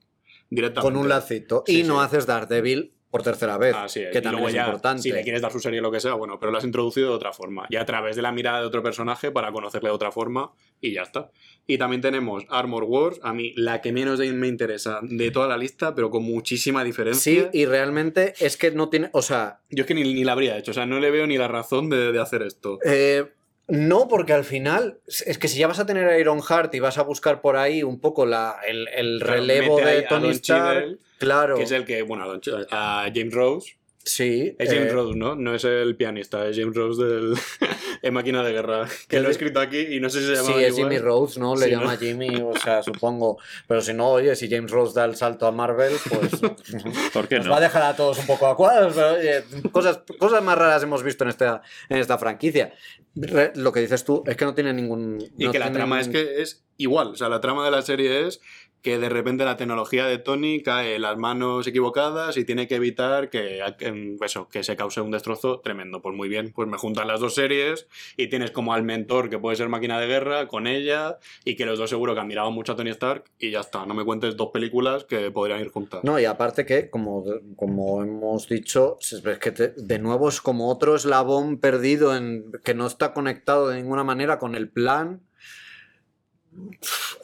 directamente. Con un lacito. Y no haces Daredevil por tercera vez. Así es. Que también es ya, importante. Si le quieres dar su serie o lo que sea, bueno, pero lo has introducido de otra forma. Y a través de la mirada de otro personaje para conocerle de otra forma y ya está. Y también tenemos Armor Wars, a mí la que menos me interesa de toda la lista, pero con muchísima diferencia. Sí, y realmente es que no tiene. O sea, Yo es que ni, ni la habría hecho, o sea, no le veo ni la razón de, de hacer esto. Eh, no, porque al final es que si ya vas a tener a Iron Heart y vas a buscar por ahí un poco la, el, relevo de Tony Stark, claro, Que es el que, bueno, a Don Ch- a James Rose. Sí, Es James eh, Rose, ¿no? No es el pianista, es James Rose del en Máquina de Guerra. Que lo he escrito aquí y no sé si se llama Sí, es. Jimmy Rhodes, ¿no? Le Sí, llama ¿no? Jimmy, o sea, supongo. Pero si no, oye, si James Rhodes da el salto a Marvel, pues ¿Por qué nos no? va a dejar a todos un poco a cuadros. Pero oye, cosas, cosas más raras hemos visto en esta, en esta franquicia. Re- lo que dices tú es que no tiene ningún. Y no que la trama es que es igual. O sea, la trama de la serie es que de repente la tecnología de Tony cae en las manos equivocadas y tiene que evitar que, que- eso, que se cause un destrozo tremendo. Pues muy bien, pues me juntan las dos series y tienes como al mentor que puede ser máquina de guerra con ella y que los dos seguro que han mirado mucho a Tony Stark y ya está. No me cuentes dos películas que podrían ir juntas. No, y aparte que, como, como hemos dicho, es que de nuevo es como otro eslabón perdido en que no está conectado de ninguna manera con el plan.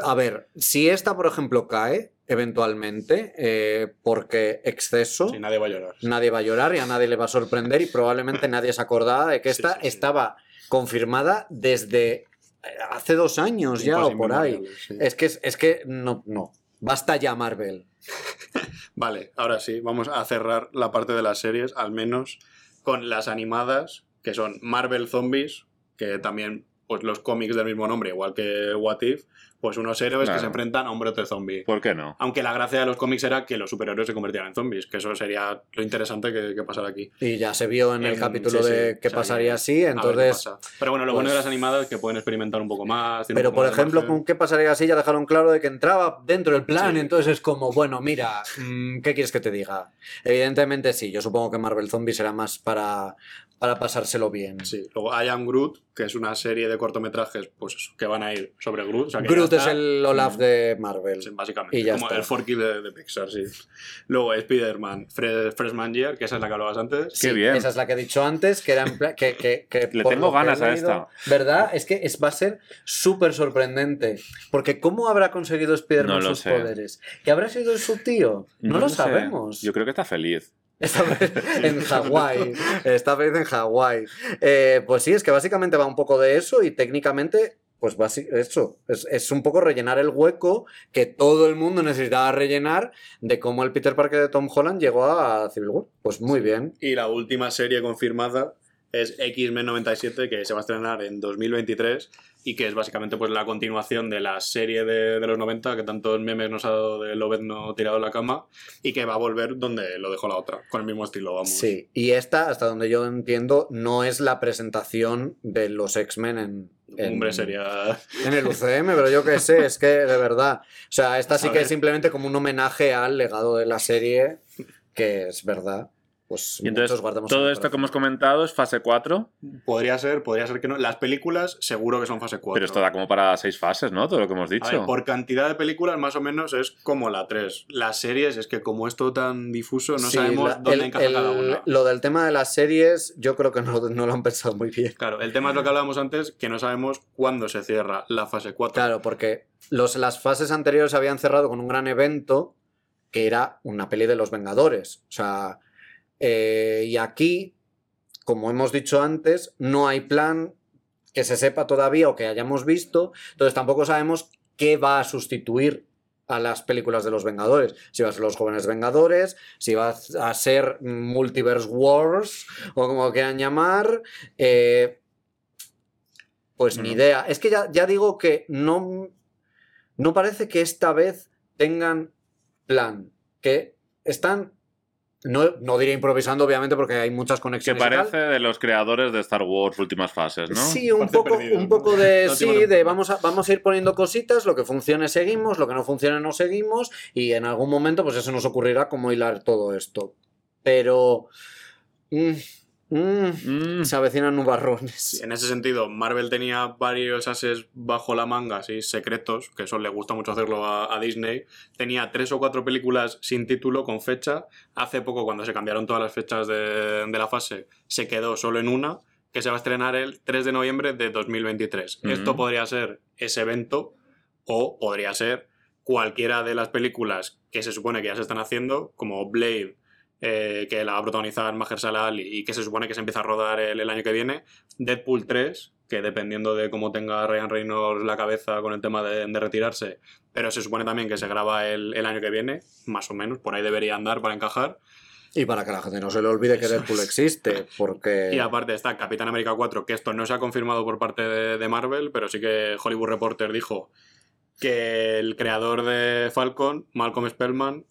A ver, si esta, por ejemplo, cae eventualmente, eh, porque exceso, Sí, nadie va a llorar. nadie va a llorar y a nadie le va a sorprender y probablemente nadie se acordaba de que esta sí, sí. estaba confirmada desde eh, hace dos años ya o por ahí. Es que, es que no, no. Basta ya Marvel. Vale, ahora sí, vamos a cerrar la parte de las series, al menos con las animadas, que son Marvel Zombies, que también, pues los cómics del mismo nombre, igual que What If, pues unos héroes que se enfrentan a un brote zombie. ¿Por qué no? Aunque la gracia de los cómics era que los superhéroes se convertían en zombies, que eso sería lo interesante que, que pasara aquí. Y ya se vio en el En- capítulo sí, de sí, qué o sea, pasaría así, entonces... pasa. Pero bueno, lo bueno de pues- las animadas es que pueden experimentar un poco más. Pero poco por más ejemplo, con qué pasaría así ya dejaron claro de que entraba dentro del plan, Sí. entonces es como, bueno, mira, mm, ¿qué quieres que te diga? Evidentemente sí, yo supongo que Marvel Zombies será más para, para pasárselo bien. Sí, luego I Am Groot, que es una serie de cortometrajes, pues eso, que van a ir sobre Groot. o sea que Groot es el Olaf de Marvel. Sí, básicamente. Y ya como está. el Forky de, de Pixar, sí. Luego Spider-Man, Fre- Freshman Year, que esa es la que hablabas antes. Qué bien. Esa es la que he dicho antes, que era en que, que- que Le tengo ganas a leído, esta. ¿Verdad? Es que es, va a ser súper sorprendente. Porque ¿cómo habrá conseguido Spider-Man No sus sé. poderes? ¿Que habrá sido su tío? No, lo sabemos. Yo creo que está feliz. Está en Hawái. Está feliz en Hawái. Eh, pues sí, es que básicamente va un poco de eso y técnicamente, pues eso. Es, es un poco rellenar el hueco que todo el mundo necesitaba rellenar de cómo el Peter Parker de Tom Holland llegó a Civil War. Pues muy bien. Y la última serie confirmada es X-Men 97, que se va a estrenar en 2023 y que es básicamente pues la continuación de la serie de, de los 90 que tantos memes nos ha dado de Lobezno tirado en la cama y que va a volver donde lo dejó la otra, con el mismo estilo, vamos. Sí, y esta, hasta donde yo entiendo, no es la presentación de los X-Men en, en- Hombre, sería... en el UCM, pero yo qué sé, es que de verdad. O sea, esta sí A que es simplemente como un homenaje al legado de la serie, que es verdad. Pues Y entonces, muchos guardamos todo esto que hemos comentado es fase 4, Podría ser, podría ser que no. Las películas seguro que son fase 4. pero esto da como para seis fases, ¿no? Todo lo que hemos A ver, dicho. por cantidad de películas más o menos es como la 3. Las series es que como es todo tan difuso no Sí, sabemos la- dónde el- encaja el- cada una. Lo del tema de las series, yo creo que no, no lo han pensado muy bien. Claro, el tema es lo que hablábamos antes, que no sabemos cuándo se cierra la fase 4. Claro, porque los, las fases anteriores habían cerrado con un gran evento que era una peli de los Vengadores. O sea, eh, y aquí, como hemos dicho antes, no hay plan que se sepa todavía o que hayamos visto. Entonces tampoco sabemos qué va a sustituir a las películas de los Vengadores. Si va a ser los jóvenes Vengadores, si va a ser Multiverse Wars o como quieran llamar. eh, pues ni idea. Es que ya, ya digo que no, no parece que esta vez tengan plan. Que están. No, no diré improvisando, obviamente, porque hay muchas Que conexiones. y tal. parece de los creadores de Star Wars últimas fases, ¿no? Sí, un poco, perdido, un ¿no? poco de No sí, de vamos a, vamos a ir poniendo cositas, lo que funcione seguimos, lo que no funcione no seguimos, y en algún momento, pues eso nos ocurrirá cómo hilar todo esto. Pero. mm, mm, Mm, se avecinan nubarrones. En ese sentido, Marvel tenía varios ases bajo la manga, así secretos, que eso le gusta mucho hacerlo a, a Disney. Tenía tres o cuatro películas sin título, con fecha. Hace poco, cuando se cambiaron todas las fechas de, de la fase, se quedó solo en una, que se va a estrenar el 3 de noviembre de 2023. Ujú. Esto podría ser ese evento, o podría ser cualquiera de las películas que se supone que ya se están haciendo, como Blade, eh, que la va a protagonizar Mahershala Ali y que se supone que se empieza a rodar el, el año que viene, Deadpool 3, que dependiendo de cómo tenga Ryan Reynolds la cabeza con el tema de, de retirarse, pero se supone también que se graba el, el año que viene, más o menos, por ahí debería andar para encajar. Y para que la gente no se le olvide que Deadpool existe, porque. Y aparte está Capitán América 4, que esto no se ha confirmado por parte de, de Marvel, pero sí que Hollywood Reporter dijo que el creador de Falcon, Malcolm Spellman,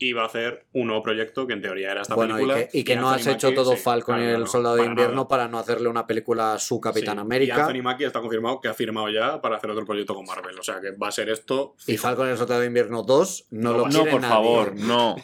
iba a hacer un nuevo proyecto que en teoría era esta bueno, y película. que, y que no has Anthony hecho Mackie, todo sí, Falcon claro, y el no, Soldado de Invierno nada. para no hacerle una película a su Capitán Sí, América. Y Anthony Mackie está confirmado que ha firmado ya para hacer otro proyecto con Marvel. O sea que va a ser esto. Y. Falcon y el Soldado de Invierno 2 no, No lo va- no, quiere por nadie. favor, no.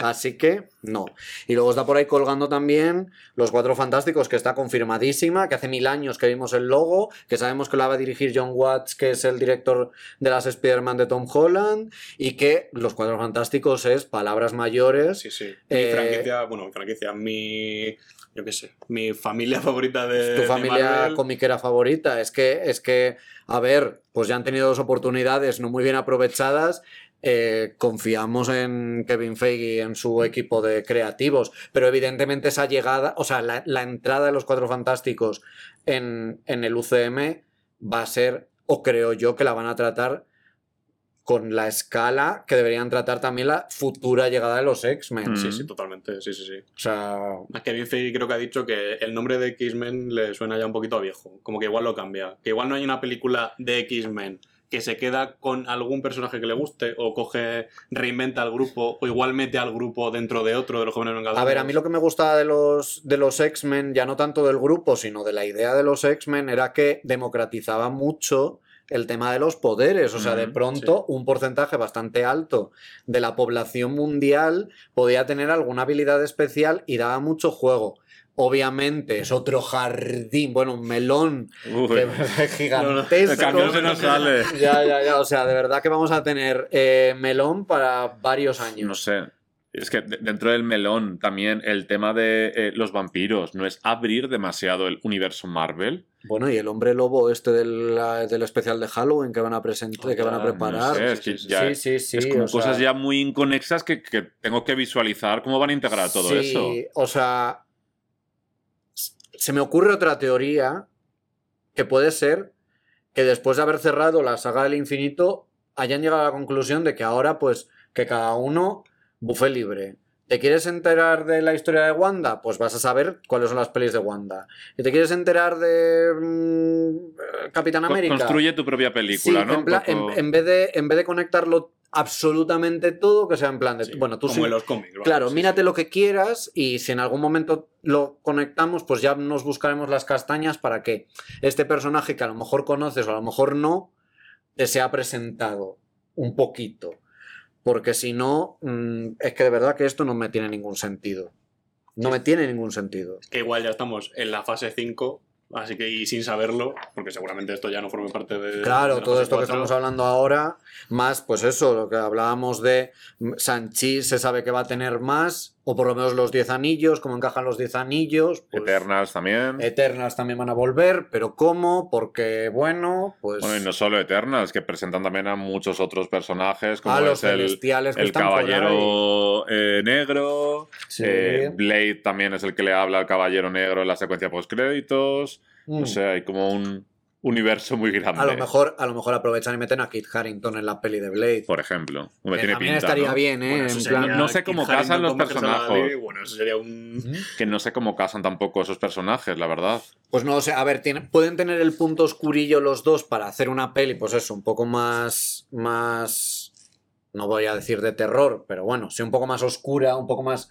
Así que no. Y luego está por ahí colgando también Los Cuatro Fantásticos, que está confirmadísima, que hace mil años que vimos el logo, que sabemos que la va a dirigir John Watts, que es el director de las Spider-Man de Tom Holland, y que Los Cuatro Fantásticos es palabras mayores. Sí, sí. Mi Eh, franquicia, bueno, franquicia, mi. Yo qué sé, mi familia favorita de. tu de familia Marvel. comiquera favorita. Es que, es que, a ver, pues ya han tenido dos oportunidades no muy bien aprovechadas. Eh, confiamos en Kevin Feige y en su equipo de creativos, pero evidentemente esa llegada, o sea, la, la entrada de los Cuatro Fantásticos en, en el UCM va a ser, o creo yo, que la van a tratar con la escala que deberían tratar también la futura llegada de los X-Men. Mm. Sí, sí, totalmente. Sí, sí, sí. O sea, A Kevin Feige creo que ha dicho que el nombre de X-Men le suena ya un poquito a viejo. Como que igual lo cambia. Que igual no hay una película de X-Men que se queda con algún personaje que le guste o coge, reinventa al grupo o igual mete al grupo dentro de otro de los jóvenes vengadores. A ver, a mí lo que me gustaba de los, de los X-Men, ya no tanto del grupo, sino de la idea de los X-Men, era que democratizaba mucho el tema de los poderes. O sea, de pronto un porcentaje bastante alto de la población mundial podía tener alguna habilidad especial y daba mucho juego. Obviamente es otro jardín, bueno, un melón que- gigantesco. el camión se nos sale. Ya, ya, ya. O sea, de verdad que vamos a tener eh, melón para varios años. No sé. Es que de- dentro del melón también el tema de eh, los vampiros no es abrir demasiado el universo Marvel. Bueno, y el hombre lobo este del, del especial de Halloween que van a presentar, que van a preparar. No sé, es que ya- sí, sí, sí. es como o sea, cosas ya muy inconexas que, que tengo que visualizar cómo van a integrar todo sí, eso. O sea, se me ocurre otra teoría que puede ser que después de haber cerrado la saga del infinito hayan llegado a la conclusión de que ahora, pues, que cada uno bufe libre. ¿Te quieres enterar de la historia de Wanda? Pues vas a saber cuáles son las pelis de Wanda. ¿Y te quieres enterar de mm, Capitán América? Construye tu propia película, Sí, ¿no? poco- en- en vez de, en vez de conectarlo absolutamente todo, que sea en plan de, Sí, bueno, tú como sí- en los cómics. Claro, sí, mírate lo que quieras y si en algún momento lo conectamos, pues ya nos buscaremos las castañas para que este personaje que a lo mejor conoces o a lo mejor no, te sea presentado un poquito. Porque si no, mm, es que de verdad que esto no me tiene ningún sentido. No me tiene ningún sentido. Que igual ya estamos en la fase 5, así que y sin saberlo, porque seguramente esto ya no forme parte de. Claro, la todo esto que 4. estamos hablando ahora, más pues eso, lo que hablábamos de Sanchi se sabe que va a tener más, o por lo menos los 10 anillos, cómo encajan los 10 anillos. pues, Eternals también. Eternals también van a volver, pero ¿cómo? Porque, bueno, pues. Bueno, y no solo Eternals, que presentan también a muchos otros personajes, como a los es el, celestiales que el están. Caballero eh, Negro. Sí. eh, Blade también es el que le habla al Caballero Negro en la secuencia post-créditos. Mm. O sea, hay como un universo muy grande. a, lo mejor, a lo mejor aprovechan y meten a Kit Harrington en la peli de Blade. Por ejemplo. Me Que tiene también pinta, estaría ¿no? bien, ¿eh? Bueno, eso en sería plan- no sé cómo casan los personajes. Bueno, eso sería un. Que no sé cómo casan tampoco esos personajes, la verdad. Pues no sé, a ver, tiene- pueden tener el punto oscurillo los dos para hacer una peli, pues eso, un poco más. más. No voy a decir de terror, pero bueno, sí, un poco más oscura, un poco más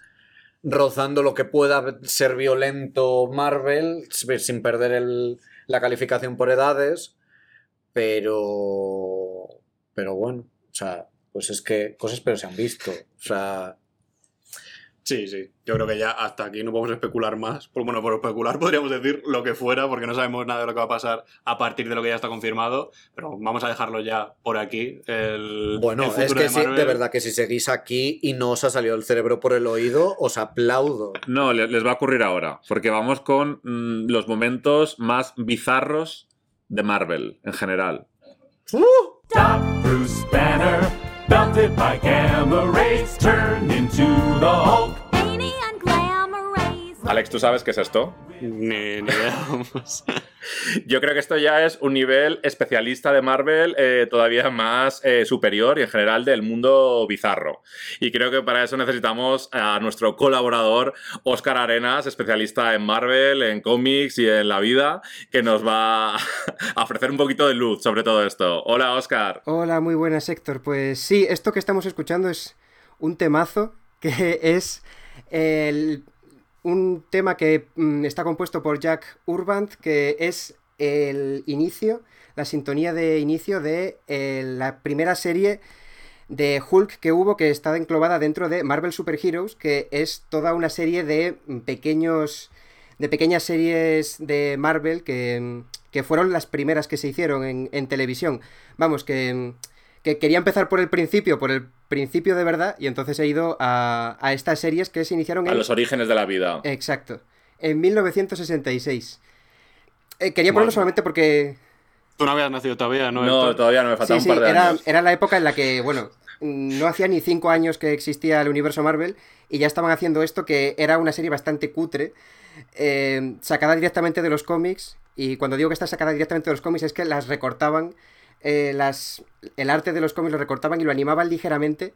rozando lo que pueda ser violento Marvel, sin perder el- la calificación por edades. Pero. Pero bueno, o sea, pues es que cosas pero se han visto. O sea. Sí, sí. Yo creo que ya hasta aquí no podemos especular más. Pues bueno, por especular podríamos decir lo que fuera, porque no sabemos nada de lo que va a pasar a partir de lo que ya está confirmado. Pero vamos a dejarlo ya por aquí. El, Bueno, el es que de sí, Marvel. de verdad que si seguís aquí y no os ha salido el cerebro por el oído, os aplaudo. No, le- les va a ocurrir ahora, porque vamos con mm, los momentos más bizarros de Marvel en general. Bruce Banner, by gamma rays, turned into the Hulk. Alex, ¿tú sabes qué es esto? Ni, ni idea, vamos. Yo creo que esto ya es un nivel especialista de Marvel eh, todavía más eh, superior y en general del mundo bizarro. Y creo que para eso necesitamos a nuestro colaborador Oscar Arenas, especialista en Marvel, en cómics y en la vida, que nos va a ofrecer un poquito de luz sobre todo esto. Hola, Oscar. Hola, muy buenas, Héctor. Pues sí, esto que estamos escuchando es un temazo que es el- un tema que mm, está compuesto por Jack Urband, que es el inicio, la sintonía de inicio de eh, la primera serie de Hulk que hubo que está enclobada dentro de Marvel Super Heroes, que es toda una serie de pequeños de pequeñas series de Marvel que, mm, que fueron las primeras que se hicieron en, en televisión. Vamos, que, mm, que quería empezar por el principio, por el principio de verdad, y entonces he ido a, a estas series que se iniciaron A en... los orígenes de la vida. Exacto, en 1966. Eh, quería ponerlo solamente porque Tú no habías nacido todavía, ¿no? No, todavía no me falta Sí, un sí, par de era, años. era la época en la que, bueno, no hacía ni cinco años que existía el universo Marvel y ya estaban haciendo esto que era una serie bastante cutre, eh, sacada directamente de los cómics. Y cuando digo que está sacada directamente de los cómics es que las recortaban, eh, las, el arte de los cómics lo recortaban y lo animaban ligeramente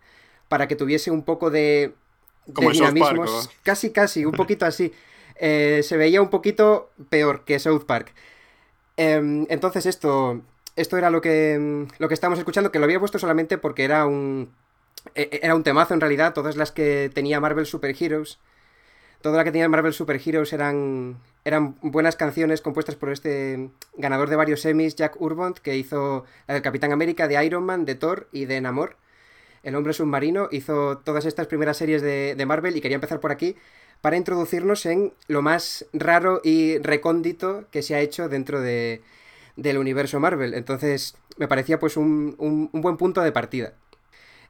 para que tuviese un poco de, Como de. Casi, casi, un poquito así. Eh, se veía un poquito peor que South Park. Em, entonces esto, esto era lo que, mm, lo que estábamos escuchando, que lo había puesto solamente porque era un, e- e- era un temazo en realidad, todas las que tenía Marvel Super Heroes. Todas las que tenía Marvel Super Heroes eran, eran buenas canciones compuestas por este ganador de varios semis, Jack Urbont, que hizo del Capitán América, de Iron Man, de Thor y de Namor. El hombre submarino hizo todas estas primeras series de, Marvel y quería empezar por aquí para introducirnos en lo más raro y recóndito que se ha hecho dentro de, del universo Marvel. Entonces me parecía pues un- un buen punto de partida.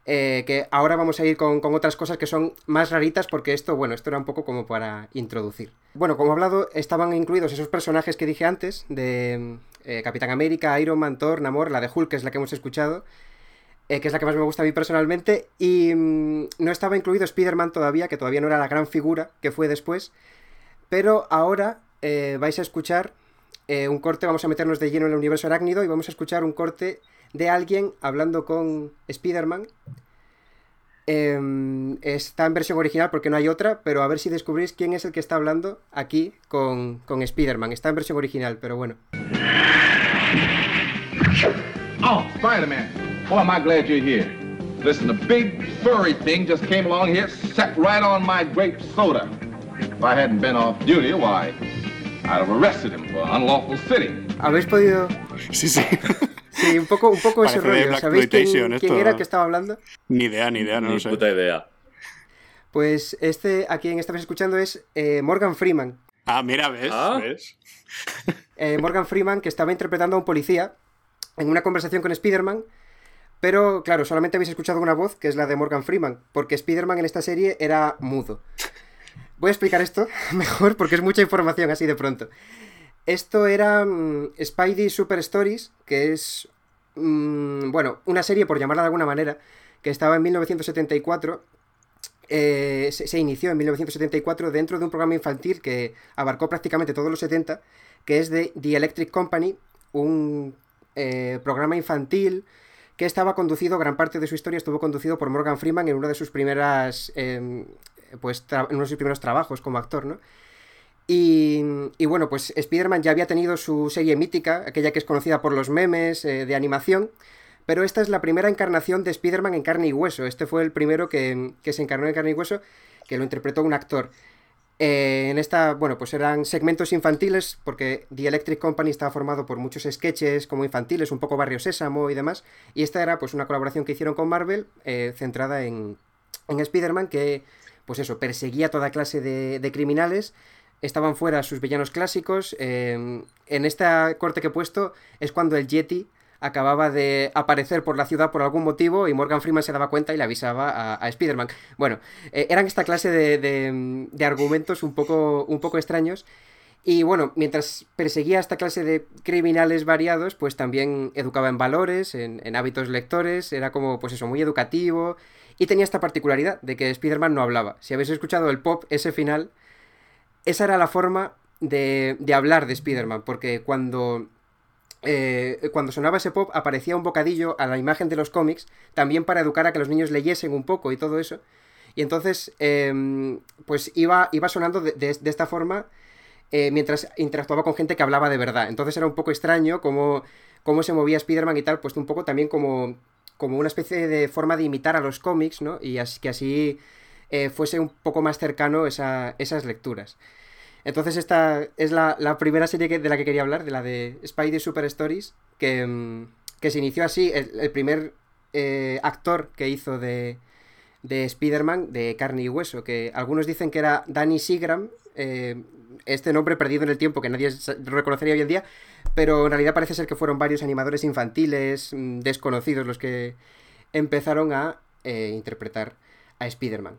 Eh, que ahora vamos a ir con, con otras cosas que son más raritas porque esto, bueno, esto era un poco como para introducir. Bueno, como he hablado, estaban incluidos esos personajes que dije antes, de eh, Capitán América, Iron Man, Thor, Namor, la de Hulk, que es la que hemos escuchado, eh, que es la que más me gusta a mí personalmente, y mm, no estaba incluido Spider-Man todavía, que todavía no era la gran figura que fue después, pero ahora vais a escuchar un corte, vamos a meternos de lleno en el universo arácnido y vamos a escuchar un corte de alguien hablando con Spider-Man Em, está en versión original porque no hay otra, pero a ver si descubrís quién es el que está hablando aquí con, con Spider-Man. Está en versión original, pero bueno. Oh, Spider-Man. Boy, am I glad you're here. Listen, a big furry thing just came along here, sat right on my grape soda. If I hadn't been off duty, why, I'd have arrested him for unlawful sitting. ¿Habéis podido...? Sí, sí. Sí, un poco, un poco ese rollo. ¿Sabéis quién, quién era el que estaba hablando? Ni idea, ni idea, no Ni sé. puta idea. Pues este a quien estabais escuchando es eh, Morgan Freeman. Ah, mira, ¿ves? Ah. ¿Ves? Eh, Morgan Freeman que estaba interpretando a un policía en una conversación con Spider-Man. Pero claro, solamente habéis escuchado una voz, que es la de Morgan Freeman, porque Spider-Man en esta serie era mudo. Voy a explicar esto mejor porque es mucha información así de pronto. Esto era mm, Spidey Super Stories, que es, mm, bueno, una serie, por llamarla de alguna manera, que estaba en 1974. eh, se, inició en 1974 dentro de un programa infantil que abarcó prácticamente todos los 70, que es de The Electric Company, un eh, programa infantil que estaba conducido, gran parte de su historia estuvo conducido por Morgan Freeman en una de sus primeras, eh, pues, en uno de sus primeros trabajos como actor, ¿no? Y, bueno, pues Spider-Man ya había tenido su serie mítica, aquella que es conocida por los memes eh, de animación, pero esta es la primera encarnación de Spider-Man en carne y hueso. Este fue el primero que, que se encarnó en carne y hueso, que lo interpretó un actor. Eh, en esta, bueno, pues eran segmentos infantiles, porque The Electric Company estaba formado por muchos sketches como infantiles, un poco Barrio Sésamo y demás, y esta era pues una colaboración que hicieron con Marvel, eh, centrada en, en Spider-Man, que, pues eso, perseguía toda clase de criminales, estaban fuera sus villanos clásicos, eh, en esta corte que he puesto es cuando el Yeti acababa de aparecer por la ciudad por algún motivo y Morgan Freeman se daba cuenta y le avisaba a, a Spider-Man. Bueno, eh, eran esta clase de, de- argumentos un poco, un poco extraños. Y bueno, mientras perseguía a esta clase de criminales variados, pues también educaba en valores, en, en hábitos lectores, era como, pues eso, muy educativo. Y tenía esta particularidad de que Spider-Man no hablaba. Si habéis escuchado el pop, ese final, esa era la forma de, de hablar de Spider-Man, porque cuando eh, cuando sonaba ese pop aparecía un bocadillo a la imagen de los cómics, también para educar a que los niños leyesen un poco y todo eso. Y entonces, em, pues iba, iba sonando de, esta forma eh, mientras interactuaba con gente que hablaba de verdad. Entonces era un poco extraño cómo, cómo se movía Spider-Man y tal, pues un poco también como, como una especie de forma de imitar a los cómics, ¿no? Y así, que así eh, fuese un poco más cercano esa- esas lecturas. Entonces esta es la, primera serie que- de la que quería hablar, de la de Spidey Super Stories, que, mm, que se inició así, el, primer eh, actor que hizo de, de Spider-Man de carne y hueso, que algunos dicen que era Danny Seagram, eh, este nombre perdido en el tiempo que nadie reconocería hoy en día, pero en realidad parece ser que fueron varios animadores infantiles mm, desconocidos los que empezaron a interpretar a Spider-Man.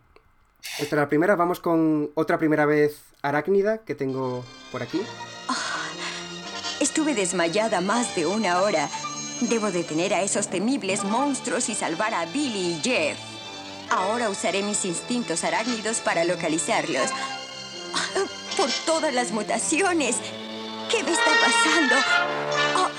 Esta era la primera, vamos con otra primera vez arácnida que tengo por aquí. Estuve desmayada más de una hora. Debo detener a esos temibles monstruos y salvar a Billy y Jeff. Ahora usaré mis instintos arácnidos para localizarlos. Ah, Por todas las mutaciones. ¿Qué me está pasando? ¡Oh,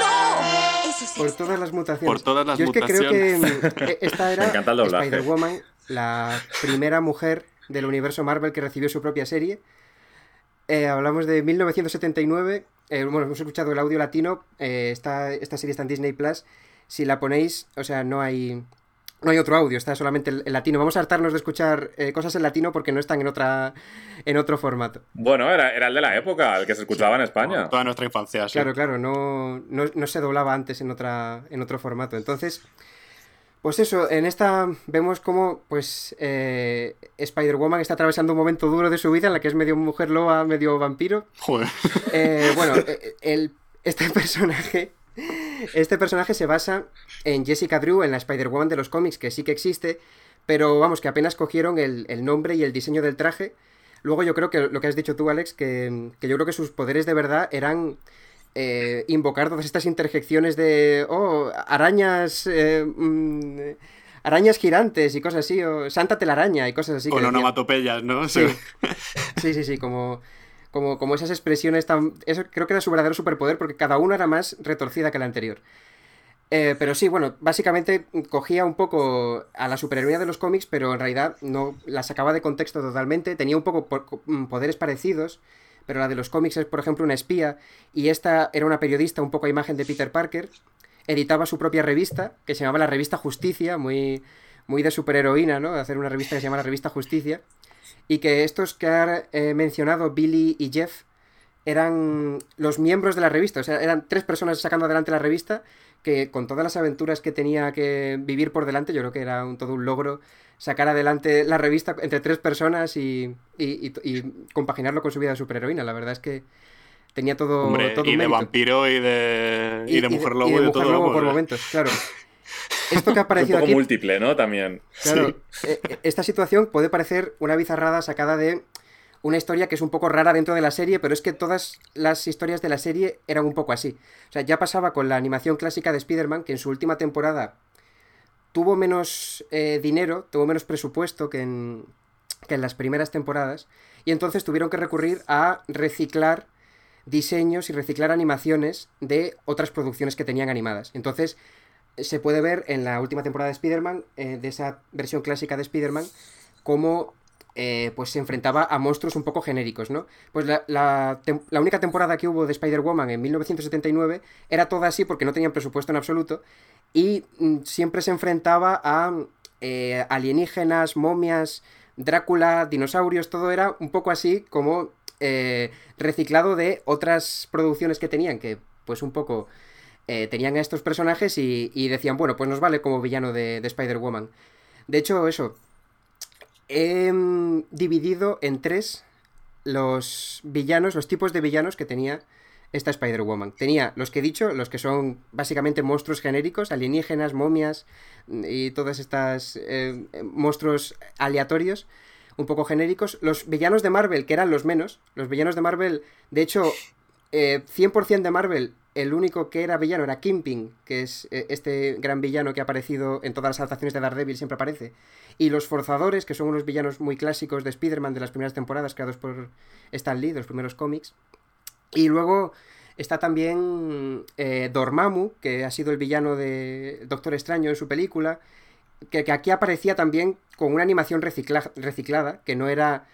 no! Eso se Por todas las mutaciones. Por todas las Yo es que creo que mutaciones. esta era Me encanta el doblaje. Spider-Woman, la primera mujer del universo Marvel que recibió su propia serie. Eh, hablamos de 1979. eh, bueno, hemos escuchado el audio latino. eh, esta, esta serie está en Disney Plus. Si la ponéis, o sea, no hay. No hay otro audio, está solamente el, el latino. Vamos a hartarnos de escuchar eh, cosas en latino porque no están en otra en otro formato. Bueno, era, era el de la época, el que se escuchaba en España. Toda nuestra infancia, sí. Claro, claro, no, no, no se doblaba antes en, otra, en otro formato. Entonces, pues eso, en esta vemos cómo pues eh, Spider-Woman está atravesando un momento duro de su vida en la que es medio mujer loba, medio vampiro. Joder. Eh, bueno, eh, el, este personaje. Este personaje se basa en Jessica Drew, en la Spider-Woman de los cómics, que sí que existe, pero vamos, que apenas cogieron el, el nombre y el diseño del traje. Luego yo creo que lo que has dicho tú, Alex, que, que yo creo que sus poderes de verdad eran eh, invocar todas estas interjecciones de, oh, arañas, eh, mm, arañas girantes y cosas así, o Santa telaraña y cosas así. Con onomatopeyas, ¿no? Sí. Sí, sí, sí, como, como, como esas expresiones tan... Eso creo que era su verdadero superpoder porque cada una era más retorcida que la anterior. Eh, pero sí, bueno, básicamente cogía un poco a la superheroína de los cómics, pero en realidad no la sacaba de contexto totalmente. Tenía un poco poderes parecidos, pero la de los cómics es, por ejemplo, una espía, y esta era una periodista un poco a imagen de Peter Parker. Editaba su propia revista, que se llamaba la Revista Justicia, muy, muy de superheroína, ¿no? Hacer una revista que se llama la Revista Justicia. Y que estos que ha eh, mencionado, Billy y Jeff, eran los miembros de la revista, o sea, eran tres personas sacando adelante la revista que con todas las aventuras que tenía que vivir por delante, yo creo que era un, todo un logro sacar adelante la revista entre tres personas y, compaginarlo con su vida de superheroína. La verdad es que tenía todo. Hombre, y de vampiro y de, y, de mujer lobo y de, mujer lobo por momentos, claro. Esto que ha parecido un poco múltiple, ¿no? También. Claro. Eh, eh, esta situación puede parecer una bizarrada sacada de una historia que es un poco rara dentro de la serie, pero es que todas las historias de la serie eran un poco así. O sea, ya pasaba con la animación clásica de Spider-Man, que en su última temporada tuvo menos eh, dinero, tuvo menos presupuesto que en, que en las primeras temporadas, y entonces tuvieron que recurrir a reciclar diseños y reciclar animaciones de otras producciones que tenían animadas. Entonces, se puede ver en la última temporada de Spider-Man, eh, de esa versión clásica de Spider-Man, cómo eh, pues se enfrentaba a monstruos un poco genéricos, ¿no? Pues la, única temporada que hubo de Spider-Woman en 1979 era toda así porque no tenían presupuesto en absoluto y mm, siempre se enfrentaba a eh, alienígenas, momias, Drácula, dinosaurios, todo era un poco así como eh, reciclado de otras producciones que tenían, que pues un poco tenían a estos personajes y, decían, bueno, pues nos vale como villano de, de Spider-Woman. De hecho, eso, he mm, dividido en tres los villanos, los tipos de villanos que tenía esta Spider-Woman. Tenía los que he dicho, los que son básicamente monstruos genéricos, alienígenas, momias mm, y todas estas eh, monstruos aleatorios, un poco genéricos. Los villanos de Marvel, que eran los menos. Los villanos de Marvel, de hecho, 100% eh, de Marvel, el único que era villano era Kingpin, que es eh, este gran villano que ha aparecido en todas las adaptaciones de Daredevil, siempre aparece. Y los Forzadores, que son unos villanos muy clásicos de Spider-Man de las primeras temporadas, creados por Stan Lee, de los primeros cómics. Y luego está también eh, Dormammu, que ha sido el villano de Doctor Extraño en su película, que, aquí aparecía también con una animación reciclada, que no era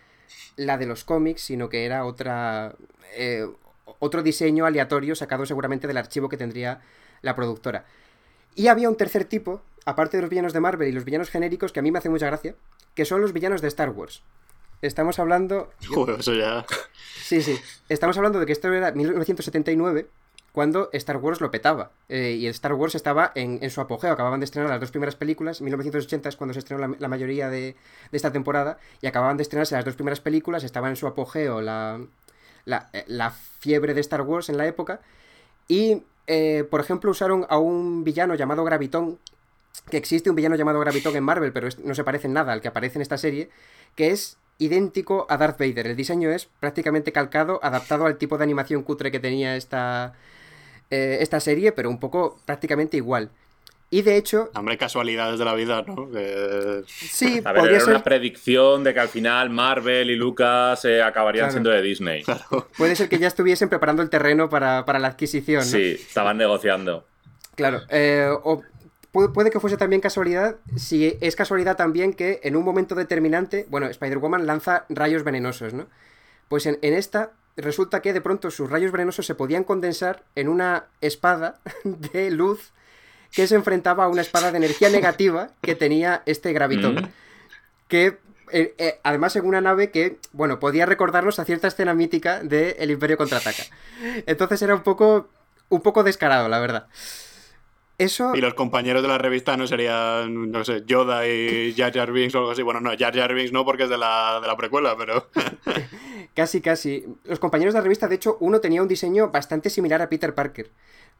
la de los cómics, sino que era otra, otro diseño aleatorio sacado seguramente del archivo que tendría la productora. Y había un tercer tipo, aparte de los villanos de Marvel y los villanos genéricos, que a mí me hace mucha gracia, que son los villanos de Star Wars. Estamos hablando... Joder, eso ya... Sí, sí. Estamos hablando de que esto era 1979, cuando Star Wars lo petaba. Eh, y Star Wars estaba en, su apogeo. Acababan de estrenar las dos primeras películas. 1980 es cuando se estrenó la, mayoría de, de, esta temporada. Y acababan de estrenarse las dos primeras películas. Estaban en su apogeo la, eh, la, fiebre de Star Wars en la época. Y, eh, por ejemplo, usaron a un villano llamado Gravitón, que existe un villano llamado Gravitón en Marvel, pero no se parece en nada al que aparece en esta serie, que es idéntico a Darth Vader. El diseño es prácticamente calcado, adaptado al tipo de animación cutre que tenía esta, eh, esta serie, pero un poco prácticamente igual. Y de hecho. Hombre, casualidades de la vida, ¿no? Sí, a ver, era una predicción de que al final Marvel y Lucas eh, acabarían siendo de Disney. Puede ser que ya estuviesen preparando el terreno para, la adquisición, ¿no? Sí, estaban negociando. Claro. Eh, o puede que fuese también casualidad, si es casualidad también que en un momento determinante, bueno, Spider-Woman lanza rayos venenosos, ¿no? Pues en, en esta resulta que de pronto sus rayos venenosos se podían condensar en una espada de luz que se enfrentaba a una espada de energía negativa que tenía este gravitón. Mm. Que eh, eh, además en una nave que, bueno, podía recordarnos a cierta escena mítica de El Imperio contraataca. Entonces era un poco, un poco descarado, la verdad. Eso... Y los compañeros de la revista no serían, no sé, Yoda y Jar Jar Binks o algo así. Bueno, no, Jar Jar Binks no porque es de la, de la precuela, pero... casi, casi. Los compañeros de la revista, de hecho, uno tenía un diseño bastante similar a Peter Parker.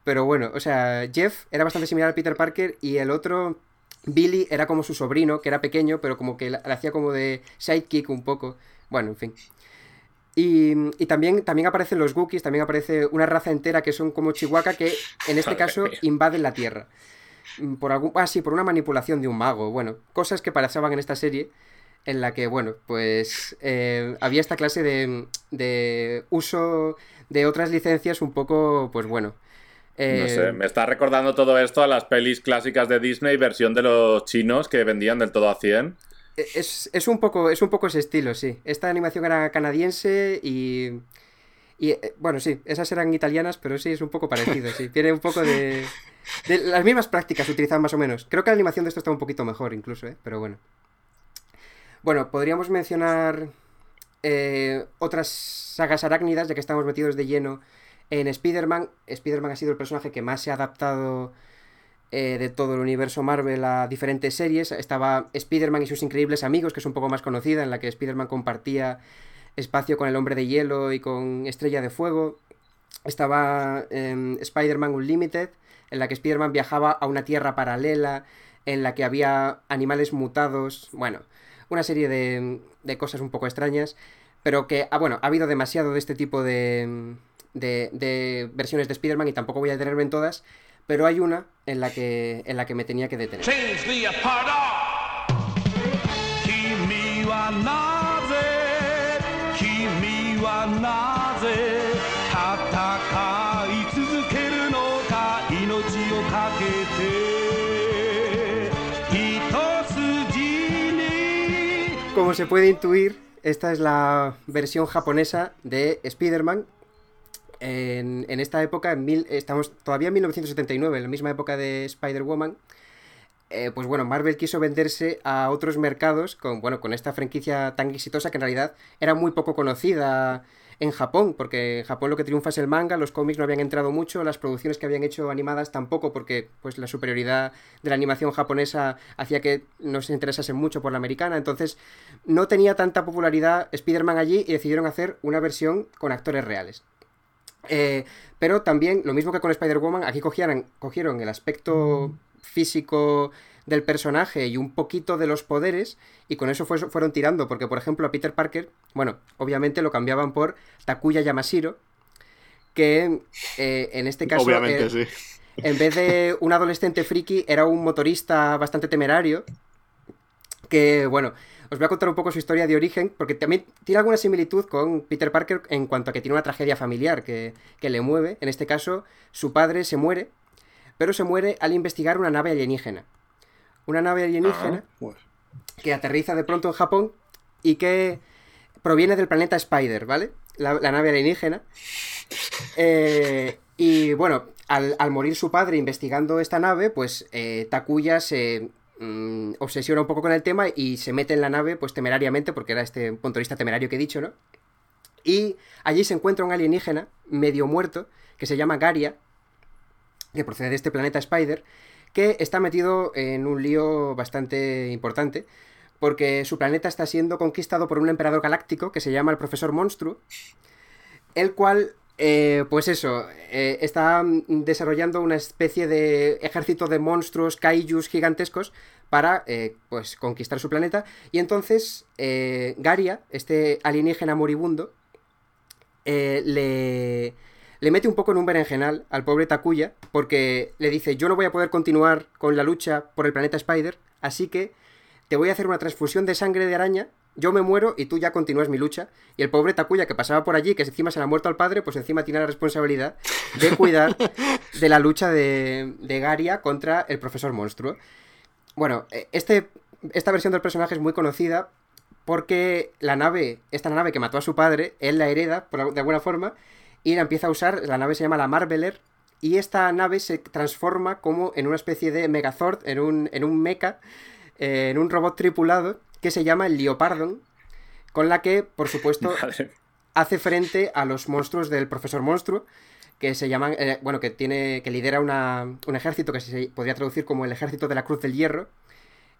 Pero bueno, o sea, Jeff era bastante similar a Peter Parker y el otro, Billy, era como su sobrino, que era pequeño, pero como que le hacía como de sidekick un poco. Bueno, en fin. Y, también, también aparecen los Wookiees, también aparece una raza entera que son como Chihuahua que en este caso invaden la Tierra. Mm, por algún, ah, sí, por una manipulación de un mago. Bueno, cosas que pasaban en esta serie en la que, bueno, pues eh, había esta clase de, de uso de otras licencias un poco, pues bueno, No sé, me está recordando todo esto a las pelis clásicas de Disney, versión de los chinos que vendían del todo a 100. Es, un, poco, es un poco ese estilo, sí. Esta animación era canadiense y. Y eh, bueno, sí, esas eran italianas, pero sí, es un poco parecido, sí. Tiene un poco de. de las mismas prácticas utilizan más o menos. Creo que la animación de esto está un poquito mejor, incluso, ¿eh? Pero bueno. Bueno, podríamos mencionar eh, otras sagas arácnidas, ya que estamos metidos de lleno en Spider-Man. Spider-Man ha sido el personaje que más se ha adaptado eh, de todo el universo Marvel a diferentes series. Estaba Spider-Man y sus increíbles amigos, que es un poco más conocida, en la que Spider-Man compartía espacio con el hombre de hielo y con Estrella de Fuego. Estaba em, Spider-Man Unlimited, en la que Spider-Man viajaba a una tierra paralela, en la que había animales mutados. Bueno, una serie de, de cosas un poco extrañas. Pero que, ah, bueno, ha habido demasiado de este tipo de, de, de versiones de Spider-Man y tampoco voy a detenerme en todas pero hay una en la que, en la que me tenía que detener. Como se puede intuir, esta es la versión japonesa de Spider-Man en, esta época, en mil, estamos todavía en 1979, en la misma época de Spider-Woman, eh, pues bueno, Marvel quiso venderse a otros mercados con, bueno, con esta franquicia tan exitosa que en realidad era muy poco conocida en Japón, porque en Japón lo que triunfa es el manga, los cómics no habían entrado mucho, las producciones que habían hecho animadas tampoco, porque pues la superioridad de la animación japonesa hacía que no se interesase mucho por la americana, entonces no tenía tanta popularidad Spider-Man allí y decidieron hacer una versión con actores reales. Eh, pero también, lo mismo que con Spider-Woman, aquí cogieron, cogieron el aspecto físico del personaje y un poquito de los poderes y con eso fueron tirando, porque por ejemplo a Peter Parker, bueno, obviamente lo cambiaban por Takuya Yamashiro, que eh, en este caso... Obviamente, eh, En vez de un adolescente friki, era un motorista bastante temerario, que bueno, os voy a contar un poco su historia de origen, porque también tiene alguna similitud con Peter Parker en cuanto a que tiene una tragedia familiar que, le mueve. En este caso, su padre se muere, pero se muere al investigar una nave alienígena. Una nave alienígena ah, que aterriza de pronto en Japón y que proviene del planeta Spider, ¿vale? La, nave alienígena. Eh, y bueno, al, morir su padre investigando esta nave, pues eh, Takuya se Mm, obsesiona un poco con el tema y se mete en la nave, pues temerariamente, porque era este motorista temerario que he dicho, ¿no? Y allí se encuentra un alienígena medio muerto que se llama Garia, que procede de este planeta Spider, que está metido en un lío bastante importante, porque su planeta está siendo conquistado por un emperador galáctico que se llama el Profesor Monstruo, el cual eh, pues eso, eh, está desarrollando una especie de ejército de monstruos, kaijus gigantescos para eh, pues conquistar su planeta. Y entonces Garia, este alienígena moribundo, le, le mete un poco en un berenjenal al pobre Takuya porque le dice yo no voy a poder continuar con la lucha por el planeta Spider, así que te voy a hacer una transfusión de sangre de araña yo me muero y tú ya continúas mi lucha. Y el pobre Takuya que pasaba por allí, que encima se le ha muerto al padre, pues encima tiene la responsabilidad de cuidar de la lucha de, de Garia contra el profesor monstruo. Bueno, eh, este, esta versión del personaje es muy conocida porque la nave, esta nave que mató a su padre, él la hereda de alguna forma y la empieza a usar, la nave se llama la Marveler y esta nave se transforma como en una especie de Megazord, en un, en un mecha, eh, en un robot tripulado que se llama el Leopardon, con la que, por supuesto, hace frente a los monstruos del Profesor Monstruo, que se llaman, eh, bueno, que tiene, que lidera un ejército que se podría traducir como el ejército de la Cruz del Hierro,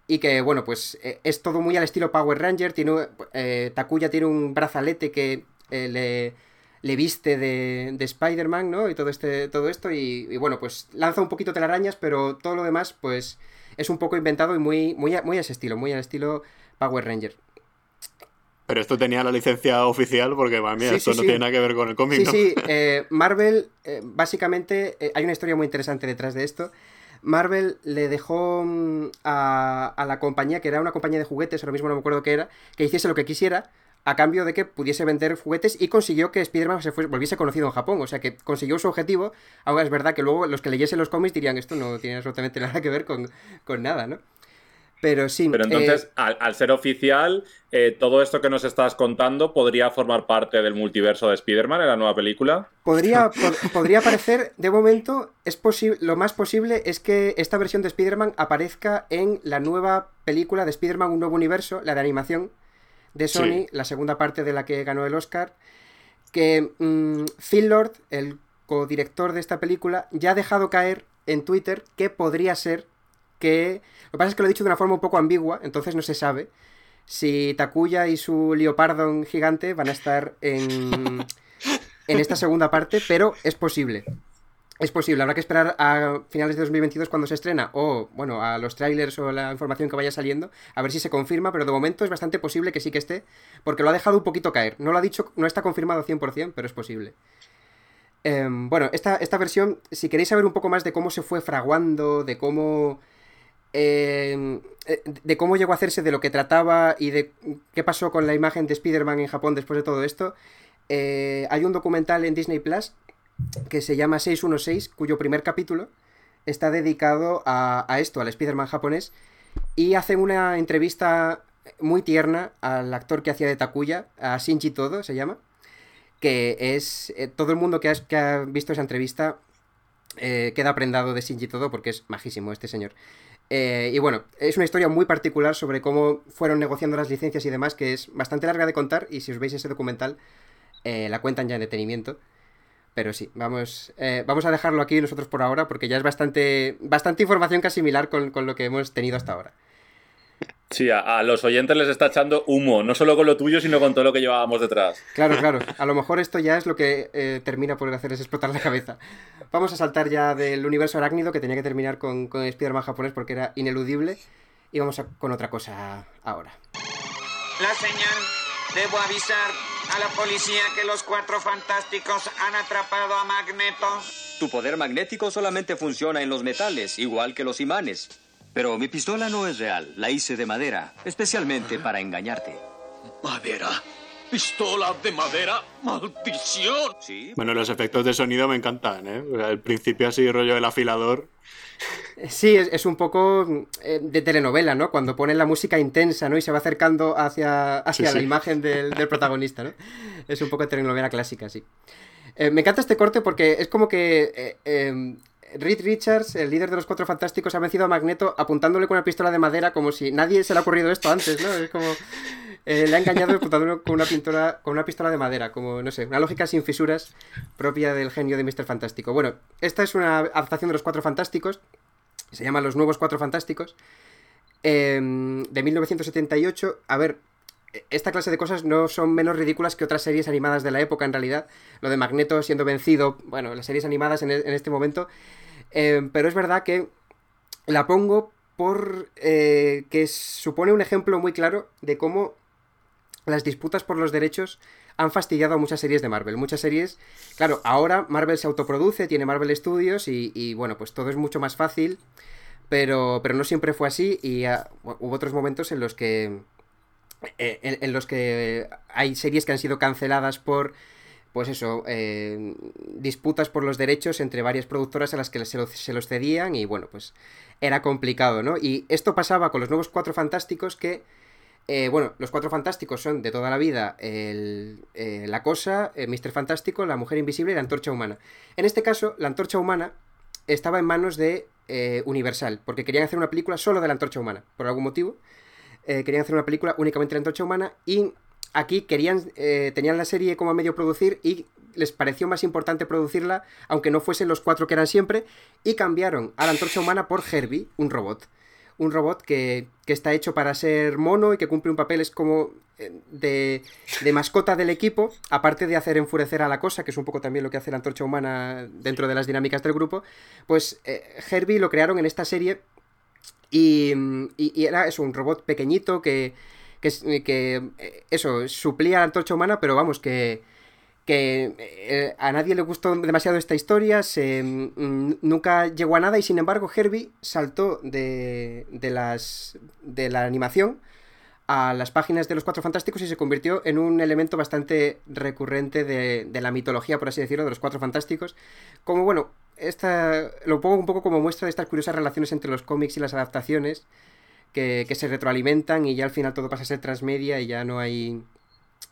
y que, bueno, pues eh, es todo muy al estilo Power Ranger, tiene, eh, Takuya tiene un brazalete que le, le, viste de, de Spider-Man, ¿no? Y todo, este, todo esto, y, y, bueno, pues lanza un poquito telarañas, pero todo lo demás, pues es un poco inventado y muy, muy, muy a ese estilo, muy al estilo Power Ranger. Pero esto tenía la licencia oficial porque, mí esto no tiene nada que ver con el cómic. Sí, sí, eh, Marvel, eh, básicamente, eh, hay una historia muy interesante detrás de esto. Marvel le dejó mm, a, la compañía, que era una compañía de juguetes, ahora mismo no me acuerdo qué era, que hiciese lo que quisiera, a cambio de que pudiese vender juguetes y consiguió que Spider-Man se volviese conocido en Japón. O sea que consiguió su objetivo. Ahora es verdad que luego los que leyesen los cómics dirían esto no tiene absolutamente nada que ver con, con nada, ¿no? Pero sí. Pero entonces, eh, al, ser oficial, eh, todo esto que nos estás contando podría formar parte del multiverso de Spider-Man en la nueva película. Podría, podría parecer, de momento, es posible, lo más posible es que esta versión de Spider-Man aparezca en la nueva película de Spider-Man, un nuevo universo, la de animación de Sony, la segunda parte de la que ganó el Oscar. Que mm, Phil Lord, el codirector de esta película, ya ha dejado caer en Twitter que podría ser que... Lo que pasa es que lo he dicho de una forma un poco ambigua, entonces no se sabe si Takuya y su Leopardon gigante van a estar en, en esta segunda parte, pero es posible. Es posible, habrá que esperar a finales de 2022 cuando se estrena, o bueno, a los trailers o la información que vaya saliendo, a ver si se confirma, pero de momento es bastante posible que sí que esté, porque lo ha dejado un poquito caer. No lo ha dicho, no está confirmado 100%, pero es posible. Em, bueno, esta, esta versión, si queréis saber un poco más de cómo se fue fraguando, de cómo Em, eh, de cómo llegó a hacerse, de lo que trataba y de qué pasó con la imagen de Spider-Man en Japón después de todo esto, eh, hay un documental en Disney Plus que se llama 616, cuyo primer capítulo está dedicado a, esto, al Spider-Man japonés, y hace una entrevista muy tierna al actor que hacía de Takuya, a Shinji Todo se llama, que es eh, todo el mundo que ha, visto esa entrevista queda prendado de Shinji Todo porque es majísimo este señor. Eh, y bueno, es una historia muy particular sobre cómo fueron negociando las licencias y demás, que es bastante larga de contar, y si os veis ese documental, eh, la cuentan ya en detenimiento. Pero sí, vamos, eh, vamos a dejarlo aquí nosotros por ahora, porque ya es bastante, bastante información que asimilar con, con lo que hemos tenido hasta ahora. Sí, a, los oyentes les está echando humo, no solo con lo tuyo, sino con todo lo que llevábamos detrás. Claro, claro. A lo mejor esto ya es lo que eh, termina por hacerles explotar la cabeza. Vamos a saltar ya del universo arácnido, que tenía que terminar con, con Spider-Man japonés porque era ineludible, y vamos con otra cosa ahora. La señal. Debo avisar a la policía que los cuatro fantásticos han atrapado a Magneto. Tu poder magnético solamente funciona en los metales, igual que los imanes. Pero mi pistola no es real, la hice de madera, especialmente para engañarte. ¿Madera? ¿Pistola de madera? ¡Maldición! ¿Sí? Bueno, los efectos de sonido me encantan, ¿eh? El principio así, rollo del afilador. Sí, es, un poco eh, de telenovela, ¿no? Cuando ponen la música intensa, ¿no? Y se va acercando hacia, hacia la imagen del, protagonista, ¿no? Es un poco de telenovela clásica, sí. Eh, me encanta este corte porque es como que eh, Reed Richards, el líder de los Cuatro Fantásticos, ha vencido a Magneto apuntándole con una pistola de madera como si nadie se le ha ocurrido esto antes, ¿no? Es como... Eh, le ha engañado apuntándole con una, pintura, con una pistola de madera, como, no sé, una lógica sin fisuras propia del genio de Mr. Fantástico. Bueno, esta es una adaptación de los Cuatro Fantásticos, se llama Los Nuevos Cuatro Fantásticos, em, de 1978. A ver, esta clase de cosas no son menos ridículas que otras series animadas de la época, en realidad. Lo de Magneto siendo vencido, bueno, las series animadas en, en este momento eh, pero es verdad que la pongo por eh, que supone un ejemplo muy claro de cómo las disputas por los derechos han fastidiado a muchas series de Marvel. Muchas series, claro, ahora Marvel se autoproduce, tiene Marvel Studios y, bueno, pues todo es mucho más fácil, pero, pero no siempre fue así y ah, hubo otros momentos en los que eh, en, los que hay series que han sido canceladas por pues eso, eh, disputas por los derechos entre varias productoras a las que se, los cedían y bueno, pues era complicado, ¿no? Y esto pasaba con los nuevos Cuatro Fantásticos que, eh, bueno, los Cuatro Fantásticos son de toda la vida el, eh, la cosa, Mister Fantástico, la Mujer Invisible y la Antorcha Humana. En este caso, la Antorcha Humana estaba en manos de Universal, porque querían hacer una película solo de la Antorcha Humana, por algún motivo. querían hacer una película únicamente de la Antorcha Humana y aquí querían, eh, tenían la serie como a medio producir y les pareció más importante producirla, aunque no fuesen los cuatro que eran siempre, y cambiaron a la antorcha humana por Herbie, un robot. Un robot que, está hecho para ser mono y que cumple un papel, es como eh, de, de, mascota del equipo, aparte de hacer enfurecer a la cosa, que es un poco también lo que hace la antorcha humana dentro de las dinámicas del grupo, pues eh, Herbie lo crearon en esta serie y, y, era eso, un robot pequeñito que, que, que eh, eso, suplía la antorcha humana, pero vamos, que, que eh, a nadie le gustó demasiado esta historia, se, mm, nunca llegó a nada y sin embargo Herbie saltó de, de, las, de la animación a las páginas de los Cuatro Fantásticos y se convirtió en un elemento bastante recurrente de, la mitología, por así decirlo, de los Cuatro Fantásticos. Como, bueno, esta, lo pongo un poco como muestra de estas curiosas relaciones entre los cómics y las adaptaciones que, se retroalimentan y ya al final todo pasa a ser transmedia y ya no hay,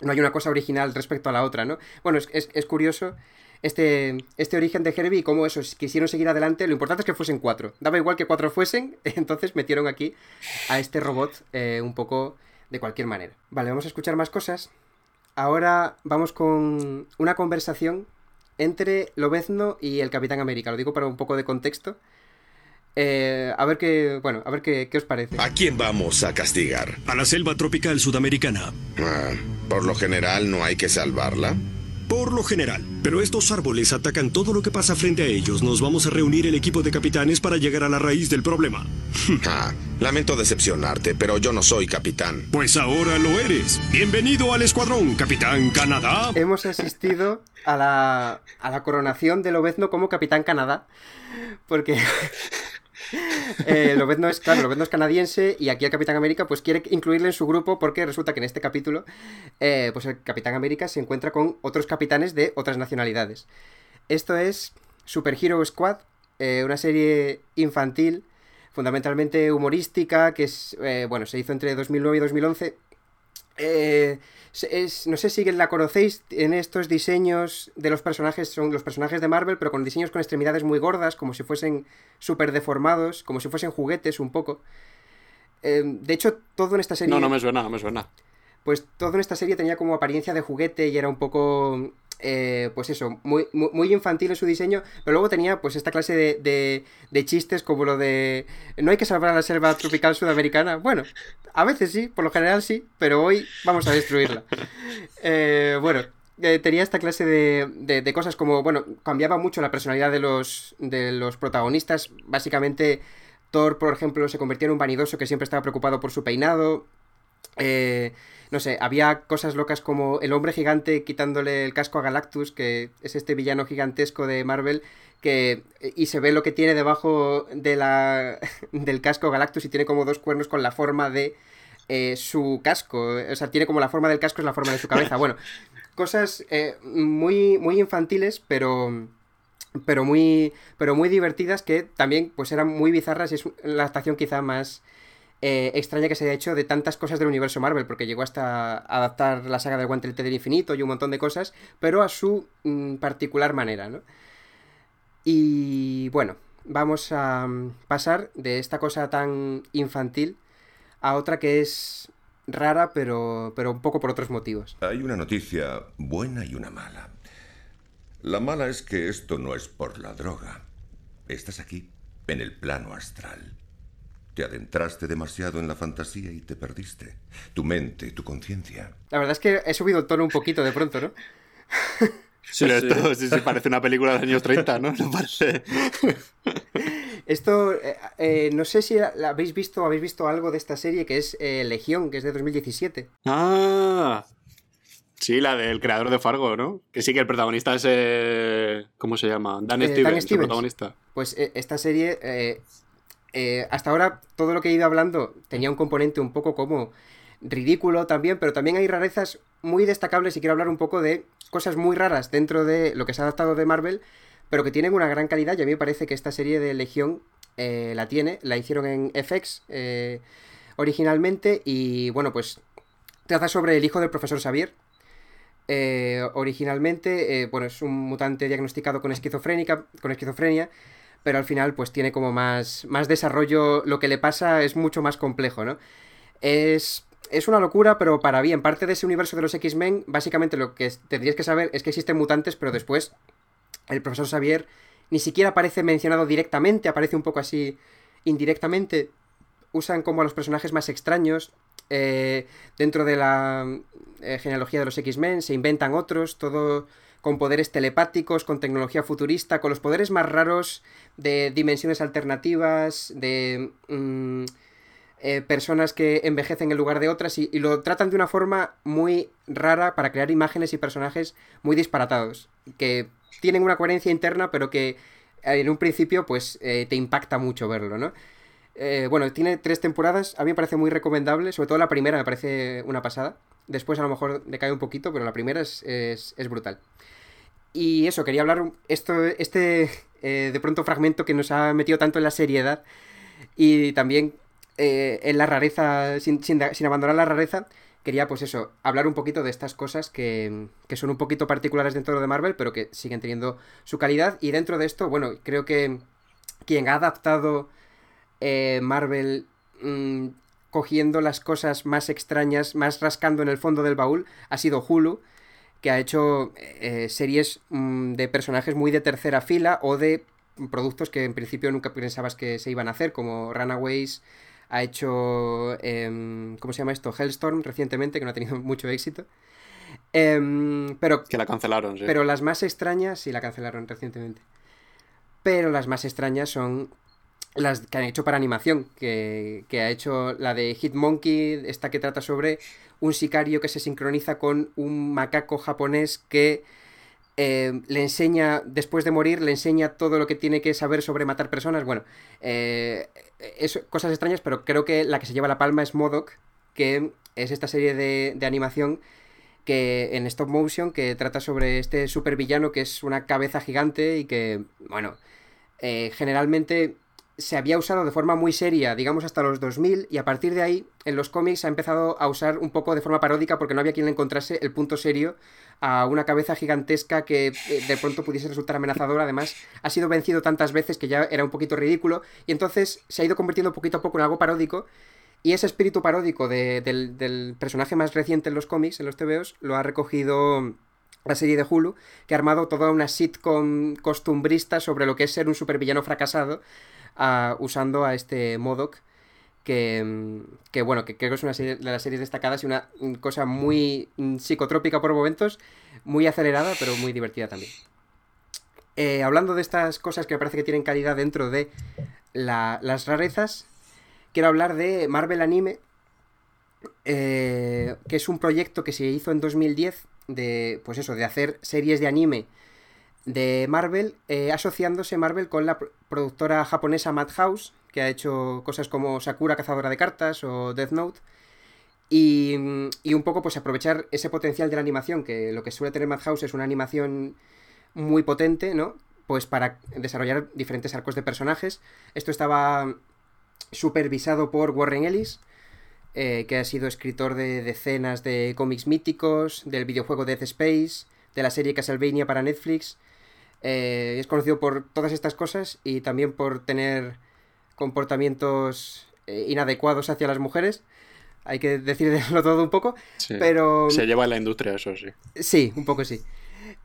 no hay una cosa original respecto a la otra, ¿no? Bueno, es, es curioso este, este origen de Herbie y cómo eso, quisieron seguir adelante. Lo importante es que fuesen cuatro. Daba igual que cuatro fuesen, entonces metieron aquí a este robot eh, un poco de cualquier manera. Vale, vamos a escuchar más cosas. Ahora vamos con una conversación entre Lobezno y el Capitán América. Lo digo para un poco de contexto. Eh, a ver qué, bueno, a ver qué, qué, os parece. ¿A quién vamos a castigar? A la selva tropical sudamericana. Ah, por lo general no hay que salvarla. Por lo general. Pero estos árboles atacan todo lo que pasa frente a ellos. Nos vamos a reunir el equipo de capitanes para llegar a la raíz del problema. ah, lamento decepcionarte, pero yo no soy capitán. Pues ahora lo eres. Bienvenido al escuadrón, Capitán Canadá. Hemos asistido a la, a la coronación de Lobezno como Capitán Canadá. Porque eh, Lobezno es, claro, Lobezno es canadiense y aquí el Capitán América pues quiere incluirle en su grupo porque resulta que en este capítulo eh, pues el Capitán América se encuentra con otros capitanes de otras nacionalidades. Esto es Super Hero Squad, eh, una serie infantil fundamentalmente humorística que es, eh, bueno, se hizo entre 2009 y 2011. Eh, no sé si la conocéis en estos diseños de los personajes, son los personajes de Marvel, pero con diseños con extremidades muy gordas, como si fuesen súper deformados, como si fuesen juguetes un poco. Eh, de hecho, todo en esta serie... No, no me suena, no me suena. Pues todo en esta serie tenía como apariencia de juguete y era un poco eh, pues eso, muy, muy, infantil en su diseño, pero luego tenía pues esta clase de, de, chistes como lo de no hay que salvar a la selva tropical sudamericana. Bueno, a veces sí, por lo general sí, pero hoy vamos a destruirla. Eh, bueno, eh, tenía esta clase de, de, cosas como, bueno, cambiaba mucho la personalidad de los, de los protagonistas. Básicamente, Thor, por ejemplo, se convertía en un vanidoso que siempre estaba preocupado por su peinado. Eh, no sé, había cosas locas como el hombre gigante quitándole el casco a Galactus, que es este villano gigantesco de Marvel, que y se ve lo que tiene debajo de la, del casco Galactus y tiene como dos cuernos con la forma de eh, su casco, o sea, tiene como la forma del casco es la forma de su cabeza. Bueno, cosas eh, muy, muy infantiles, pero pero muy pero muy divertidas que también pues eran muy bizarras y es la adaptación quizá más eh, extraña que se haya hecho de tantas cosas del universo Marvel, porque llegó hasta adaptar la saga del guantelete del infinito y un montón de cosas, pero a su mm, particular manera, ¿no? Y bueno, vamos a mm, pasar de esta cosa tan infantil a otra que es rara, pero, pero un poco por otros motivos. Hay una noticia buena y una mala. La mala es que esto no es por la droga. Estás aquí, en el plano astral. Te adentraste demasiado en la fantasía y te perdiste. Tu mente, tu conciencia. La verdad es que he subido el tono un poquito de pronto, ¿no? Sí, esto sí, parece una película de los años 30, ¿no? No parece. Esto, eh, eh, no sé si la habéis visto habéis visto algo de esta serie que es eh, Legión, que es de 2017. Ah, sí, la del creador de Fargo, ¿no? Que sí que el protagonista es. ¿Cómo se llama? Dan Stevens, el protagonista. Pues esta serie eh, hasta ahora todo lo que he ido hablando tenía un componente un poco como ridículo también, pero también hay rarezas muy destacables y quiero hablar un poco de cosas muy raras dentro de lo que se ha adaptado de Marvel, pero que tienen una gran calidad y a mí me parece que esta serie de Legión eh, la tiene, la hicieron en FX eh, originalmente y bueno, pues trata sobre el hijo del profesor Xavier. originalmente, bueno, es un mutante diagnosticado con esquizofrénica, con esquizofrenia, pero al final pues tiene como más, más desarrollo, lo que le pasa es mucho más complejo, ¿no? Es, es una locura, pero para bien, parte de ese universo de los X-Men, básicamente lo que tendrías que saber es que existen mutantes, pero después el profesor Xavier ni siquiera aparece mencionado directamente, aparece un poco así indirectamente. Usan como a los personajes más extraños. Eh, dentro de la eh, genealogía de los X-Men se inventan otros, todo con poderes telepáticos, con tecnología futurista, con los poderes más raros de dimensiones alternativas, de mm, eh, personas que envejecen en lugar de otras y, lo tratan de una forma muy rara para crear imágenes y personajes muy disparatados, que tienen una coherencia interna pero que eh, en un principio pues eh, te impacta mucho verlo, ¿no? Bueno, tiene tres temporadas, a mí me parece muy recomendable, sobre todo la primera me parece una pasada. Después a lo mejor decae un poquito, pero la primera es, es brutal. Y eso, quería hablar esto, este eh, de pronto fragmento que nos ha metido tanto en la seriedad y también eh, en la rareza, sin, sin, abandonar la rareza, quería pues eso, hablar un poquito de estas cosas que, que, son un poquito particulares dentro de Marvel, pero que siguen teniendo su calidad. Y dentro de esto, bueno, creo que quien ha adaptado eh, Marvel mmm, cogiendo las cosas más extrañas, más rascando en el fondo del baúl, ha sido Hulu que ha hecho eh, series mmm, de personajes muy de tercera fila o de productos que en principio nunca pensabas que se iban a hacer, como Runaways, ha hecho, eh, ¿cómo se llama esto? Hellstorm recientemente, que no ha tenido mucho éxito. Eh, pero, que la cancelaron, sí. Pero las más extrañas, sí, la cancelaron recientemente. Pero las más extrañas son las que han hecho para animación, que, que ha hecho la de Hitmonkey, esta que trata sobre un sicario que se sincroniza con un macaco japonés que eh, le enseña, después de morir, le enseña todo lo que tiene que saber sobre matar personas. Bueno, eh, es cosas extrañas, pero creo que la que se lleva la palma es Modoc, que es esta serie de, de animación que en stop motion que trata sobre este supervillano que es una cabeza gigante y que, bueno, eh, generalmente se había usado de forma muy seria, digamos hasta los 2000, y a partir de ahí en los cómics ha empezado a usar un poco de forma paródica porque no había quien le encontrase el punto serio a una cabeza gigantesca que eh, de pronto pudiese resultar amenazadora. Además, ha sido vencido tantas veces que ya era un poquito ridículo, y entonces se ha ido convirtiendo poquito a poco en algo paródico. Y ese espíritu paródico de, del, del personaje más reciente en los cómics, en los TVOs, lo ha recogido la serie de Hulu, que ha armado toda una sitcom costumbrista sobre lo que es ser un supervillano fracasado, usando a este Modoc, que, que, bueno, que creo que es una serie, de las series destacadas y una cosa muy psicotrópica por momentos, muy acelerada, pero muy divertida también. Eh, hablando de estas cosas que me parece que tienen calidad dentro de la, las rarezas, quiero hablar de Marvel Anime, eh, que es un proyecto que se hizo en 2010 de, pues eso, de hacer series de anime de Marvel, eh, asociándose Marvel con la productora japonesa Madhouse, que ha hecho cosas como Sakura Cazadora de Cartas o Death Note. Y, y, un poco pues aprovechar ese potencial de la animación, que lo que suele tener Madhouse es una animación muy potente, ¿no? Pues para desarrollar diferentes arcos de personajes. Esto estaba supervisado por Warren Ellis, eh, que ha sido escritor de decenas de cómics míticos, del videojuego Death Space, de la serie Castlevania para Netflix. Eh, es conocido por todas estas cosas y también por tener comportamientos eh, inadecuados hacia las mujeres. Hay que decirlo todo un poco, sí. pero... Se lleva en la industria, eso sí. Sí, un poco sí.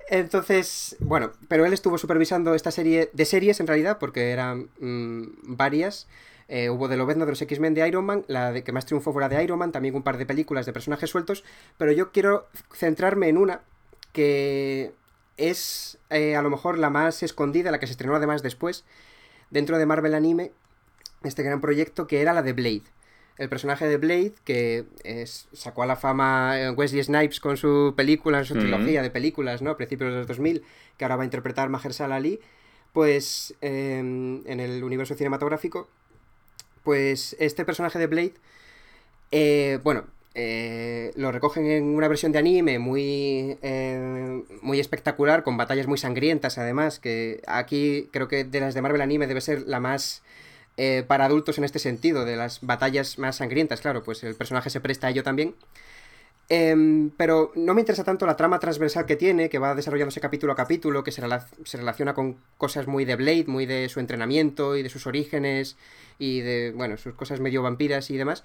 Entonces, bueno, pero él estuvo supervisando esta serie de series en realidad, porque eran mmm, varias. Eh, hubo de Lobezno de los X-Men de Iron Man, la de que más triunfó fuera de Iron Man, también un par de películas de personajes sueltos, pero yo quiero centrarme en una que es eh, a lo mejor la más escondida, la que se estrenó además después, dentro de Marvel Anime, este gran proyecto, que era la de Blade. El personaje de Blade, que es, sacó a la fama Wesley Snipes con su película, su trilogía de películas, ¿no? A principios de los 2000, que ahora va a interpretar Mahershala Ali, pues eh, en el universo cinematográfico, pues este personaje de Blade, eh, bueno, eh, lo recogen en una versión de anime muy, eh, muy espectacular, con batallas muy sangrientas además, que aquí creo que de las de Marvel Anime debe ser la más eh, para adultos en este sentido, de las batallas más sangrientas, claro, pues el personaje se presta a ello también. Eh, pero no me interesa tanto la trama transversal que tiene, que va desarrollándose capítulo a capítulo, que se, se, relaciona con cosas muy de Blade, muy de su entrenamiento y de sus orígenes y de, bueno, sus cosas medio vampiras y demás.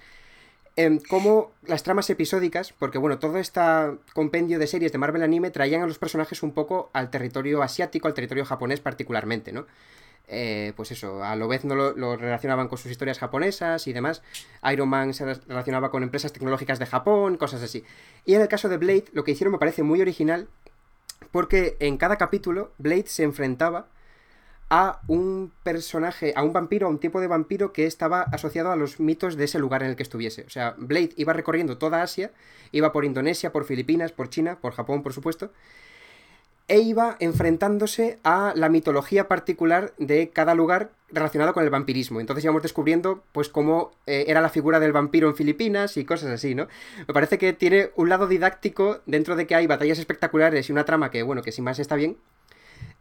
Eh, como las tramas episódicas, porque bueno, todo este compendio de series de Marvel Anime traían a los personajes un poco al territorio asiático, al territorio japonés particularmente, ¿no? Eh, pues eso, a lo vez no lo, lo, relacionaban con sus historias japonesas y demás. Iron Man se relacionaba con empresas tecnológicas de Japón, cosas así. Y en el caso de Blade, lo que hicieron me parece muy original, porque en cada capítulo Blade se enfrentaba a un personaje, a un vampiro, a un tipo de vampiro que estaba asociado a los mitos de ese lugar en el que estuviese. O sea, Blade iba recorriendo toda Asia, iba por Indonesia, por Filipinas, por China, por Japón, por supuesto. e iba enfrentándose a la mitología particular de cada lugar relacionado con el vampirismo. Entonces íbamos descubriendo pues cómo eh, era la figura del vampiro en Filipinas y cosas así, ¿no? Me parece que tiene un lado didáctico dentro de que hay batallas espectaculares y una trama que, bueno, que sin más está bien,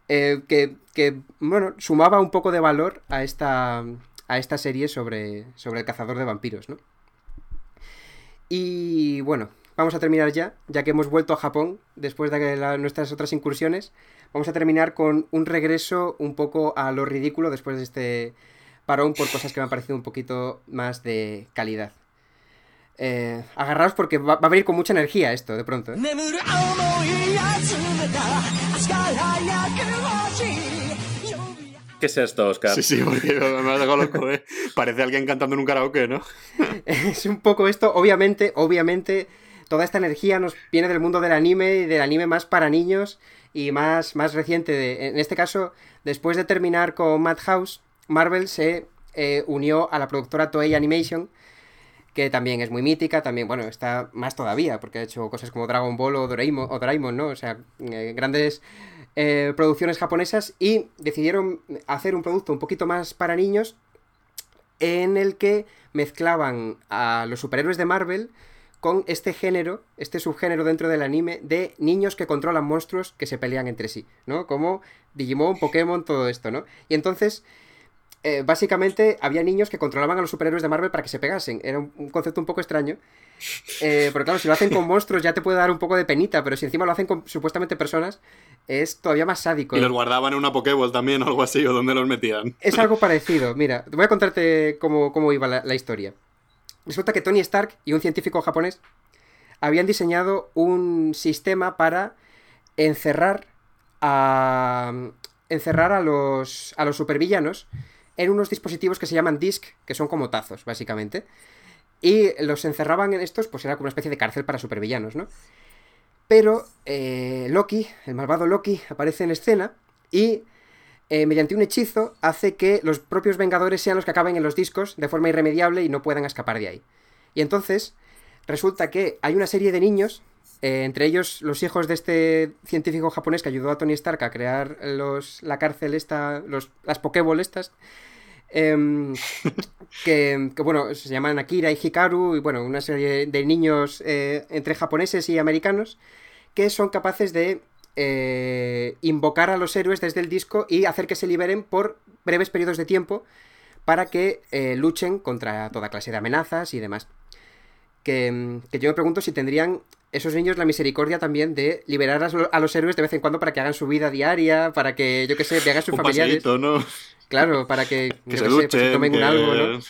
eh, que, que, bueno, sumaba un poco de valor a esta, a esta serie sobre, sobre el cazador de vampiros, ¿no? Y bueno, vamos a terminar ya, ya que hemos vuelto a Japón después de nuestras otras incursiones. Vamos a terminar con un regreso un poco a lo ridículo después de este parón por cosas que me han parecido un poquito más de calidad. Eh, agarraos porque va, a venir con mucha energía esto de pronto. ¿eh? ¿Qué es esto, Oscar? Sí, sí, porque me ha dejado loco, ¿eh? Parece alguien cantando en un karaoke, ¿no? es un poco esto, obviamente, obviamente toda esta energía nos viene del mundo del anime y del anime más para niños y más, más reciente. en este caso, después de terminar con Madhouse, Marvel se eh, unió a la productora Toei Animation, que también es muy mítica, también, bueno, está más todavía, porque ha hecho cosas como Dragon Ball o Doraemon, o ¿no? O sea, eh, grandes eh, producciones japonesas y decidieron hacer un producto un poquito más para niños en el que mezclaban a los superhéroes de Marvel con este género, este subgénero dentro del anime de niños que controlan monstruos que se pelean entre sí, ¿no? Como Digimon, Pokémon, todo esto, ¿no? Y entonces, eh, básicamente, había niños que controlaban a los superhéroes de Marvel para que se pegasen. Era un, concepto un poco extraño. Eh, pero claro, si lo hacen con monstruos ya te puede dar un poco de penita, pero si encima lo hacen con supuestamente personas, es todavía más sádico. Y los guardaban en una Pokéball también o algo así, o donde los metían. Es algo parecido. Mira, voy a contarte cómo, cómo iba la historia. Resulta que Tony Stark y un científico japonés habían diseñado un sistema para encerrar a encerrar a los a los supervillanos en unos dispositivos que se llaman disc, que son como tazos, básicamente. Y los encerraban en estos, pues era como una especie de cárcel para supervillanos, ¿no? Pero eh, Loki, el malvado Loki, aparece en escena y eh, mediante un hechizo, hace que los propios Vengadores sean los que acaben en los discos de forma irremediable y no puedan escapar de ahí. Y entonces, resulta que hay una serie de niños, eh, entre ellos los hijos de este científico japonés que ayudó a Tony Stark a crear los, la cárcel esta, los, las Pokéball estas, em, que, bueno, se llaman Akira y Hikaru, y bueno, una serie de niños eh, entre japoneses y americanos que son capaces de eh, invocar a los héroes desde el disco y hacer que se liberen por breves periodos de tiempo para que luchen contra toda clase de amenazas y demás. Que, yo me pregunto si tendrían esos niños la misericordia también de liberar a, los héroes de vez en cuando para que hagan su vida diaria, para que, yo que sé, hagan sus familiares. Claro, para que, se, pues, tomen un algo, ¿no?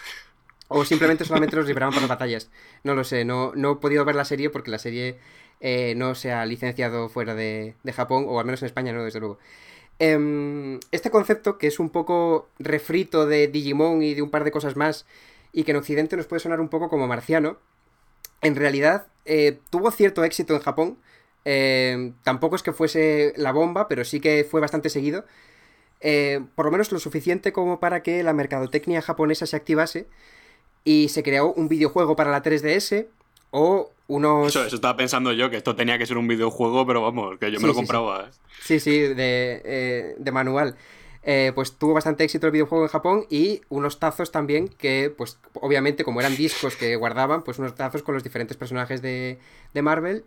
O simplemente solamente los liberaban para las batallas. No lo sé, no, no he podido ver la serie porque la serie eh, no se ha licenciado fuera de, Japón, o al menos en España no, desde luego. Em, este concepto, que es un poco refrito de Digimon y de un par de cosas más, y que en Occidente nos puede sonar un poco como marciano, en realidad eh, tuvo cierto éxito en Japón. Em, tampoco es que fuese la bomba, pero sí que fue bastante seguido. Eh, por lo menos lo suficiente como para que la mercadotecnia japonesa se activase y se creó un videojuego para la 3DS o unos... Eso, estaba pensando yo, que esto tenía que ser un videojuego, pero vamos, que yo me lo compraba. Sí, sí, de, eh, de manual. Eh, pues tuvo bastante éxito el videojuego en Japón y unos tazos también que, pues obviamente como eran discos que guardaban, pues unos tazos con los diferentes personajes de, de Marvel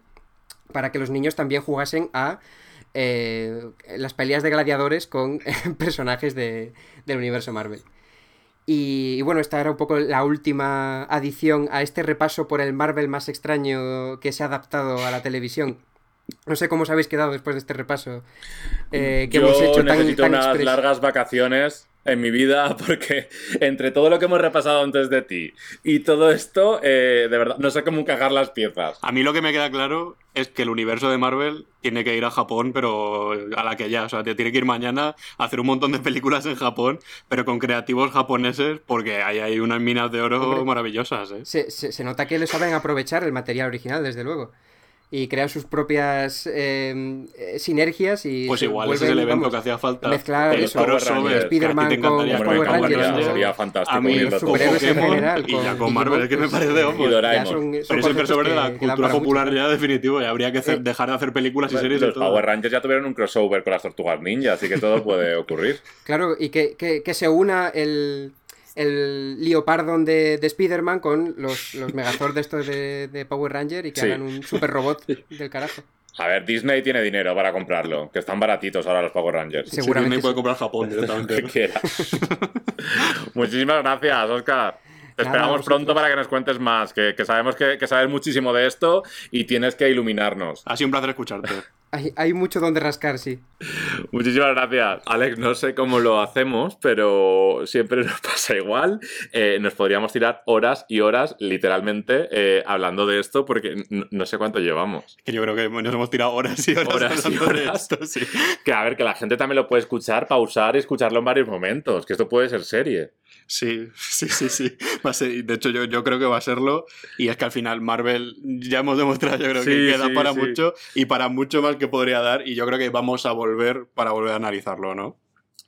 para que los niños también jugasen a eh, las peleas de gladiadores con personajes de, del universo Marvel. Y, bueno, esta era un poco la última adición a este repaso por el Marvel más extraño que se ha adaptado a la televisión. No sé cómo os habéis quedado después de este repaso eh, que hemos hecho necesito unas largas vacaciones en mi vida porque entre todo lo que hemos repasado antes de ti y todo esto, eh, de verdad, no sé cómo encajar las piezas. A mí lo que me queda claro es que el universo de Marvel tiene que ir a Japón, pero a la que ya, o sea, tiene que ir mañana a hacer un montón de películas en Japón, pero con creativos japoneses, porque ahí hay unas minas de oro maravillosas. ¿eh? Se, se, nota que le saben aprovechar el material original, desde luego. Y crean sus propias eh, eh, sinergias y Pues igual ese es el evento vamos, que hacía falta. mezclar el eso, crossover, Spider-Man con los Power Rangers, sería fantástico A mí, superhéroes en general, y ya con Marvel, es que me pues, parece. Y Doraemon. ya son- son Pero es el crossover de la cultura para mucho. popular ya definitivo y habría que hacer- Eh, dejar de hacer películas y Los series y todo. Power Rangers ya tuvieron un crossover con las tortugas ninja, así que todo puede ocurrir. Claro, y que, que- que se una el, el Leopardon de, de Spider-Man con los, los Megazord de estos de, de Power Ranger y que Sí. hagan un super robot del carajo. A ver, Disney tiene dinero para comprarlo, que están baratitos ahora los Power Rangers. Sí, Disney puede comprar Japón directamente. Muchísimas gracias, Oscar. Te Nada, esperamos pronto para que nos cuentes más, que, que sabemos que, que sabes muchísimo de esto y tienes que iluminarnos. Ha sido un placer escucharte. Hay, hay mucho donde rascar, sí. Muchísimas gracias. Alex, no sé cómo lo hacemos, pero siempre nos pasa igual. Eh, nos podríamos tirar horas y horas, literalmente, eh, hablando de esto, porque no sé cuánto llevamos. Que yo creo que nos hemos tirado horas y horas, Horas y hablando de horas. esto, sí. Que a ver, que la gente también lo puede escuchar, pausar y escucharlo en varios momentos, que esto puede ser serie. Sí, sí, sí, sí. Va a ser, de hecho, yo, yo creo que va a serlo. Y es que al final Marvel ya hemos demostrado, yo creo Sí, que queda sí, para sí. mucho y para mucho más que podría dar. Y yo creo que vamos a volver para volver a analizarlo, ¿no?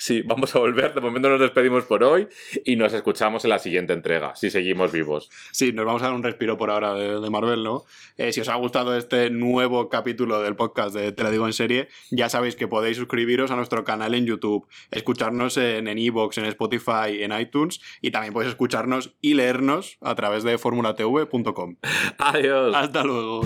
Sí, vamos a volver. De momento nos despedimos por hoy y nos escuchamos en la siguiente entrega, si seguimos vivos. Sí, nos vamos a dar un respiro por ahora de, de Marvel, ¿no? Eh, si os ha gustado este nuevo capítulo del podcast de Te la digo en serie, ya sabéis que podéis suscribiros a nuestro canal en YouTube, escucharnos en en iVoox, en Spotify, en iTunes y también podéis escucharnos y leernos a través de formulatv.com. Adiós. Hasta luego.